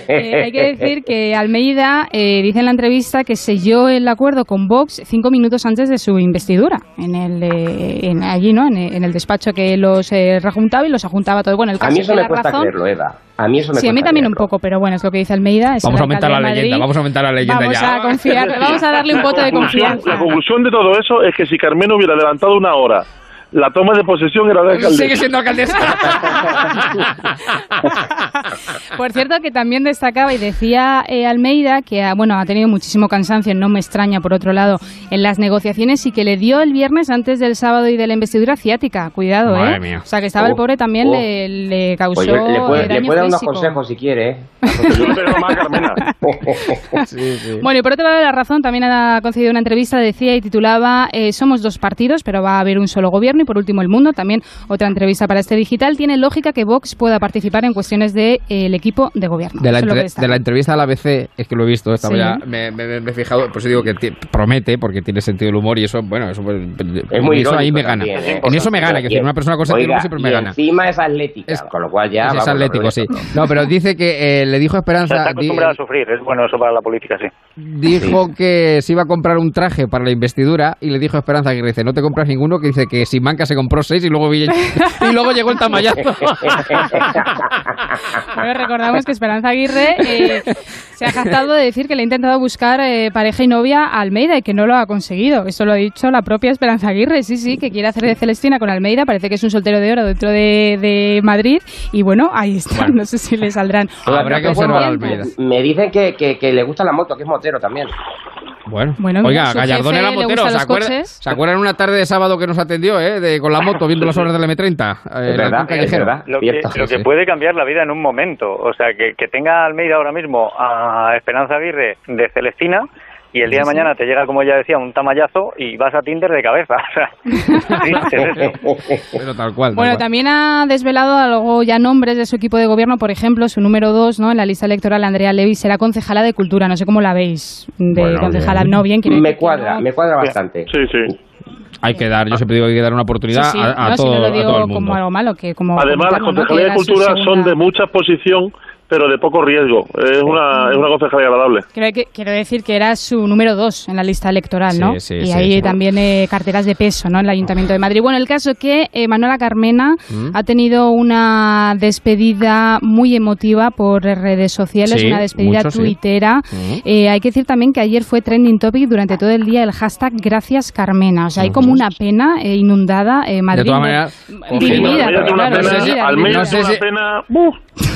Eh, hay que decir que Almeida eh, dice en la entrevista que selló el acuerdo con Vox cinco minutos antes de su investidura, en el, eh, en, allí, ¿no? En, en el despacho que los eh, rejuntaba y los ajuntaba todo. Bueno, el A caso mí es eso me cuesta razón- creerlo, Eva. A mí eso me Sí, a mí también un poco, pero bueno, es lo que dice Almeida. es Vamos a aumentar la leyenda, vamos a aumentar la leyenda Vamos ya. a confiar, vamos a darle un voto de confianza. La conclusión de todo eso es que si Carmeno hubiera adelantado una hora la toma de posesión era de alcalde. Sigue siendo alcaldesa. Por cierto, que también destacaba y decía eh, Almeida que ah, bueno ha tenido muchísimo cansancio, no me extraña por otro lado, en las negociaciones y que le dio el viernes antes del sábado y de la investidura ciática. Cuidado, Madre ¿eh? mía. O sea, que estaba el Oh, pobre también oh. le, le causó Pues yo- le puedo dar unos consejos si quiere, ¿eh? Yo no tengo más, Carmena. Bueno, y por otro lado, La Razón también ha concedido una entrevista, decía y titulaba eh, Somos dos partidos, pero va a haber un solo gobierno. Y por último, El Mundo, también otra entrevista para este digital. Tiene lógica que Vox pueda participar en cuestiones del de, eh, el equipo de gobierno. De la, es entre- de la entrevista a la ABC, es que lo he visto, estaba Sí. ya, me, me- me he fijado, por eso digo que promete, porque tiene sentido del humor y eso, bueno, eso, pues, Es muy eso ahí me gana. también, ¿eh? En eso me gana, que decir, una persona con sentido humor siempre me y gana. encima es atlética, con lo cual ya... es vamos, atlético, sí. No, pero dice que eh, le dijo Esperanza, está di- acostumbrado a sufrir, es bueno eso para la política, sí. dijo que se iba a comprar un traje para la investidura y le dijo a Esperanza que dice, no te compras ninguno, que dice que si, Salamanca se compró seis y luego, vi- y luego llegó el tamallazo. Bueno, recordamos que Esperanza Aguirre eh, se ha jactado de decir que le ha intentado buscar eh, pareja y novia a Almeida y que no lo ha conseguido. Eso lo ha dicho la propia Esperanza Aguirre, sí, sí, que quiere hacer de Celestina con Almeida. Parece que es un soltero de oro dentro de, de Madrid. Y bueno, ahí está. No sé si le saldrán. Habrá que observar a Almeida. Me dicen que, que, que le gusta la moto, que es motero también. Bueno, Bueno, oiga, Gallardón era motero. ¿Se, acuerda-? ¿Se acuerdan una tarde de sábado que nos atendió, eh? De, con la moto viendo las obras del M30? eh, callejero? Lo que, lo que puede cambiar la vida en un momento. O sea, que, que tenga Almeida ahora mismo a Esperanza Aguirre de Celestina y el día de mañana te llega, como ya decía, un tamallazo y vas a Tinder de cabeza. Pero tal cual. tal Bueno, cual. también ha desvelado algo ya nombres de su equipo de gobierno, por ejemplo, su número dos, ¿no? En la lista electoral, Andrea Levy será concejala de Cultura. No sé cómo la veis, de Bueno, concejala. bien. No, bien, Me cuadra, no- me cuadra bastante. Sí, sí. Hay que dar, yo siempre digo que hay que dar una oportunidad Sí, sí, a, a no, si todo, no lo a digo todo el mundo. como algo malo, que como Además, las concejalías de cultura son de mucha exposición, pero de poco riesgo. Es una, es una concejalía agradable. Creo que, quiero decir que era su número dos en la lista electoral, ¿no? Sí, sí, y sí, ahí sí. también eh, carteras de peso, ¿no? En el Ayuntamiento de Madrid. Bueno, el caso que eh, Manuela Carmena ¿Mm? ha tenido una despedida muy emotiva por redes sociales, Sí, una despedida mucho, tuitera. ¿Mm? Eh, hay que decir también que ayer fue trending topic durante todo el día el hashtag Gracias Carmena. O sea, hay como una pena eh, inundada eh, Madrid. De todas maneras, dividida, claro, no sé si- pena...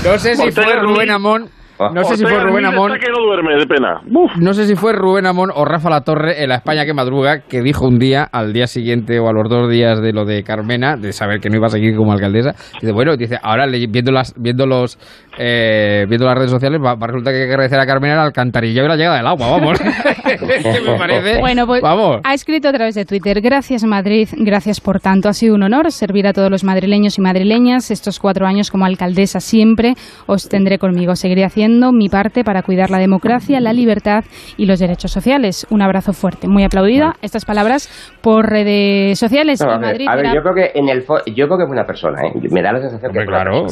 No sé si Ortega fue Rubén Amón. No sé si fue Rubén Amón. que no duerme de pena. No sé si fue Rubén Amón o Rafa La Torre en la España que madruga que dijo un día, al día siguiente o a los dos días de lo de Carmena, de saber que no iba a seguir como alcaldesa, dice, bueno, dice, ahora viendo las, viendo los, eh, viendo las redes sociales, va, va a resultar que hay que agradecer a Carmena el alcantarillado y la llegada del agua, vamos. que me parece, Bueno, pues vamos. ha escrito a través de Twitter, gracias Madrid, gracias por tanto. Ha sido un honor servir a todos los madrileños y madrileñas estos cuatro años como alcaldesa. Siempre os tendré conmigo. Seguiré haciendo mi parte para cuidar la democracia, la libertad y los derechos sociales. Un abrazo fuerte. Muy aplaudida. Estas palabras por redes sociales. No, a ver, Madrid a ver, era- yo creo que en el fo- yo creo que es buena persona, ¿eh? Me da la sensación que claro,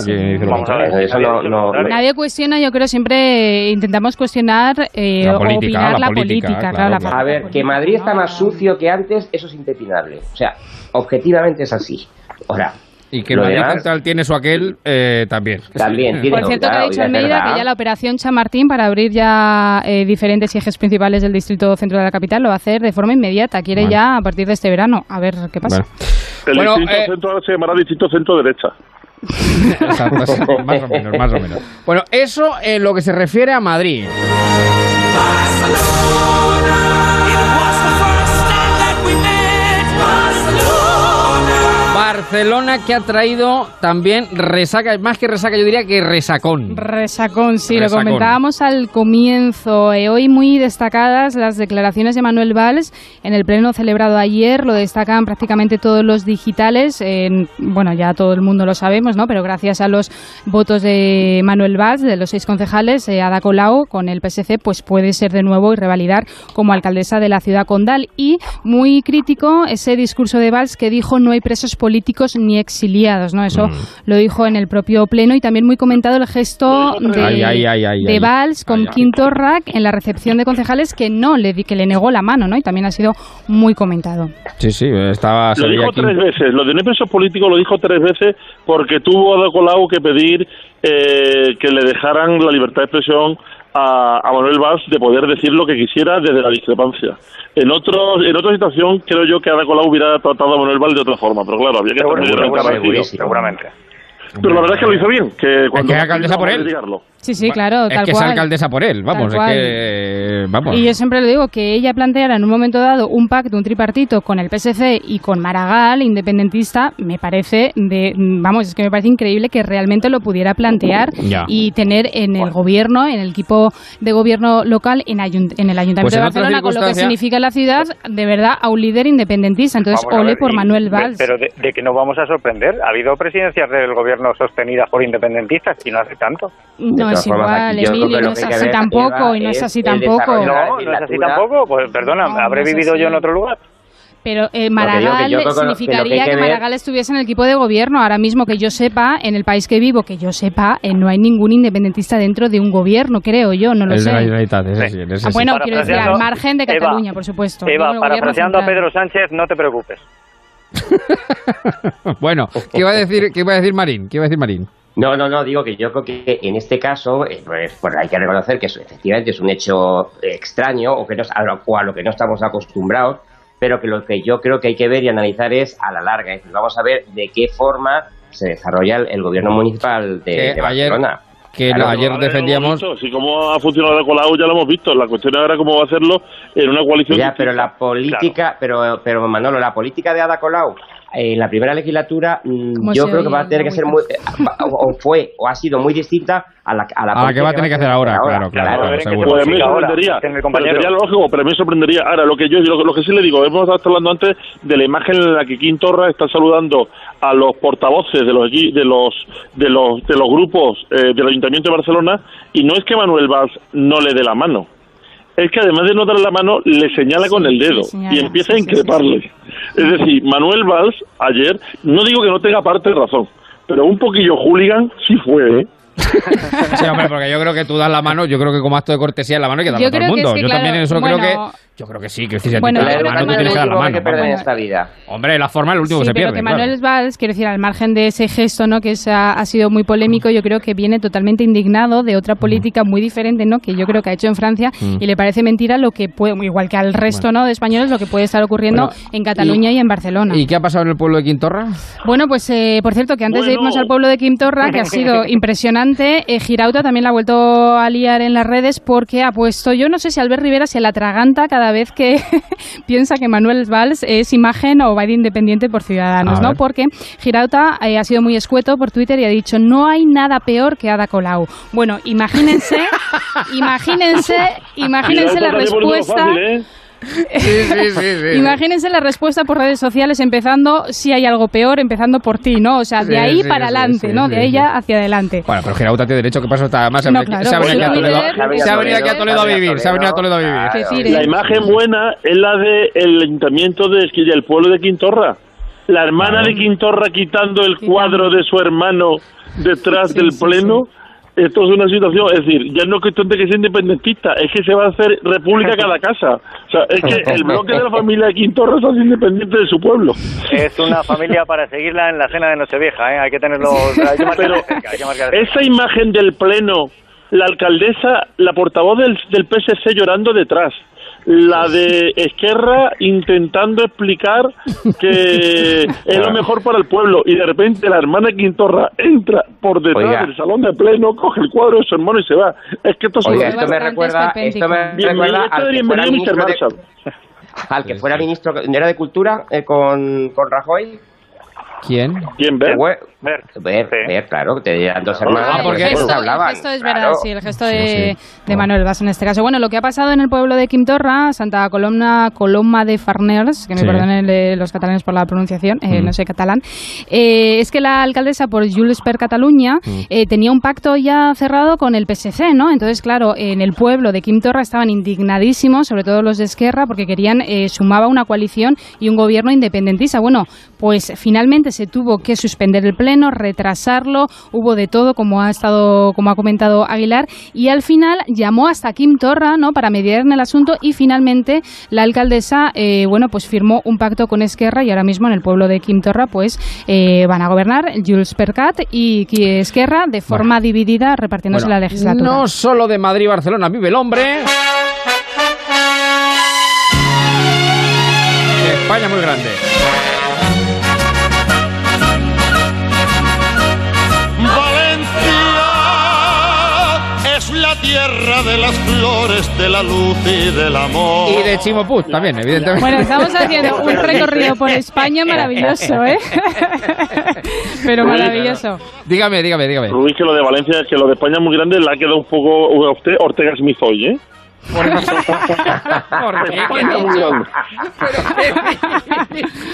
Nadie cuestiona, yo creo siempre intentamos cuestionar eh, La o política, opinar la la política, política, claro, claro, la claro. A ver, que Madrid está más sucio que antes, eso es impepinable. O sea, objetivamente es así. Ahora, Y que lo Madrid demás- Central tiene su aquel eh, también. También tiene- Por cierto, que ha dicho Almeida que ya la operación Chamartín para abrir ya eh, diferentes ejes principales del distrito centro de la capital lo va a hacer de forma inmediata. Quiere Bueno. ya a partir de este verano. A ver qué pasa. El Bueno, distrito eh, centro se llamará distrito centro derecha. Exacto, más o menos, más o menos. Bueno, eso en lo que se refiere a Madrid. Barcelona que ha traído también resaca, más que resaca, yo diría que resacón. Resacón, sí, Resacón. lo comentábamos al comienzo. Eh, hoy muy destacadas las declaraciones de Manuel Valls en el pleno celebrado ayer. Lo destacan prácticamente todos los digitales. En- bueno, ya todo el mundo lo sabemos, ¿no? Pero gracias a los votos de Manuel Valls, de los seis concejales, eh, Ada Colau con el PSC, pues puede ser de nuevo y revalidar como alcaldesa de la ciudad condal. Y muy crítico ese discurso de Valls que dijo no hay presos políticos ni exiliados, ¿no? Eso lo dijo en el propio pleno y también muy comentado el gesto de, Ay, ay, ay, ay, de ay. Valls con Quinto Rack en la recepción de concejales que no le di- que le negó la mano, ¿no? Y también ha sido muy comentado. Sí, sí, estaba Lo dijo aquí. tres veces. Lo de no hay presos políticos lo dijo tres veces porque tuvo a Colau que pedir eh, que le dejaran la libertad de expresión a, a Manuel Valls de poder decir lo que quisiera desde la discrepancia. En otro, en otra situación creo yo que Ada Colau hubiera tratado a Manuel Valls de otra forma, pero claro, había que seguramente. Pero la verdad es que lo hizo bien, que cuando que es alcaldesa por él. Sí, sí, claro, Es tal que es alcaldesa por él, vamos, es que... Vamos. Y yo siempre le digo que ella planteara en un momento dado un pacto, un tripartito con el PSC y con Maragall, independentista, me parece de, vamos, es que me parece increíble que realmente lo pudiera plantear Ya. y tener en el gobierno, en el equipo de gobierno local, en, ayunt- en el Ayuntamiento Pues en de Barcelona, con lo que significa la ciudad, de verdad, a un líder independentista. Entonces, Vamos ole ver, por y- Manuel Valls. Pero de, de que nos vamos a sorprender. Ha habido presidencias del gobierno sostenidas por independentistas y no hace tanto. No es igual, yo Emilio, no es así tampoco, Eva, y no es así tampoco. No, no es así tampoco. Pues perdona, No, habré vivido yo en otro lugar. Pero eh, Lo que Maragall yo que hay significaría que que, Maragall estuviese en el equipo de gobierno. Ahora mismo que yo sepa, en el país que vivo, que yo sepa, eh, no hay ningún independentista dentro de un gobierno, creo yo, no lo el sé. Generalitat, ese sí, ese Ah, sí. bueno, quiero decir, al margen de Eva, Cataluña, por supuesto. Eva, gobierno parafraseando a. Pedro Sánchez, no te preocupes. bueno, ¿qué iba a decir, qué iba a decir Marín? ¿Qué iba a decir Marín? No, no, no, digo que yo creo que en este caso, eh, pues, pues hay que reconocer que efectivamente es un hecho extraño o, que no, a lo, o a lo que no estamos acostumbrados, pero que lo que yo creo que hay que ver y analizar es a la larga. Es decir, vamos a ver de qué forma se desarrolla el, el gobierno municipal de, de ayer- Barcelona. Que Claro, ayer defendíamos... Si cómo ha funcionado la Colau ya lo hemos visto. La cuestión ahora cómo va a hacerlo en una coalición. Ya, distinta. pero la política, pero, pero Manolo, la política de Ada Colau en la primera legislatura, mm, ¿Cómo yo creo que va a tener que ser muy, eh, o fue o ha sido muy distinta a la, a la, A la que va a tener que hacer ahora, claro, claro. Pues a mí me sorprendería. Pero sería lógico, pero a mí me sorprendería. Ahora, lo que yo lo, lo que sí le digo, hemos estado hablando antes de la imagen en la que Quim Torra está saludando a los portavoces de los de los de los de los grupos eh, del Ayuntamiento de Barcelona y no es que Manuel Valls no le dé la mano. Es que además de no darle la mano, le señala con el dedo señala, y empieza a sí, sí, increparle. Es decir, Manuel Valls ayer, no digo que no tenga parte de razón, pero un poquillo hooligan sí fue, ¿eh? Sí, hombre, porque yo creo que tú das la mano, yo creo que como acto de cortesía la mano hay que darla Yo a todo el creo que mundo. es que, yo claro, también en eso bueno, creo que... Yo creo que sí, que si ti Bueno, la mano, que tú tienes que dar la mano. que en esta vida. Hombre, la forma es lo último Sí, que se pero pierde. que claro. Manuel Valls, quiero decir, al margen de ese gesto, ¿no? Que es- ha, ha sido muy polémico, yo creo que viene totalmente indignado de otra política muy diferente, ¿no? Que yo creo que ha hecho en Francia Mm. y le parece mentira lo que puede, igual que al resto, ¿no? De españoles, lo que puede estar ocurriendo Bueno, en Cataluña y, en Barcelona. ¿Y qué ha pasado en el pueblo de Quintorra? Bueno, pues eh, por cierto, que antes de Bueno. irnos al pueblo de Quimtorra, que ha sido impresionante, eh, Girauta también la ha vuelto a liar en las redes porque ha puesto, yo no sé si Albert Rivera se la atraganta cada vez que piensa que Manuel Valls es imagen o va de independiente por Ciudadanos, A ¿no? ver. Porque Girauta eh, ha sido muy escueto por Twitter y ha dicho, no hay nada peor que Ada Colau. Bueno, imagínense, imagínense, imagínense la está poniéndolo ¿eh? Imagínense la respuesta por redes sociales empezando, si hay algo peor, empezando por ti, ¿no? O sea, de Sí, ahí sí, para sí, adelante, sí, ¿no? sí, de ahí sí. ya hacia adelante. Bueno, pero Girauta tiene derecho, ¿qué pasa? Está- ha No, claro, se ha venido aquí a Toledo. A Toledo a vivir, se ha venido a Toledo a vivir. Que. La imagen buena es la del ayuntamiento de, del pueblo de Quintorra. La hermana de Quintorra quitando el cuadro de su hermano detrás del pleno. Esto es una situación, es decir, ya no es cuestión de que sea independentista, es que se va a hacer república cada casa. O sea, es que el bloque de la familia de Quintorra es independiente de su pueblo. Es una familia para seguirla en la cena de Nochevieja, ¿eh? Hay que tenerlo... Hay que Pero cerca, hay que esa imagen del pleno, la alcaldesa, la portavoz del, del PSC llorando detrás, la de Esquerra intentando explicar que es lo mejor para el pueblo y de repente la hermana Quintorra entra por detrás Oiga. del salón de pleno, coge el cuadro de su hermano y se va. Es que esto es Oiga, esto me recuerda, esto me Bienvenido, recuerda al que fuera ministro de, Marshall. al que fuera ministro, ¿no era de Cultura eh, con, con Rajoy? ¿Quién? ¿Quién Ver, ve? ver, ver, claro, que tenían dos hermanos Ah, que el gesto, hablaban. el gesto es claro. verdad, sí, el gesto de, Sí, de Manuel Valls en este caso. Bueno, lo que ha pasado en el pueblo de Quimtorra, Santa Coloma, Coloma de Farners, que me Sí. perdonen eh, los catalanes por la pronunciación, eh, Mm. no sé catalán, eh, es que la alcaldesa por Jules per Cataluña Mm. eh, tenía un pacto ya cerrado con el PSC, ¿no? Entonces, claro, en el pueblo de Quimtorra estaban indignadísimos, sobre todo los de Esquerra, porque querían, eh, sumaba una coalición y un gobierno independentista. Bueno, pues finalmente se tuvo que suspender el pleno, retrasarlo, hubo de todo, como ha estado, como ha comentado Aguilar, y al final llamó hasta Kim Torra, ¿no? Para mediar en el asunto y finalmente la alcaldesa, eh, bueno, pues firmó un pacto con Esquerra y ahora mismo en el pueblo de Kim Torra, pues eh, van a gobernar Jules Percat y Esquerra de forma dividida, repartiéndose Bueno, la legislatura. No solo de Madrid y Barcelona vive el hombre. España muy grande. Tierra de las flores, de la luz y del amor. Y de Chimo Puig también, evidentemente. Bueno, estamos haciendo un recorrido por España maravilloso, ¿eh? Pero maravilloso. Dígame, dígame, dígame. Rubí, que lo de Valencia, que lo de España es muy grande, le ha quedado un poco a usted Ortega Smith hoy, ¿eh? ¿Por qué? ¿Por qué? ¿Qué he dicho?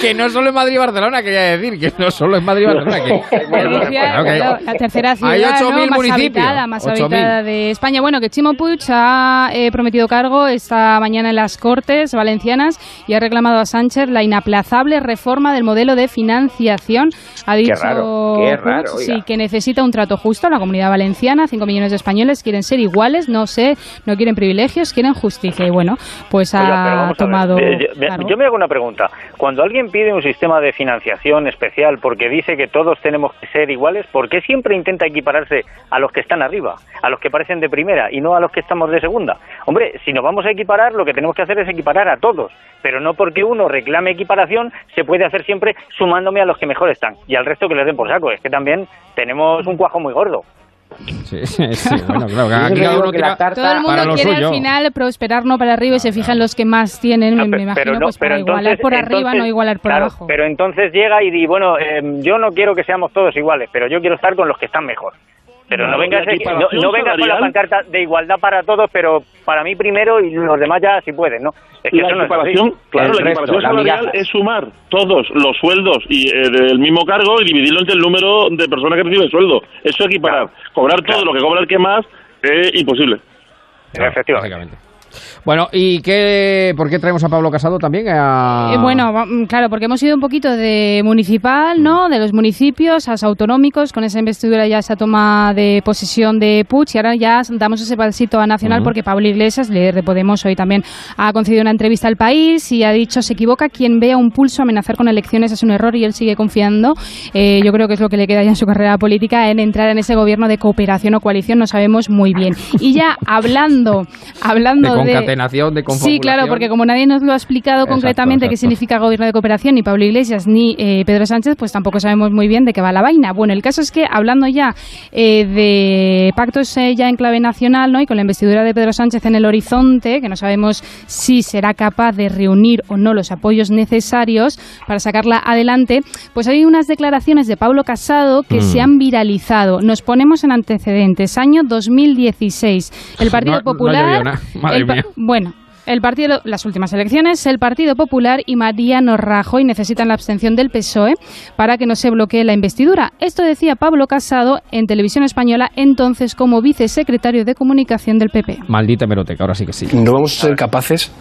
que no solo es Madrid y Barcelona, quería decir, que no solo es Madrid y Barcelona. Que, Bueno, la tercera ciudad Hay ¿no? 8.000 más municipios. habitada, más 8.000. habitada de España. Bueno, que Chimo Puig ha eh, prometido cargo esta mañana en las Cortes Valencianas y ha reclamado a Sánchez la inaplazable reforma del modelo de financiación. Ha dicho raro, qué raro, sí, que necesita un trato justo. La comunidad valenciana, 5 millones de españoles quieren ser iguales, no sé, no quieren privilegios quieren justicia. Y bueno, pues Oiga, ha vamos a ver, tomado. eh, yo, yo me hago una pregunta. Cuando alguien pide un sistema de financiación especial porque dice que todos tenemos que ser iguales, ¿por qué siempre intenta equipararse a los que están arriba, a los que parecen de primera y no a los que estamos de segunda? Hombre, si nos vamos a equiparar, lo que tenemos que hacer es equiparar a todos, pero no porque uno reclame equiparación se puede hacer siempre sumándome a los que mejor están y al resto que les den por saco. Es que también tenemos un cuajo muy gordo. Sí, sí, sí, bueno, claro, aquí cada uno que tira la tarta- Todo el para mundo lo quiere suyo. al final prosperar no para arriba y se fija en los que más tienen, me, me imagino, pero no, pues para pero igualar entonces- por arriba, entonces, no igualar por claro, abajo. Pero entonces llega y di, bueno, eh, yo no quiero que seamos todos iguales, pero yo quiero estar con los que están mejor. Pero no vengas, no, equiparación no vengas con la pancarta de igualdad para todos, pero para mí primero y los demás ya si pueden, ¿no? Es que la eso no es así. equiparación, claro, El la resto, equiparación salarial es sumar todos los sueldos y eh, del mismo cargo y dividirlo entre el número de personas que reciben sueldo. Eso es equiparar. Cobrar todo lo que cobra el que más es imposible. Efectivamente. Bueno, ¿y qué, por qué traemos a Pablo Casado también? A... Eh, bueno, mm, claro, porque hemos ido un poquito de municipal, ¿no? De los municipios a los autonómicos, con esa investidura ya esa toma de posesión de Puig y ahora ya damos ese pasito a nacional Ujú. porque Pablo Iglesias, líder de Podemos, hoy también ha concedido una entrevista al país y ha dicho se equivoca quien vea un pulso amenazar con elecciones es un error y él sigue confiando. Eh, yo creo que es lo que le queda ya en su carrera política en entrar en ese gobierno de cooperación o coalición, no sabemos muy bien. Y ya hablando, hablando concatenación, de. Sí, claro, porque como nadie nos lo ha explicado Exacto, concretamente qué significa gobierno de cooperación, ni Pablo Iglesias ni eh, Pedro Sánchez, pues tampoco sabemos muy bien de qué va la vaina. Bueno, el caso es que hablando ya eh, de pactos eh, ya en clave nacional, ¿no? Y con la investidura de Pedro Sánchez en el horizonte, que no sabemos si será capaz de reunir o no los apoyos necesarios para sacarla adelante, pues hay unas declaraciones de Pablo Casado que Mm. se han viralizado. Nos ponemos en antecedentes. Año 2016. El Partido No- no Popular. el bueno, el partido, las últimas elecciones, el Partido Popular y Mariano Rajoy necesitan la abstención del PSOE para que no se bloquee la investidura. Esto decía Pablo Casado en Televisión Española, entonces como vicesecretario de Comunicación del PP. Maldita meroteca, ahora sí que sí. no vamos a ser capaces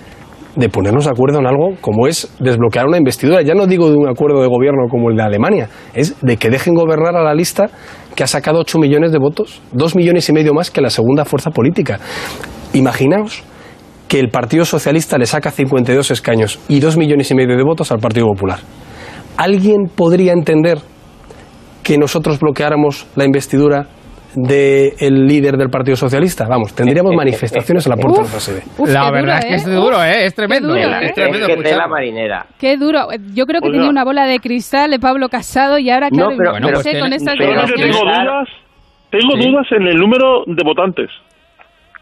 de ponernos de acuerdo en algo como es desbloquear una investidura. Ya no digo de un acuerdo de gobierno como el de Alemania, es de que dejen gobernar a la lista que ha sacado 8 millones de votos, 2 millones y medio más que la segunda fuerza política. Imaginaos que el Partido Socialista le saca 52 escaños y 2 millones y medio de votos al Partido Popular. ¿Alguien podría entender que nosotros bloqueáramos la investidura del líder del Partido Socialista? Vamos, tendríamos manifestaciones a la puerta de Uf, la sede. uf, la verdad duro, es que ¿eh? es duro, ¿eh? Es tremendo. duro, es ¿eh? tremendo Es que tela escucharlo. marinera. Qué duro. Yo creo que Oiga. tenía una bola de cristal de Pablo Casado y ahora, claro, No, pero- no pero- sé, con estas Pero tengo dudas, tengo Sí. dudas en el número de votantes.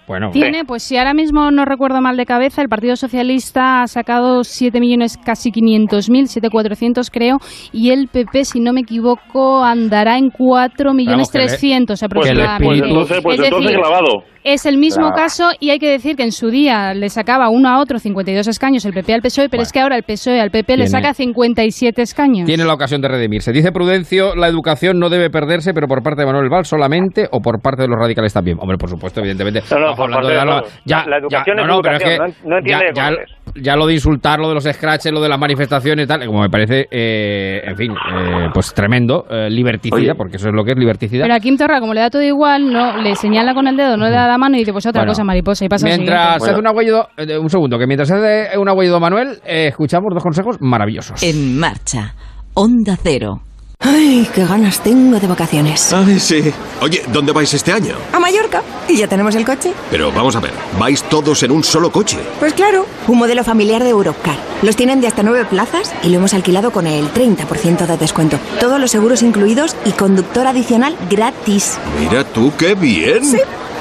Bueno, Tiene, pues si ahora mismo no recuerdo mal de cabeza, el Partido Socialista ha sacado 7 millones, casi 500.000, 7.400 creo, y el PP, si no me equivoco, andará en 4 millones Vamos, que le- 300 que el aproximadamente. Pues entonces, pues es entonces decir, clavado. es el mismo Claro. caso y hay que decir que en su día le sacaba uno a otro 52 escaños el PP al PSOE, pero es que ahora el PSOE al PP le saca 57 escaños. Tiene la ocasión de redimirse. Dice Prudencio, la educación no debe perderse, pero por parte de Manuel Valls solamente o por parte de los radicales también. Hombre, por supuesto, evidentemente. No, no, Estamos hablando parte de darlo- todos. La educación es no, no, pero educación, que no- entiende ya, de ya- ya lo de insultar, lo de los scratches, lo de las manifestaciones y tal, como me parece, eh, en fin, eh, pues tremendo, eh, liberticida, Oye. porque eso es lo que es liberticida. Pero a Kim Torra, como le da todo igual, no le señala con el dedo, no le da la mano y dice, pues otra Bueno, cosa, mariposa, y pasa Mientras siguiente. se hace un agüellido, eh, un segundo, que mientras se hace un agüellido Manuel, eh, escuchamos dos consejos maravillosos. En marcha. Onda Cero. Ay, qué ganas tengo de vacaciones. Ay, sí. Oye, ¿dónde vais este año? A Mallorca. ¿Y ya tenemos el coche? Pero vamos a ver, ¿vais todos en un solo coche? Pues claro, un modelo familiar de Europcar. Los tienen de hasta nueve plazas y lo hemos alquilado con el 30% de descuento. Todos los seguros incluidos y conductor adicional gratis. Mira tú, qué bien. Sí.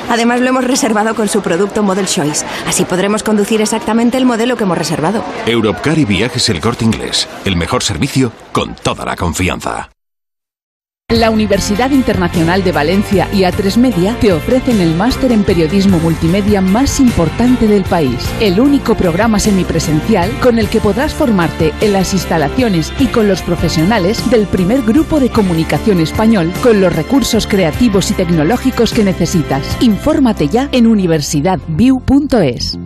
Además lo hemos reservado con su producto Model Choice. Así podremos conducir exactamente el modelo que hemos reservado. Europcar y Viajes El Corte Inglés. El mejor servicio con toda la confianza. La Universidad Internacional de Valencia y A3 Media te ofrecen el máster en periodismo multimedia más importante del país. El único programa semipresencial con el que podrás formarte en las instalaciones y con los profesionales del primer grupo de comunicación español con los recursos creativos y tecnológicos que necesitas. Infórmate ya en universidadview.es.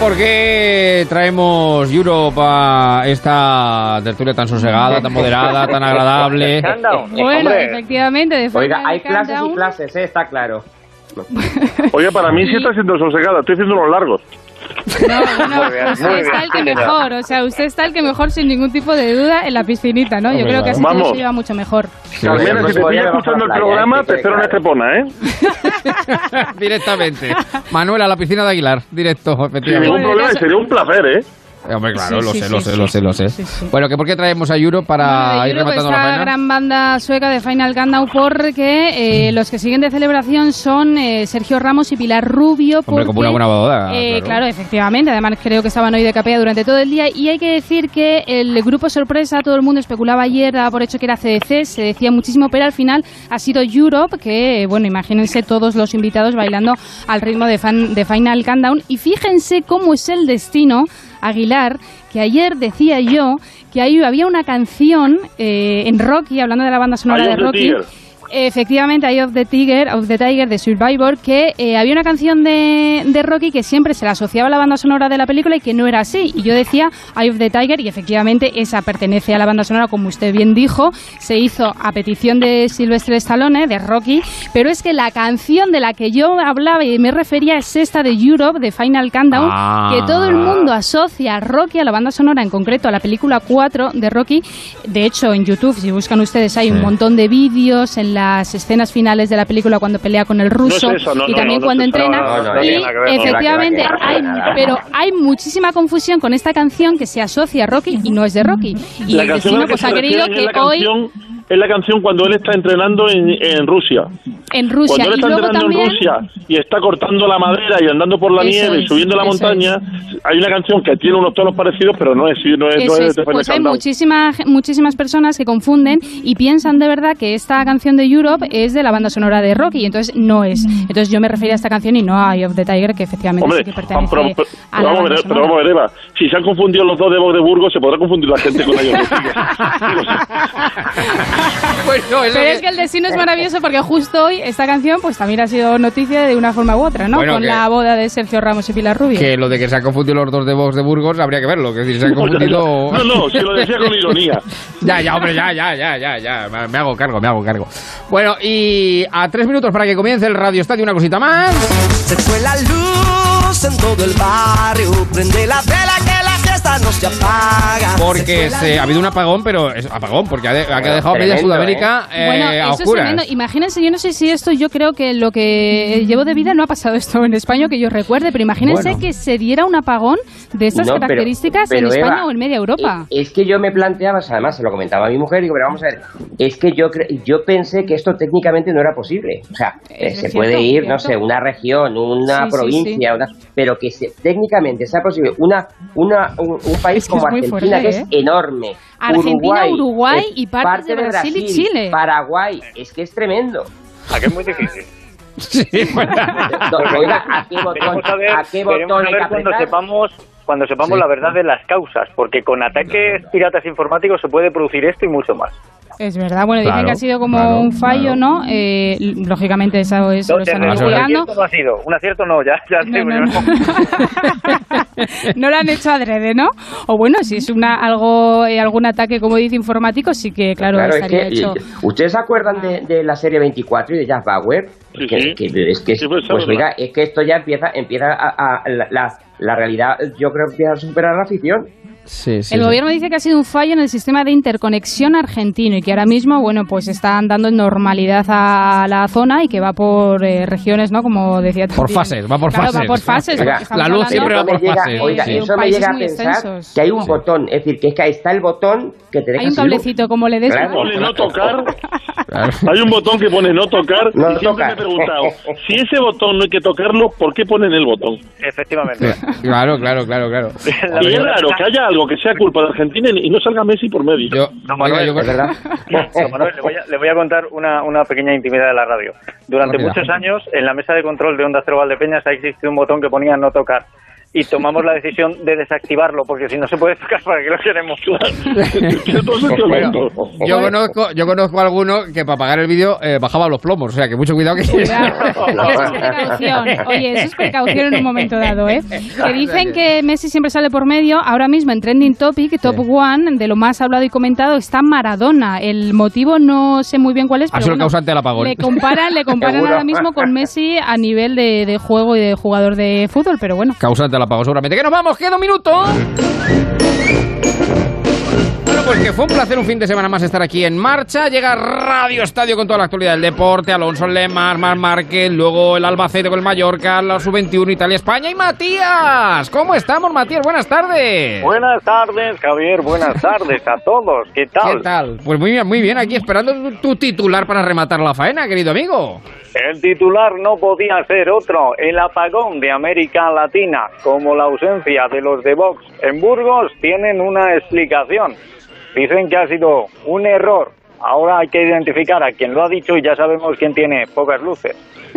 ¿por qué traemos Europe a esta tertulia tan sosegada, tan moderada, tan agradable? Bueno, efectivamente, de Oiga, hay clases y clases, ¿eh? está claro. Oye, para mí sí está siendo sosegada, estoy haciendo unos largos. No, bueno, Muy bien, usted muy está bien. el que mejor, o sea, usted está el que mejor sin ningún tipo de duda en la piscinita, ¿no? Yo creo que así vamos. todo se lleva mucho mejor. Carmena, si te pillas escuchando el programa, te espero en Estepona, ¿eh? Directamente. Manuel, a la piscina de Aguilar, directo, Sin ningún problema, y sería un placer, ¿eh? Eh, Hombre, claro, Sí, lo sí, sé, sí, lo sé, lo sé, lo sé. Bueno, que ¿por qué traemos a Europe para Bueno, ir Europe, rematando la faena? gran banda sueca de Final Countdown porque eh, los que siguen de celebración son eh, Sergio Ramos y Pilar Rubio. Hombre, como porque, una buena boda, eh, claro. claro. efectivamente. Además, creo que estaban hoy de capella durante todo el día. Y hay que decir que el grupo sorpresa, todo el mundo especulaba ayer, daba por hecho que era CDC, se decía muchísimo, pero al final ha sido Europe, que, bueno, imagínense todos los invitados bailando al ritmo de, fan- de Final Countdown. Y fíjense cómo es el destino, Aguilar, que ayer decía yo que ahí había una canción eh, en Rocky, hablando de la banda sonora de Rocky. Efectivamente, Eye of the Tiger, of the Tiger de Survivor, que eh, había una canción de, de Rocky que siempre se la asociaba a la banda sonora de la película y que no era así. Y yo decía Eye of the Tiger y efectivamente esa pertenece a la banda sonora, como usted bien dijo, se hizo a petición de Sylvester Stallone, de Rocky, pero es que la canción de la que yo hablaba y me refería es esta de Europe, de Final Countdown, Ah. que todo el mundo asocia a Rocky, a la banda sonora, en concreto a la película 4 de Rocky. De hecho, en YouTube, si buscan ustedes, hay un montón de vídeos en las escenas finales de la película cuando pelea con el ruso No es eso, no, y no, también cuando entrena. No, no, no y efectivamente, hay, pero hay muchísima confusión con esta canción que se asocia a Rocky y no es de Rocky. Y La el destino pues ha querido que hoy canción- Es la canción cuando él está entrenando en, en Rusia. en Rusia Cuando él y está entrenando también en Rusia y está cortando la madera y andando por la Eso nieve y es, subiendo la montaña, hay una canción que tiene unos tonos parecidos, pero no es, no es, no Eso es es. Pues hay muchísimas, muchísimas personas que confunden y piensan de verdad que esta canción de Europe es de la banda sonora de Rocky, y entonces no es. Entonces yo me refería a esta canción y no a Eye of the Tiger, que efectivamente Hombre, sí que pertenece pero, pero- a pero la vamos a banda ver, pero sonora. vamos a ver, Eva, si se han confundido los dos de Voz de Burgos, se podrá confundir la gente con ellos. Bueno, es lo Pero que- es que el destino es maravilloso porque justo hoy esta canción pues también ha sido noticia de una forma u otra, ¿no? Bueno, Con que- la boda de Sergio Ramos y Pilar Rubio. Que lo de que se han confundido los dos de Vox de Burgos habría que verlo. Que decir, se han No, confundido. no, no, si lo decía con ironía. ya, ya, hombre, ya, ya, ya, ya, ya. Me- Me hago cargo, me hago cargo. Bueno, y a tres minutos para que comience el Radio Estadio, una cosita más. Se fue la luz en todo el barrio. Prende la vela no se apaga. Porque Se ha habido un apagón, pero es apagón, porque ha, de- ha Bueno, dejado media Sudamérica eh, Bueno, a eso es oscuras. tremendo. Imagínense, yo no sé si esto, yo creo que lo que llevo de vida no ha pasado esto en España que yo recuerde, pero imagínense Bueno. que se diera un apagón de estas No, características pero, en España Eva, o en media Europa. Es, es que yo me planteaba, además se lo comentaba a mi mujer, digo, pero vamos a ver, es que yo yo pensé que esto técnicamente no era posible. O sea, eh, se cierto, puede ir, no sé, una región, una Sí, sí, provincia, una- pero que se- técnicamente sea posible una, una un, un país Es que como Argentina, fuerte, que es ¿eh? enorme. Argentina, Uruguay y partes de Brasil y Chile. Paraguay, es que es tremendo. Aquí es muy difícil. No, oiga, ¿a qué botón, a ver, a qué veremos botón a hay que ver cuando sepamos cuando sepamos Sí. la verdad de las causas, porque con ataques piratas informáticos se puede producir esto y mucho más. Es verdad, bueno, dicen Claro, que ha sido como claro, un fallo, claro. ¿no? Eh, lógicamente eso, eso No, lo están de- un investigando. acierto no ha sido, un acierto no, ya, ya No, lo han hecho adrede, ¿no? O bueno, si es una algo eh, algún ataque, como dice informático, sí que, claro, Claro, es estaría que, hecho. ¿Ustedes se acuerdan de, de la serie 24 y de Jack Bauer? Sí, que, sí. que- es que, Sí, pues, pues oiga, es que esto ya empieza, empieza a, a- la, la- la realidad, yo creo que empieza a superar la ficción. Sí, sí, El sí. gobierno dice que ha sido un fallo en el sistema de interconexión argentino y que ahora mismo, bueno, pues están dando normalidad a la zona y que va por eh, regiones, ¿no? Como decía Por también. fases, va por Claro, fases. va por fases. Oiga, la luz hablando siempre va por fases. Oiga, sí. eso me llega a pensar extensos. que hay un botón, es decir, que es que ahí está el botón que te deja Hay un cablecito, como le des. Claro. Pone no tocar. Claro. Hay un botón que pone no tocar. No y siempre me he preguntado, si ese botón no hay que tocarlo, ¿por qué ponen el botón? Efectivamente. Claro, claro, claro, claro. La Y es raro que haya algo que sea culpa de Argentina y no salga Messi por medio. Yo, No, Manuel, yo- verdad. Don Manuel, le voy, a, le voy a contar una, una pequeña intimidad de la radio. Durante Rápida. muchos años, en la mesa de control de Onda Cero Valdepeñas ha existido un botón que ponía no tocar. Y tomamos la decisión de desactivarlo, porque si no se puede tocar, ¿para qué lo queremos? Bueno, yo conozco, yo conozco a alguno que para pagar el vídeo eh, bajaba los plomos, o sea que mucho cuidado que... Precaución. Oye, eso es precaución en un momento dado, ¿eh? Que dicen que Messi siempre sale por medio. Ahora mismo en Trending Topic, Top One, de lo más hablado y comentado, está Maradona. El motivo no sé muy bien cuál es, pero el causante del apagón. le comparan, le comparan ahora mismo con Messi a nivel de, de juego y de jugador de fútbol, pero bueno. Causante la apagón seguramente. ¡Que nos vamos! ¡Queda un minuto! Pues que fue un placer un fin de semana más estar aquí en marcha. Llega Radio Estadio con toda la actualidad del deporte. Alonso Lemar, Mar Márquez, luego el Albacete con el Mallorca, la Sub-21, Italia, España y Matías. ¿Cómo estamos, Matías? Buenas tardes. Buenas tardes, Javier. Buenas tardes a todos. ¿Qué tal? ¿Qué tal? Pues muy bien, muy bien. Aquí esperando tu, tu titular para rematar la faena, querido amigo. El titular no podía ser otro. El apagón de América Latina, como la ausencia de los de Vox en Burgos, tienen una explicación. Dicen que ha sido un error. Ahora hay que identificar a quien lo ha dicho y ya sabemos quién tiene pocas luces.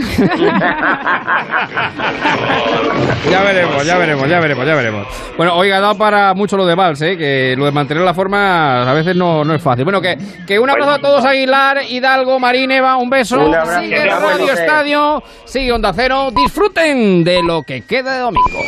Ya veremos, ya veremos, ya veremos, ya veremos. Bueno, oiga, da para mucho lo de Vals, ¿eh? que lo de mantener la forma a veces no, no es fácil. Bueno, que, que un abrazo a todos, Aguilar, Hidalgo, Marín, Eva, un beso. Un abrazo. Sigue Radio Estadio, sigue Onda Cero. Disfruten de lo que queda de domingo.